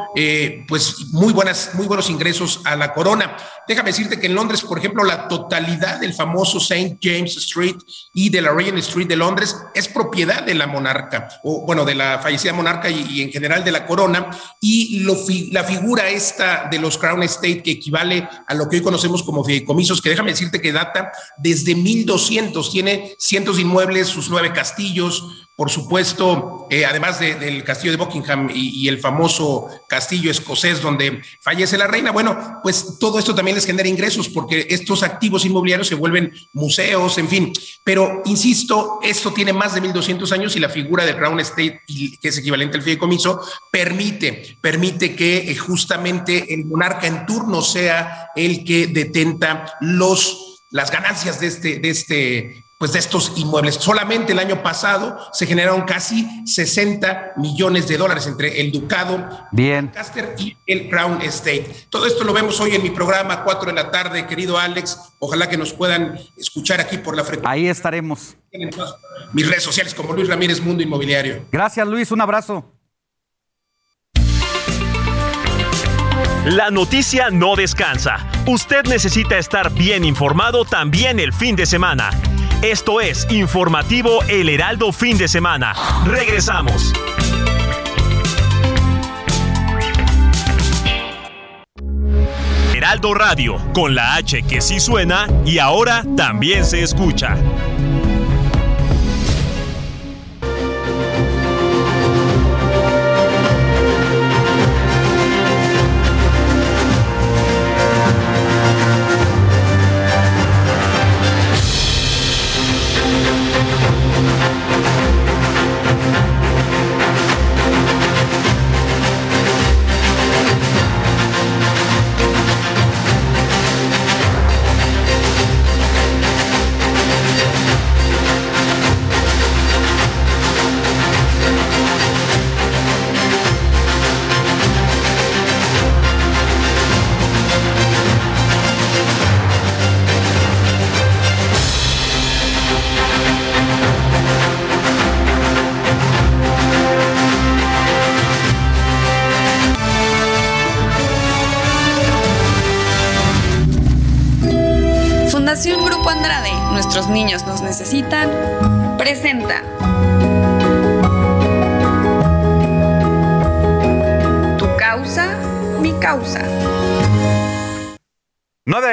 pues muy, buenas, muy buenos ingresos a la corona. Déjame decirte que en Londres, por ejemplo, la totalidad del famoso St. James Street y de la Regent Street de Londres es propiedad de la monarca, o bueno, de la fallecida monarca y, en general de la corona. Y lo, la figura esta de los Crown Estate, que equivale a lo que hoy conocemos como fideicomisos, que déjame decirte que data desde 1200, tiene cientos de inmuebles, sus nueve castillos, por supuesto, eh, además del castillo de Buckingham y, el famoso castillo escocés donde fallece la reina, bueno, pues todo esto también les genera ingresos porque estos activos inmobiliarios se vuelven museos, en fin. Pero, insisto, esto tiene más de 1200 años y la figura de Crown Estate, que es equivalente al fideicomiso, permite, permite que eh, justamente el monarca en turno sea el que detenta los las ganancias de este, de este pues de estos inmuebles. Solamente el año pasado se generaron casi 60 millones de dólares entre el Ducado,
Bien.
Caster y el Crown Estate. Todo esto lo vemos hoy en mi programa, 4 de la tarde, querido Alex. Ojalá que nos puedan escuchar aquí por la frecuencia.
Ahí estaremos.
En mis redes sociales como Luis Ramírez Mundo Inmobiliario.
Gracias, Luis. Un abrazo.
La noticia no descansa. Usted necesita estar bien informado también el fin de semana. Esto es Informativo El Heraldo Fin de Semana. Regresamos. Heraldo Radio, con la H que sí suena y ahora también se escucha.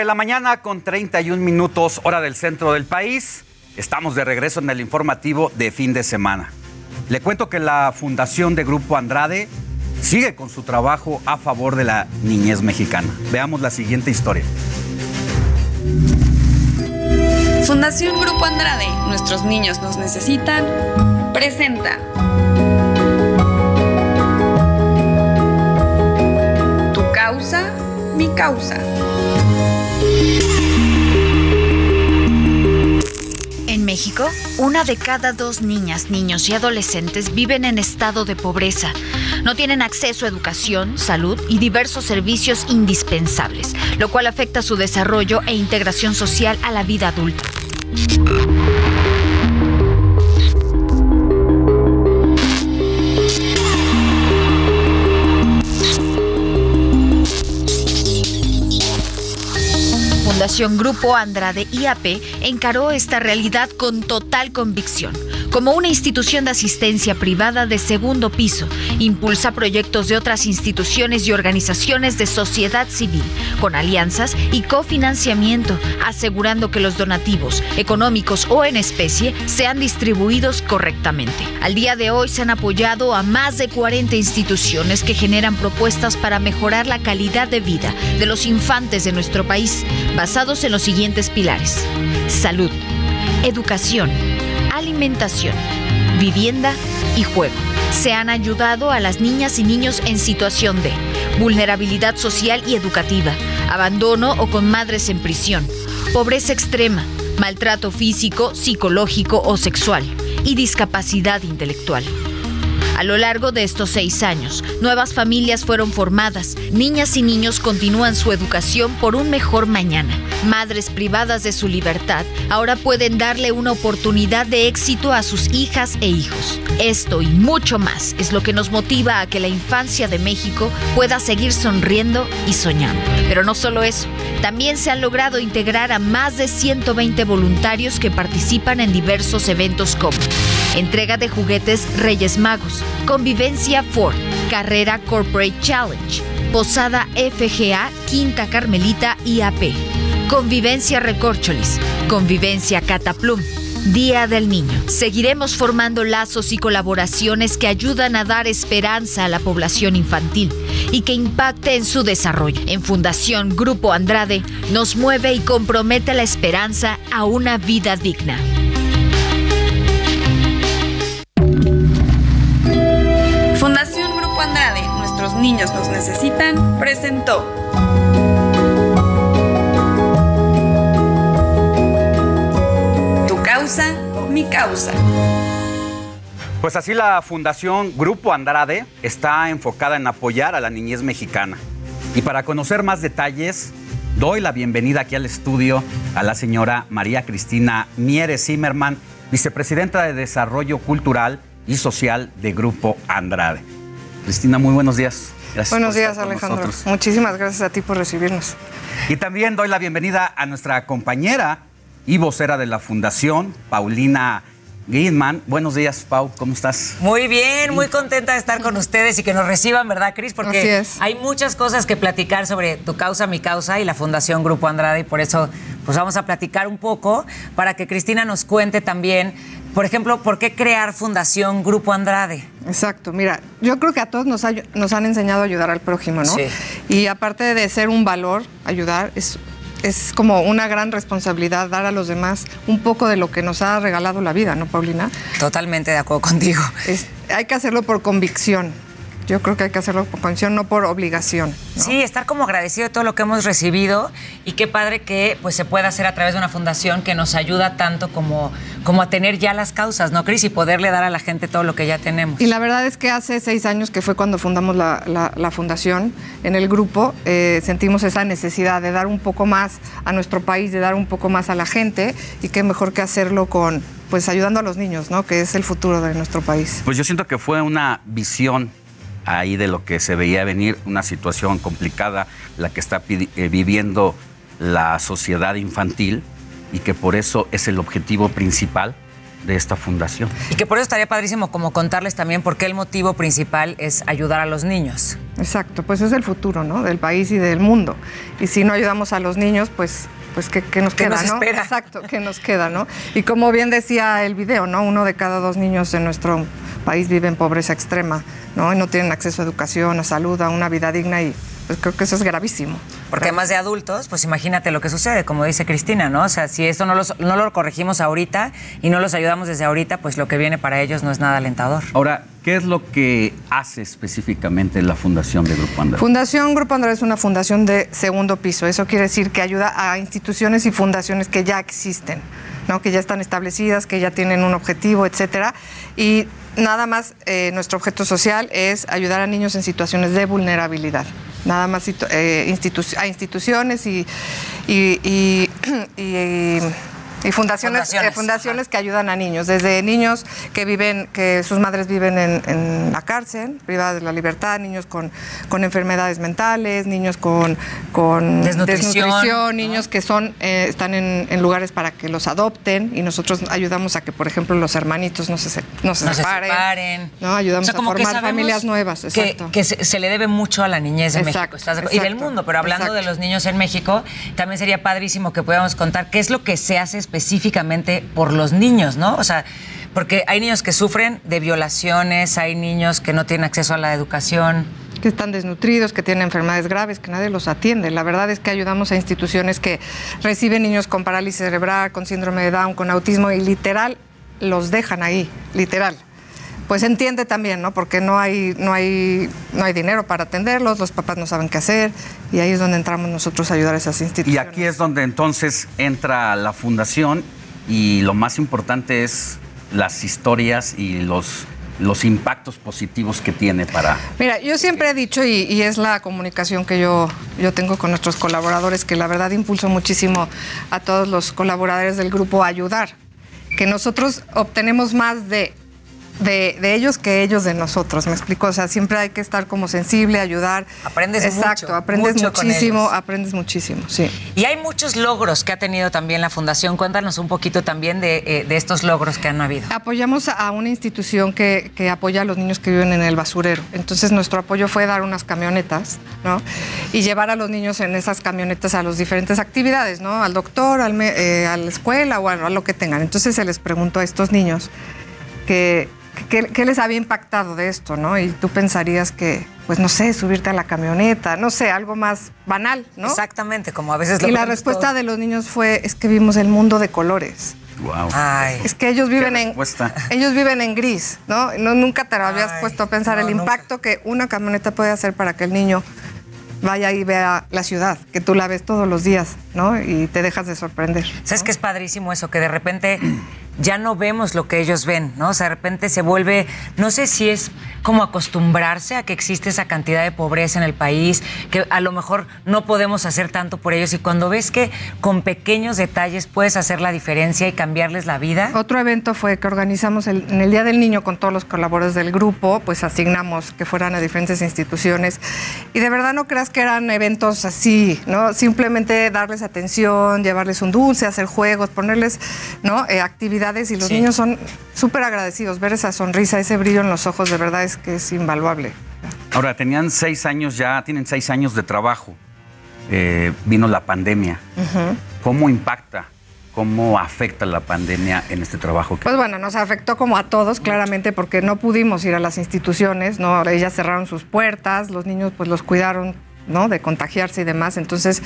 La mañana con 31 minutos, hora del centro del país. Estamos de regreso en el informativo de fin de semana. Le cuento que la Fundación de Grupo Andrade sigue con su trabajo a favor de la niñez mexicana. Veamos la siguiente historia.
Fundación Grupo Andrade, nuestros niños nos necesitan, presenta. Tu causa, mi causa.
En México, una de cada dos niñas, niños y adolescentes viven en estado de pobreza. No tienen acceso a educación, salud y diversos servicios indispensables, lo cual afecta su desarrollo e integración social a la vida adulta. Fundación Grupo Andrade IAP encaró esta realidad con total convicción. Como una institución de asistencia privada de segundo piso, impulsa proyectos de otras instituciones y organizaciones de sociedad civil, con alianzas y cofinanciamiento, asegurando que los donativos, económicos o en especie, sean distribuidos correctamente. Al día de hoy se han apoyado a más de 40 instituciones que generan propuestas para mejorar la calidad de vida de los infantes de nuestro país, basados en los siguientes pilares. Salud, educación, alimentación, vivienda y juego. Se han ayudado a las niñas y niños en situación de vulnerabilidad social y educativa, abandono o con madres en prisión, pobreza extrema, maltrato físico, psicológico o sexual y discapacidad intelectual. A lo largo de estos seis años, nuevas familias fueron formadas, niñas y niños continúan su educación por un mejor mañana. Madres privadas de su libertad ahora pueden darle una oportunidad de éxito a sus hijas e hijos. Esto y mucho más es lo que nos motiva a que la infancia de México pueda seguir sonriendo y soñando. Pero no solo eso, también se han logrado integrar a más de 120 voluntarios que participan en diversos eventos como entrega de juguetes Reyes Magos, Convivencia Ford, Carrera Corporate Challenge, Posada FGA Quinta Carmelita IAP, Convivencia Recorcholis, Convivencia Cataplum. Día del Niño. Seguiremos formando lazos y colaboraciones que ayudan a dar esperanza a la población infantil y que impacte en su desarrollo. En Fundación Grupo Andrade nos mueve y compromete la esperanza a una vida digna.
Niños nos necesitan, presentó. Tu causa, mi causa.
Pues así la Fundación Grupo Andrade está enfocada en apoyar a la niñez mexicana. Y para conocer más detalles, doy la bienvenida aquí al estudio a la señora María Cristina Mieres Zimmerman, vicepresidenta de Desarrollo Cultural y Social de Grupo Andrade. Cristina, muy buenos días. Gracias
Buenos
por
días, Alejandro.
nosotros.
Muchísimas gracias a ti por recibirnos.
Y también doy la bienvenida a nuestra compañera y vocera de la Fundación, Paulina Guidman. Buenos días, Pau, ¿cómo estás?
Muy bien, muy contenta de estar con ustedes y que nos reciban, ¿verdad, Cris? Porque hay muchas cosas que platicar sobre tu causa, mi causa y la Fundación Grupo Andrade y por eso pues vamos a platicar un poco para que Cristina nos cuente también, por ejemplo, por qué crear Fundación Grupo Andrade.
Exacto, mira, yo creo que a todos nos, ha- nos han enseñado a ayudar al prójimo, ¿no?
Sí.
Y aparte de ser un valor, ayudar es, es como una gran responsabilidad dar a los demás un poco de lo que nos ha regalado la vida, ¿no, Paulina?
Totalmente de acuerdo contigo.
Es- hay que hacerlo por convicción. Yo creo que hay que hacerlo por convicción, no por obligación.
Sí, estar como agradecido de todo lo que hemos recibido y qué padre que pues se pueda hacer a través de una fundación que nos ayuda tanto como, como a tener ya las causas, ¿no, Cris? Y poderle dar a la gente todo lo que ya tenemos.
Y la verdad es que hace seis años que fue cuando fundamos la, la- la fundación, en el grupo, eh, sentimos esa necesidad de dar un poco más a nuestro país, de dar un poco más a la gente, y qué mejor que hacerlo con, pues ayudando a los niños, ¿no? Que es el futuro de nuestro país.
Pues yo siento que fue una visión ahí de lo que se veía venir, una situación complicada, la que está eh, viviendo la sociedad infantil,
y que por eso es el objetivo principal de esta fundación.
Y que por eso estaría padrísimo como contarles también por qué el motivo principal es ayudar a los niños.
Exacto, pues es el futuro, ¿no? Del país y del mundo. Y si no ayudamos a los niños, pues pues ¿qué, qué nos
¿Qué
queda,
nos
no?
espera?
Exacto, ¿qué nos queda, no? Y como bien decía el video, ¿no? Uno de cada dos niños en nuestro país vive en pobreza extrema, ¿no? Y no tienen acceso a educación, a salud, a una vida digna y pues creo que eso es gravísimo.
Porque además de adultos, pues imagínate lo que sucede, como dice Cristina, ¿no? O sea, si esto no, los- no lo corregimos ahorita y no los ayudamos desde ahorita, pues lo que viene para ellos no es nada alentador.
Ahora, ¿qué es lo que hace específicamente la fundación de Grupo Andrade?
Fundación Grupo Andrade es una fundación de segundo piso. Eso quiere decir que ayuda a instituciones y fundaciones que ya existen, ¿no? que ya están establecidas, que ya tienen un objetivo, etcétera. Y nada más, eh, nuestro objeto social es ayudar a niños en situaciones de vulnerabilidad. Nada más eh, institu- a instituciones y, y- y fundaciones,
Fundaciones,
eh, fundaciones que ayudan a niños, desde niños que viven, que sus madres viven en, en la cárcel, privadas de la libertad, niños con, con enfermedades mentales, niños con, con
Desnutrición,
niños que son, eh, están en, en lugares para que los adopten y nosotros ayudamos a que, por ejemplo, los hermanitos no se, se- no se
No se
separen.
separen.
¿no? Ayudamos
O sea, como
a
que
formar familias nuevas.
que,
Exacto.
que se, se le debe mucho a la niñez de
Exacto,
México y del mundo, pero hablando de los niños en México, también sería padrísimo que pudiéramos contar qué es lo que se hace específicamente por los niños, ¿no? O sea, porque hay niños que sufren de violaciones, hay niños que no tienen acceso a la educación.
que están desnutridos, que tienen enfermedades graves, que nadie los atiende. La verdad es que ayudamos a instituciones que reciben niños con parálisis cerebral, con síndrome de Down, con autismo y literal los dejan ahí, literal. Pues entiende también, ¿no? Porque no hay, no hay, no hay dinero para atenderlos, los papás no saben qué hacer y ahí es donde entramos nosotros a ayudar a esas
Y
instituciones.
aquí es donde entonces entra la fundación y lo más importante es las historias y los, los impactos positivos que tiene para...
Mira, yo siempre he dicho, y, y es la comunicación que yo, yo tengo con nuestros colaboradores, que la verdad impulso muchísimo a todos los colaboradores del grupo a ayudar, que nosotros obtenemos más de, de, de ellos que ellos de nosotros, ¿me explico? O sea, siempre hay que estar como sensible, ayudar.
Aprendes
Exacto,
mucho,
aprendes
mucho
muchísimo, aprendes muchísimo, sí.
Y hay muchos logros que ha tenido también la Fundación. Cuéntanos un poquito también de, eh, de estos logros que han habido.
Apoyamos a una institución que, que apoya a los niños que viven en el basurero. Entonces nuestro apoyo fue dar unas camionetas, ¿no? Y llevar a los niños en esas camionetas a las diferentes actividades, ¿no? Al doctor, al me- eh, a la escuela o a, a lo que tengan. Entonces se les preguntó a estos niños que, qué les había impactado de esto, ¿no? Y tú pensarías que, pues no sé, subirte a la camioneta, no sé, algo más banal, ¿no?
Exactamente, como a veces lo
Y la respuesta
todo.
de los niños fue, es que vimos el mundo de colores.
Wow.
Ay.
Es que ellos viven en ellos viven en gris, ¿no? No nunca te lo habías
Ay,
puesto a pensar
no,
el
nunca.
impacto que una camioneta puede hacer para que el niño vaya y vea la ciudad, que tú la ves todos los días, ¿no? Y te dejas de sorprender.
¿Sabes que es padrísimo eso? Que de repente ya no vemos lo que ellos ven, ¿no? O sea, de repente se vuelve, no sé si es como acostumbrarse a que existe esa cantidad de pobreza en el país, que a lo mejor no podemos hacer tanto por ellos y cuando ves que con pequeños detalles puedes hacer la diferencia y cambiarles la vida.
Otro evento fue que organizamos el- en el Día del Niño con todos los colaboradores del grupo, pues asignamos que fueran a diferentes instituciones. Y de verdad no creas que eran eventos así, ¿no? Simplemente darles atención, llevarles un dulce, hacer juegos, ponerles, ¿no? Eh, actividades y los
Sí.
niños son súper agradecidos. Ver esa sonrisa, ese brillo en los ojos, de verdad es que es invaluable.
Ahora, tenían seis años ya, tienen seis años de trabajo. Eh, vino la pandemia. ¿Cómo impacta? ¿Cómo afecta la pandemia en este trabajo? que-
Pues bueno, nos afectó como a todos, claramente, porque no pudimos ir a las instituciones, ¿no? Ellas cerraron sus puertas, los niños pues los cuidaron, ¿no? De contagiarse y demás. Entonces,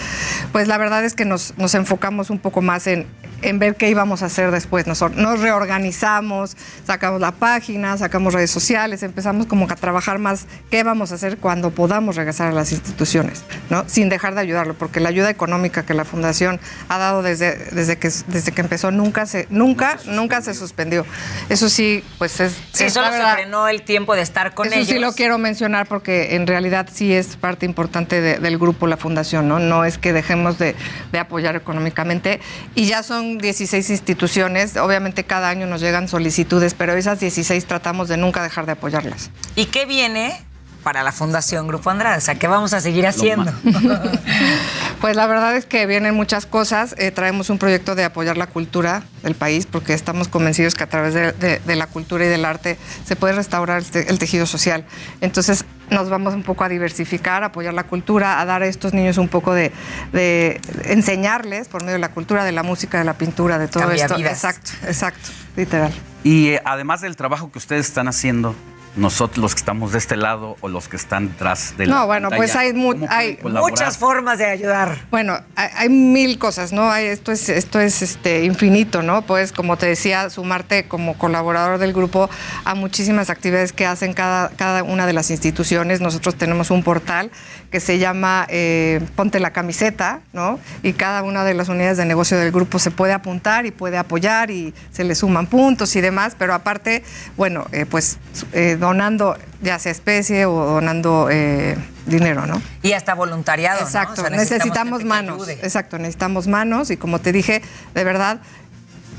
pues la verdad es que nos, nos enfocamos un poco más en, en ver qué íbamos a hacer después. Nos, nos reorganizamos, sacamos la página, sacamos redes sociales, empezamos como a trabajar más qué vamos a hacer cuando podamos regresar a las instituciones, ¿no? Sin dejar de ayudarlo, porque la ayuda económica que la Fundación ha dado desde, desde, que, desde que empezó nunca se, nunca, nunca se suspendió. Eso sí, pues es...
Sí,
es
solo se frenó el tiempo de estar con
eso
ellos.
sí lo quiero mencionar porque en realidad sí es parte importante de- del grupo La Fundación, ¿no? No es que dejemos de, de apoyar económicamente. Y ya son 16 instituciones, obviamente cada año nos llegan solicitudes, pero esas 16 tratamos de nunca dejar de apoyarlas.
¿Y qué viene para la Fundación Grupo Andrade? O sea, ¿qué vamos a seguir haciendo?
Pues la verdad es que vienen muchas cosas. Eh, traemos un proyecto de apoyar la cultura del país porque estamos convencidos que a través de, de- de la cultura y del arte se puede restaurar el, te- el tejido social. Entonces nos vamos un poco a diversificar, a apoyar la cultura, a dar a estos niños un poco de, de enseñarles por medio de la cultura, de la música, de la pintura, de todo
Cambia
esto.
vidas.
Exacto, exacto, literal.
Y eh, además del trabajo que ustedes están haciendo, nosotros los que estamos de este lado o los que están detrás de la
No, bueno, pues hay, mu-
¿cómo pueden
hay?
Muchas formas de ayudar.
Bueno, hay, hay mil cosas, ¿no? Hay- esto es, esto es este, infinito, ¿no? Puedes, como te decía, sumarte como colaborador del grupo a muchísimas actividades que hacen cada, cada una de las instituciones. Nosotros tenemos un portal que se llama eh, Ponte la camiseta, ¿no? Y cada una de las unidades de negocio del grupo se puede apuntar y puede apoyar y se le suman puntos y demás, pero aparte, bueno, eh, pues eh, donando ya sea especie o donando eh, dinero, ¿no?
Y hasta voluntariado, ¿no?
Exacto,
O sea,
necesitamos, manos.
ayude.
Exacto, necesitamos manos y como te dije, de verdad,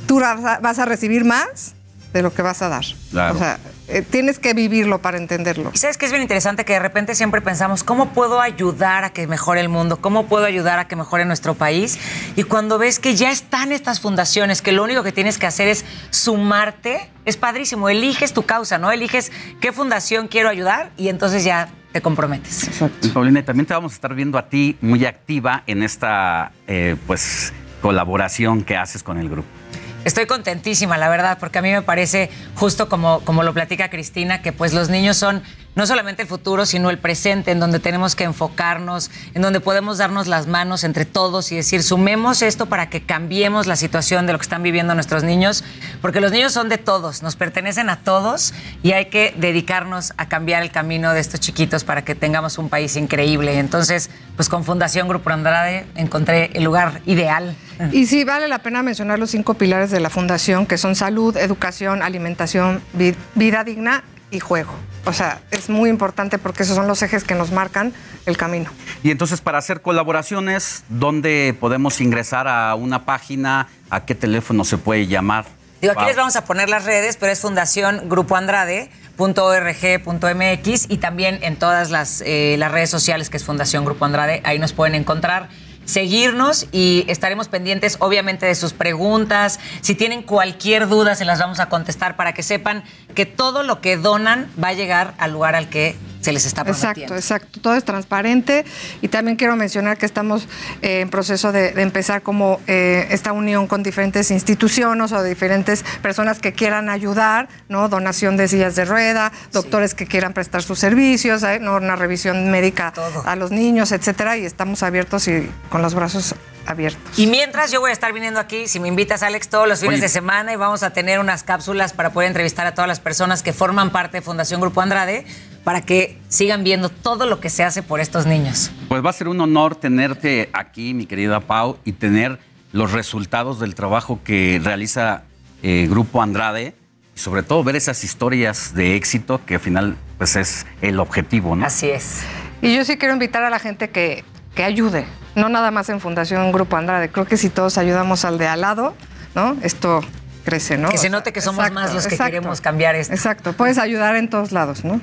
tú vas a, vas a recibir más de lo que vas a dar.
Claro.
O sea, eh, tienes que vivirlo para entenderlo.
Y sabes que es bien interesante que de repente siempre pensamos, ¿cómo puedo ayudar a que mejore el mundo? ¿Cómo puedo ayudar a que mejore nuestro país? Y cuando ves que ya están estas fundaciones, que lo único que tienes que hacer es sumarte, es padrísimo. Eliges tu causa, ¿no? Eliges qué fundación quiero ayudar y entonces ya te comprometes.
Y, Paulina, y también te vamos a estar viendo a ti muy activa en esta eh, pues colaboración que haces con el grupo.
Estoy contentísima, la verdad, porque a mí me parece justo como, como lo platica Cristina, que pues los niños son no solamente el futuro, sino el presente, en donde tenemos que enfocarnos, en donde podemos darnos las manos entre todos y decir, sumemos esto para que cambiemos la situación de lo que están viviendo nuestros niños, porque los niños son de todos, nos pertenecen a todos y hay que dedicarnos a cambiar el camino de estos chiquitos para que tengamos un país increíble. Entonces, pues con Fundación Grupo Andrade encontré el lugar ideal.
Y sí, vale la pena mencionar los cinco pilares de la fundación, que son salud, educación, alimentación, vi- vida digna y juego. O sea, es muy importante porque esos son los ejes que nos marcan el camino.
Y entonces para hacer colaboraciones, ¿dónde podemos ingresar a una página? ¿A qué teléfono se puede llamar?
Digo, aquí
Wow.
les vamos a poner las redes, pero es Fundación Grupo Andrade.org.mx y también en todas las, eh, las redes sociales que es Fundación Grupo Andrade. Ahí nos pueden encontrar, seguirnos y estaremos pendientes, obviamente, de sus preguntas. Si tienen cualquier duda, se las vamos a contestar para que sepan que todo lo que donan va a llegar al lugar al que se les está prometiendo.
Exacto, exacto. Todo es transparente y también quiero mencionar que estamos eh, en proceso de, de empezar como eh, esta unión con diferentes instituciones o diferentes personas que quieran ayudar, ¿no? Donación de sillas de rueda, doctores que quieran prestar sus servicios, ¿eh? ¿no? Una revisión médica a los niños, etcétera, y estamos abiertos y con los brazos abiertos.
Y mientras yo voy a estar viniendo aquí, si me invitas, Alex, todos los fines
Oye.
de semana y vamos a tener unas cápsulas para poder entrevistar a todas las personas que forman parte de Fundación Grupo Andrade para que sigan viendo todo lo que se hace por estos niños.
Pues va a ser un honor tenerte aquí, mi querida Pau, y tener los resultados del trabajo que realiza eh, Grupo Andrade y sobre todo ver esas historias de éxito que al final pues es el objetivo, ¿no?
Así es.
Y yo sí quiero invitar a la gente que, que ayude, no nada más en Fundación Grupo Andrade. Creo que si todos ayudamos al de al lado, ¿no? Esto crece, ¿no?
Que se note que somos
exacto,
más los que
exacto.
queremos cambiar esto.
Exacto, puedes ayudar en todos lados, ¿no?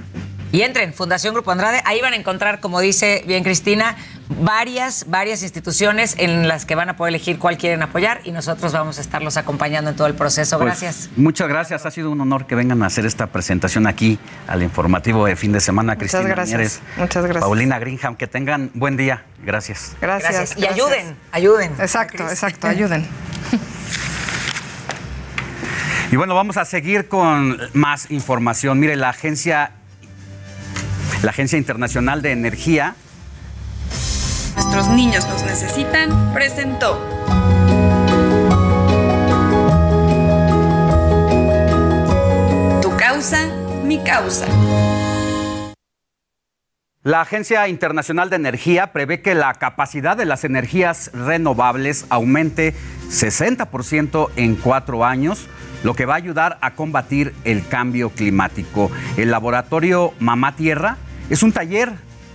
Y entren, Fundación Grupo Andrade, ahí van a encontrar, como dice bien Cristina, varias, varias instituciones en las que van a poder elegir cuál quieren apoyar y nosotros vamos a estarlos acompañando en todo el proceso.
Pues,
Gracias.
Muchas gracias. Ha sido un honor que vengan a hacer esta presentación aquí al informativo de fin de semana.
Muchas
Cristina
gracias.
Mieres,
Muchas gracias.
Paulina Greenham, que tengan buen día. Gracias.
Gracias.
Gracias. Y
gracias.
ayuden, ayuden.
Exacto, exacto, ayuden.
Y bueno, vamos a seguir con más información. Mire, la agencia, la Agencia Internacional de Energía
Nuestros niños nos necesitan, presentó. Tu causa, mi causa.
La Agencia Internacional de Energía prevé que la capacidad de las energías renovables aumente 60% en cuatro años, lo que va a ayudar a combatir el cambio climático. El laboratorio Mamá Tierra es un taller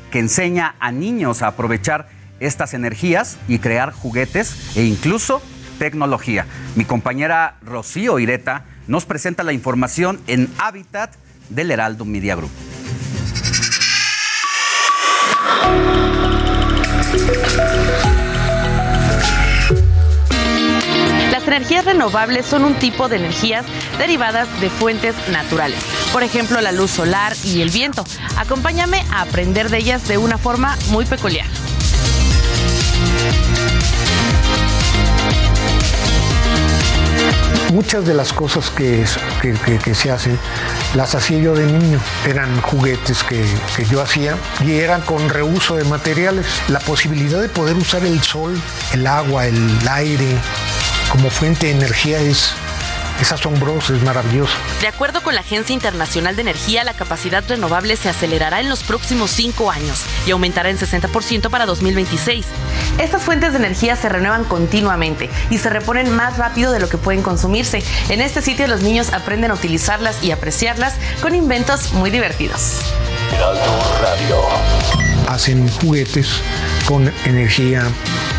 que enseña a niños a aprovechar estas energías y crear juguetes e incluso tecnología. Mi compañera Rocío Ireta nos presenta la información en Hábitat del Heraldo Media Group.
Las energías renovables son un tipo de energías derivadas de fuentes naturales por ejemplo, la luz solar y el viento. Acompáñame a aprender de ellas de una forma muy peculiar.
Muchas de las cosas que, que, se hacen las hacía yo de niño. Eran juguetes que, que yo hacía y eran con reuso de materiales. La posibilidad de poder usar el sol, el agua, el aire como fuente de energía es, es asombroso, es maravilloso.
De acuerdo con la Agencia Internacional de Energía, la capacidad renovable se acelerará en los próximos cinco años y aumentará en 60% para 2026. Estas fuentes de energía se renuevan continuamente y se reponen más rápido de lo que pueden consumirse. En este sitio los niños aprenden a utilizarlas y apreciarlas con inventos muy divertidos.
Hacen juguetes con energía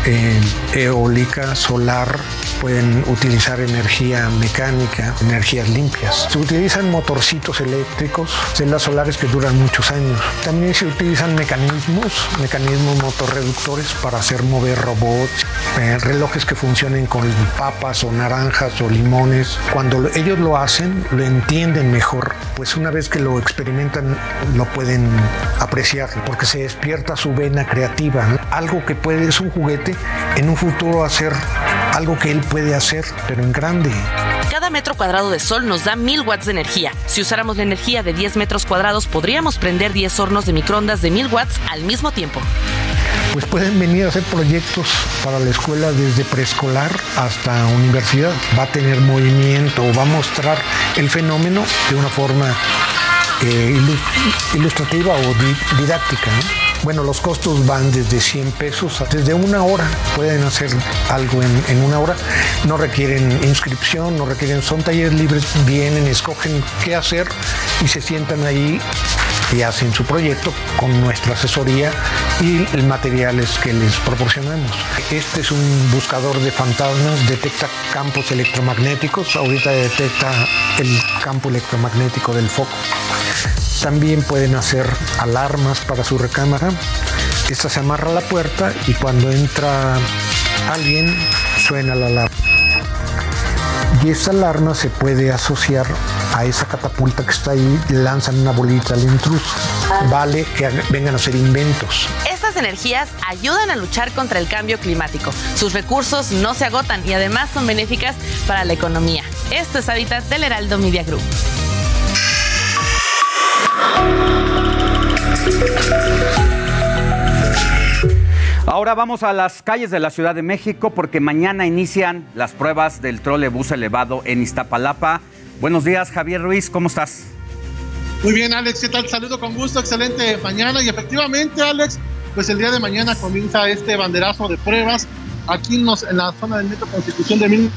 eh, eólica, solar, pueden utilizar energía mecánica, energías limpias. Se utilizan motorcitos eléctricos, celdas solares que duran muchos años. También se utilizan mecanismos, mecanismos motorreductores para hacer mover robots, eh, relojes que funcionen con papas o naranjas o limones. Cuando lo- ellos lo hacen, lo entienden mejor, pues una vez que lo experimentan, lo pueden apreciar, porque se despierta su vena creativa. Algo que puede, es un juguete, en un futuro hacer algo que él puede hacer, pero en grande.
Cada metro cuadrado de sol nos da 1000 watts de energía. Si usáramos la energía de 10 metros cuadrados, podríamos prender 10 hornos de microondas de 1000 watts al mismo tiempo.
Pues pueden venir a hacer proyectos para la escuela desde preescolar hasta universidad. Va a tener movimiento, va a mostrar el fenómeno de una forma eh, ilu- ilustrativa o di- didáctica. ¿no? Bueno, los costos van desde 100 pesos a desde una hora. Pueden hacer algo en, en una hora. No requieren inscripción, no requieren, son talleres libres, vienen, escogen qué hacer y se sientan ahí y hacen su proyecto con nuestra asesoría y el materiales que les proporcionamos. Este es un buscador de fantasmas, detecta campos electromagnéticos, ahorita detecta el campo electromagnético del foco. También pueden hacer alarmas para su recámara. Esta se amarra a la puerta y cuando entra alguien suena la alarma. Y esa alarma se puede asociar a esa catapulta que está ahí, lanzan una bolita al intruso. Vale que vengan a hacer inventos.
Estas energías ayudan a luchar contra el cambio climático. Sus recursos no se agotan y además son benéficas para la economía. Esto es Hábitat del Heraldo Media Group.
Ahora vamos a las calles de la Ciudad de México porque mañana inician las pruebas del trolebús elevado en Iztapalapa. Buenos días, Javier Ruiz, ¿cómo estás?
Muy bien, Alex, ¿qué tal? Saludo con gusto, excelente mañana. Y efectivamente, Alex, pues el día de mañana comienza este banderazo de pruebas aquí en, la zona del Metro Constitución de Mil.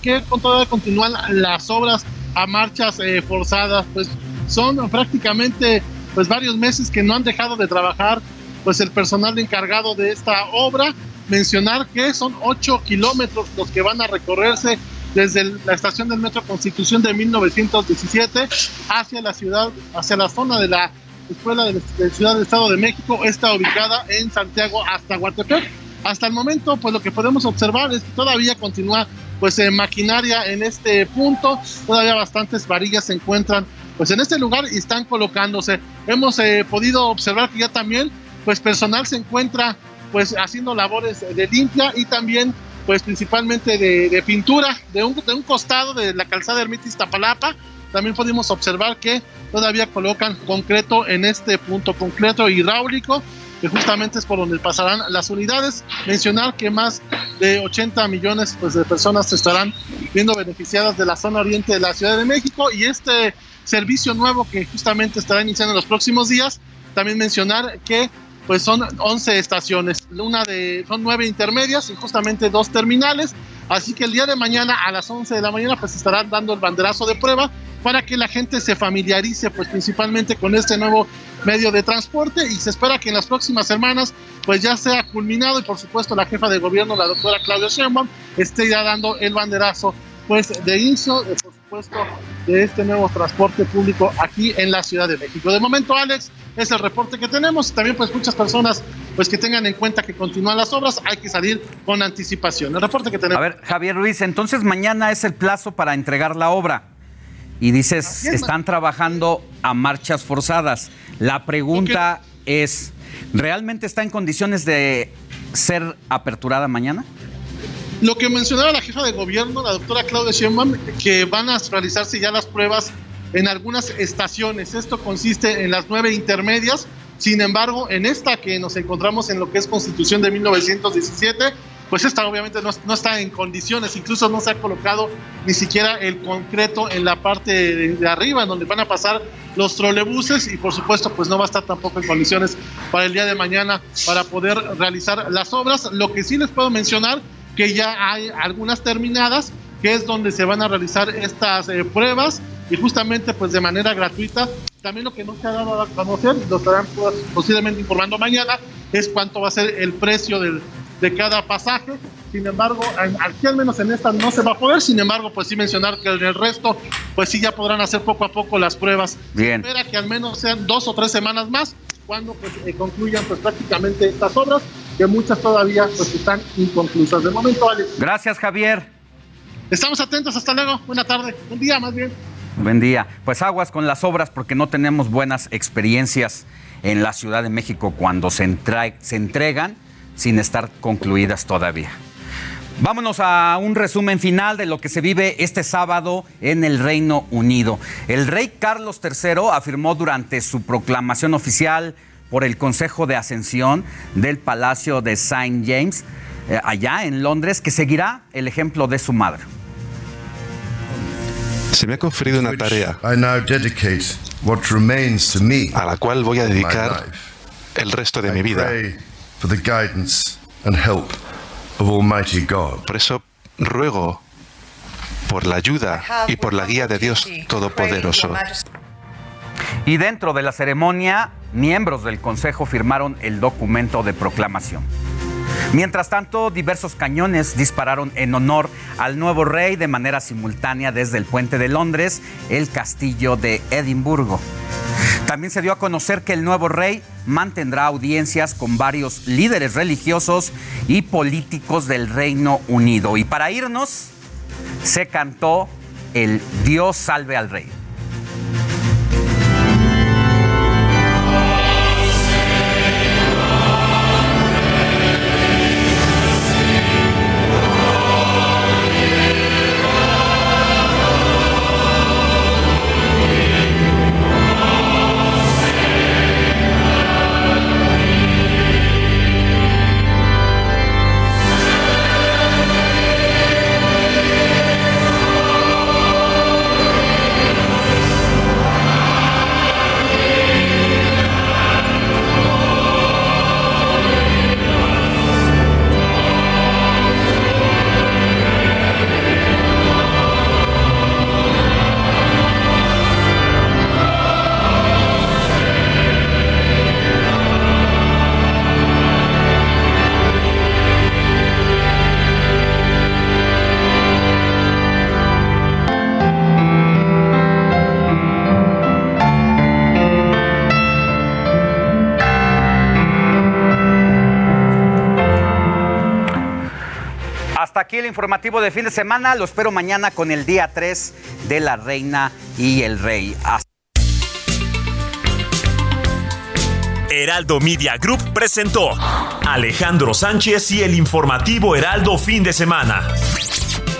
Que con todavía continúan las obras a marchas eh, forzadas, pues son prácticamente pues varios meses que no han dejado de trabajar pues el personal encargado de esta obra. Mencionar que son 8 kilómetros los que van a recorrerse desde la estación del Metro Constitución de 1917 hacia la ciudad, hacia la zona de la Escuela de, de Ciudad del Estado de México, está ubicada en Santiago hasta Guatepec. Hasta el momento, pues lo que podemos observar es que todavía continúa pues eh, maquinaria en este punto, todavía bastantes varillas se encuentran pues en este lugar y están colocándose. Hemos eh, podido observar que ya también pues personal se encuentra pues haciendo labores de limpia y también pues principalmente de, de pintura de un, de un costado de la calzada Ermita Iztapalapa. También pudimos observar que todavía colocan concreto en este punto, concreto hidráulico, que justamente es por donde pasarán las unidades. Mencionar que más de 80 millones pues, de personas estarán viendo beneficiadas de la zona oriente de la Ciudad de México y este servicio nuevo que justamente estará iniciando en los próximos días. También mencionar que pues son 11 estaciones, una de son nueve intermedias y justamente dos terminales, así que el día de mañana a las 11 de la mañana pues estarán dando el banderazo de prueba para que la gente se familiarice pues principalmente con este nuevo medio de transporte y se espera que en las próximas semanas pues ya sea culminado y por supuesto la jefa de gobierno la doctora Claudia Sheinbaum esté ya dando el banderazo pues de inicio eh, por supuesto de este nuevo transporte público aquí en la Ciudad de México. De momento Alex es el reporte que tenemos. También pues muchas personas pues que tengan en cuenta que continúan las obras, hay que salir con anticipación. El reporte que tenemos.
A ver, Javier Ruiz, entonces mañana es el plazo para entregar la obra. Y dices, están trabajando a marchas forzadas. La pregunta es, ¿realmente está en condiciones de ser aperturada mañana?
Lo que mencionaba la jefa de gobierno, la doctora Claudia Sheinbaum, que van a realizarse ya las pruebas en algunas estaciones. Esto consiste en las nueve intermedias. Sin embargo, en esta que nos encontramos en lo que es Constitución de 1917, pues esta obviamente no, no está en condiciones, incluso no se ha colocado ni siquiera el concreto en la parte de, de arriba, donde van a pasar los trolebuses y por supuesto pues no va a estar tampoco en condiciones para el día de mañana para poder realizar las obras. Lo que sí les puedo mencionar que ya hay algunas terminadas, que es donde se van a realizar estas eh, pruebas y justamente pues de manera gratuita. También lo que no se ha dado a conocer, lo estarán pues, posiblemente informando mañana, es cuánto va a ser el precio del, de cada pasaje. Sin embargo, aquí al menos en esta no se va a poder, sin embargo, pues sí mencionar que en el resto, pues sí ya podrán hacer poco a poco las pruebas.
Bien.
Espera que al menos sean dos o tres semanas más cuando pues, eh, concluyan pues prácticamente estas obras, que muchas todavía pues están inconclusas. De momento, Alex.
Gracias, Javier.
Estamos atentos, hasta luego. Buena tarde. Un día más bien.
Buen día. Pues aguas con las obras porque no tenemos buenas experiencias en la Ciudad de México cuando se, entregan sin estar concluidas todavía. Vámonos a un resumen final de lo que se vive este sábado en el Reino Unido. El rey Carlos III afirmó durante su proclamación oficial por el Consejo de Ascensión del Palacio de St. James, eh, allá en Londres, que seguirá el ejemplo de su madre.
Se me ha conferido una tarea
I now dedicate what remains to me
a la cual voy a dedicar el resto de mi vida.
pray for the guidance and help of Almighty God.
Por eso ruego por la ayuda y por la guía de Dios Todopoderoso.
Y dentro de la ceremonia, miembros del Consejo firmaron el documento de proclamación. Mientras tanto, diversos cañones dispararon en honor al nuevo rey de manera simultánea desde el puente de Londres, el castillo de Edimburgo. También se dio a conocer que el nuevo rey mantendrá audiencias con varios líderes religiosos y políticos del Reino Unido. Y para irnos, se cantó el Dios salve al rey. El informativo de fin de semana. Lo espero mañana con el día 3 de la Reina y el Rey.
Heraldo Media Group presentó Alejandro Sánchez y el informativo Heraldo fin de semana.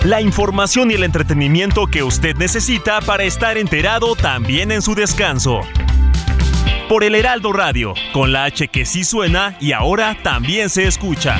La información y el entretenimiento que usted necesita para estar enterado también en su descanso. Por el Heraldo Radio, con la H que sí suena y ahora también se escucha.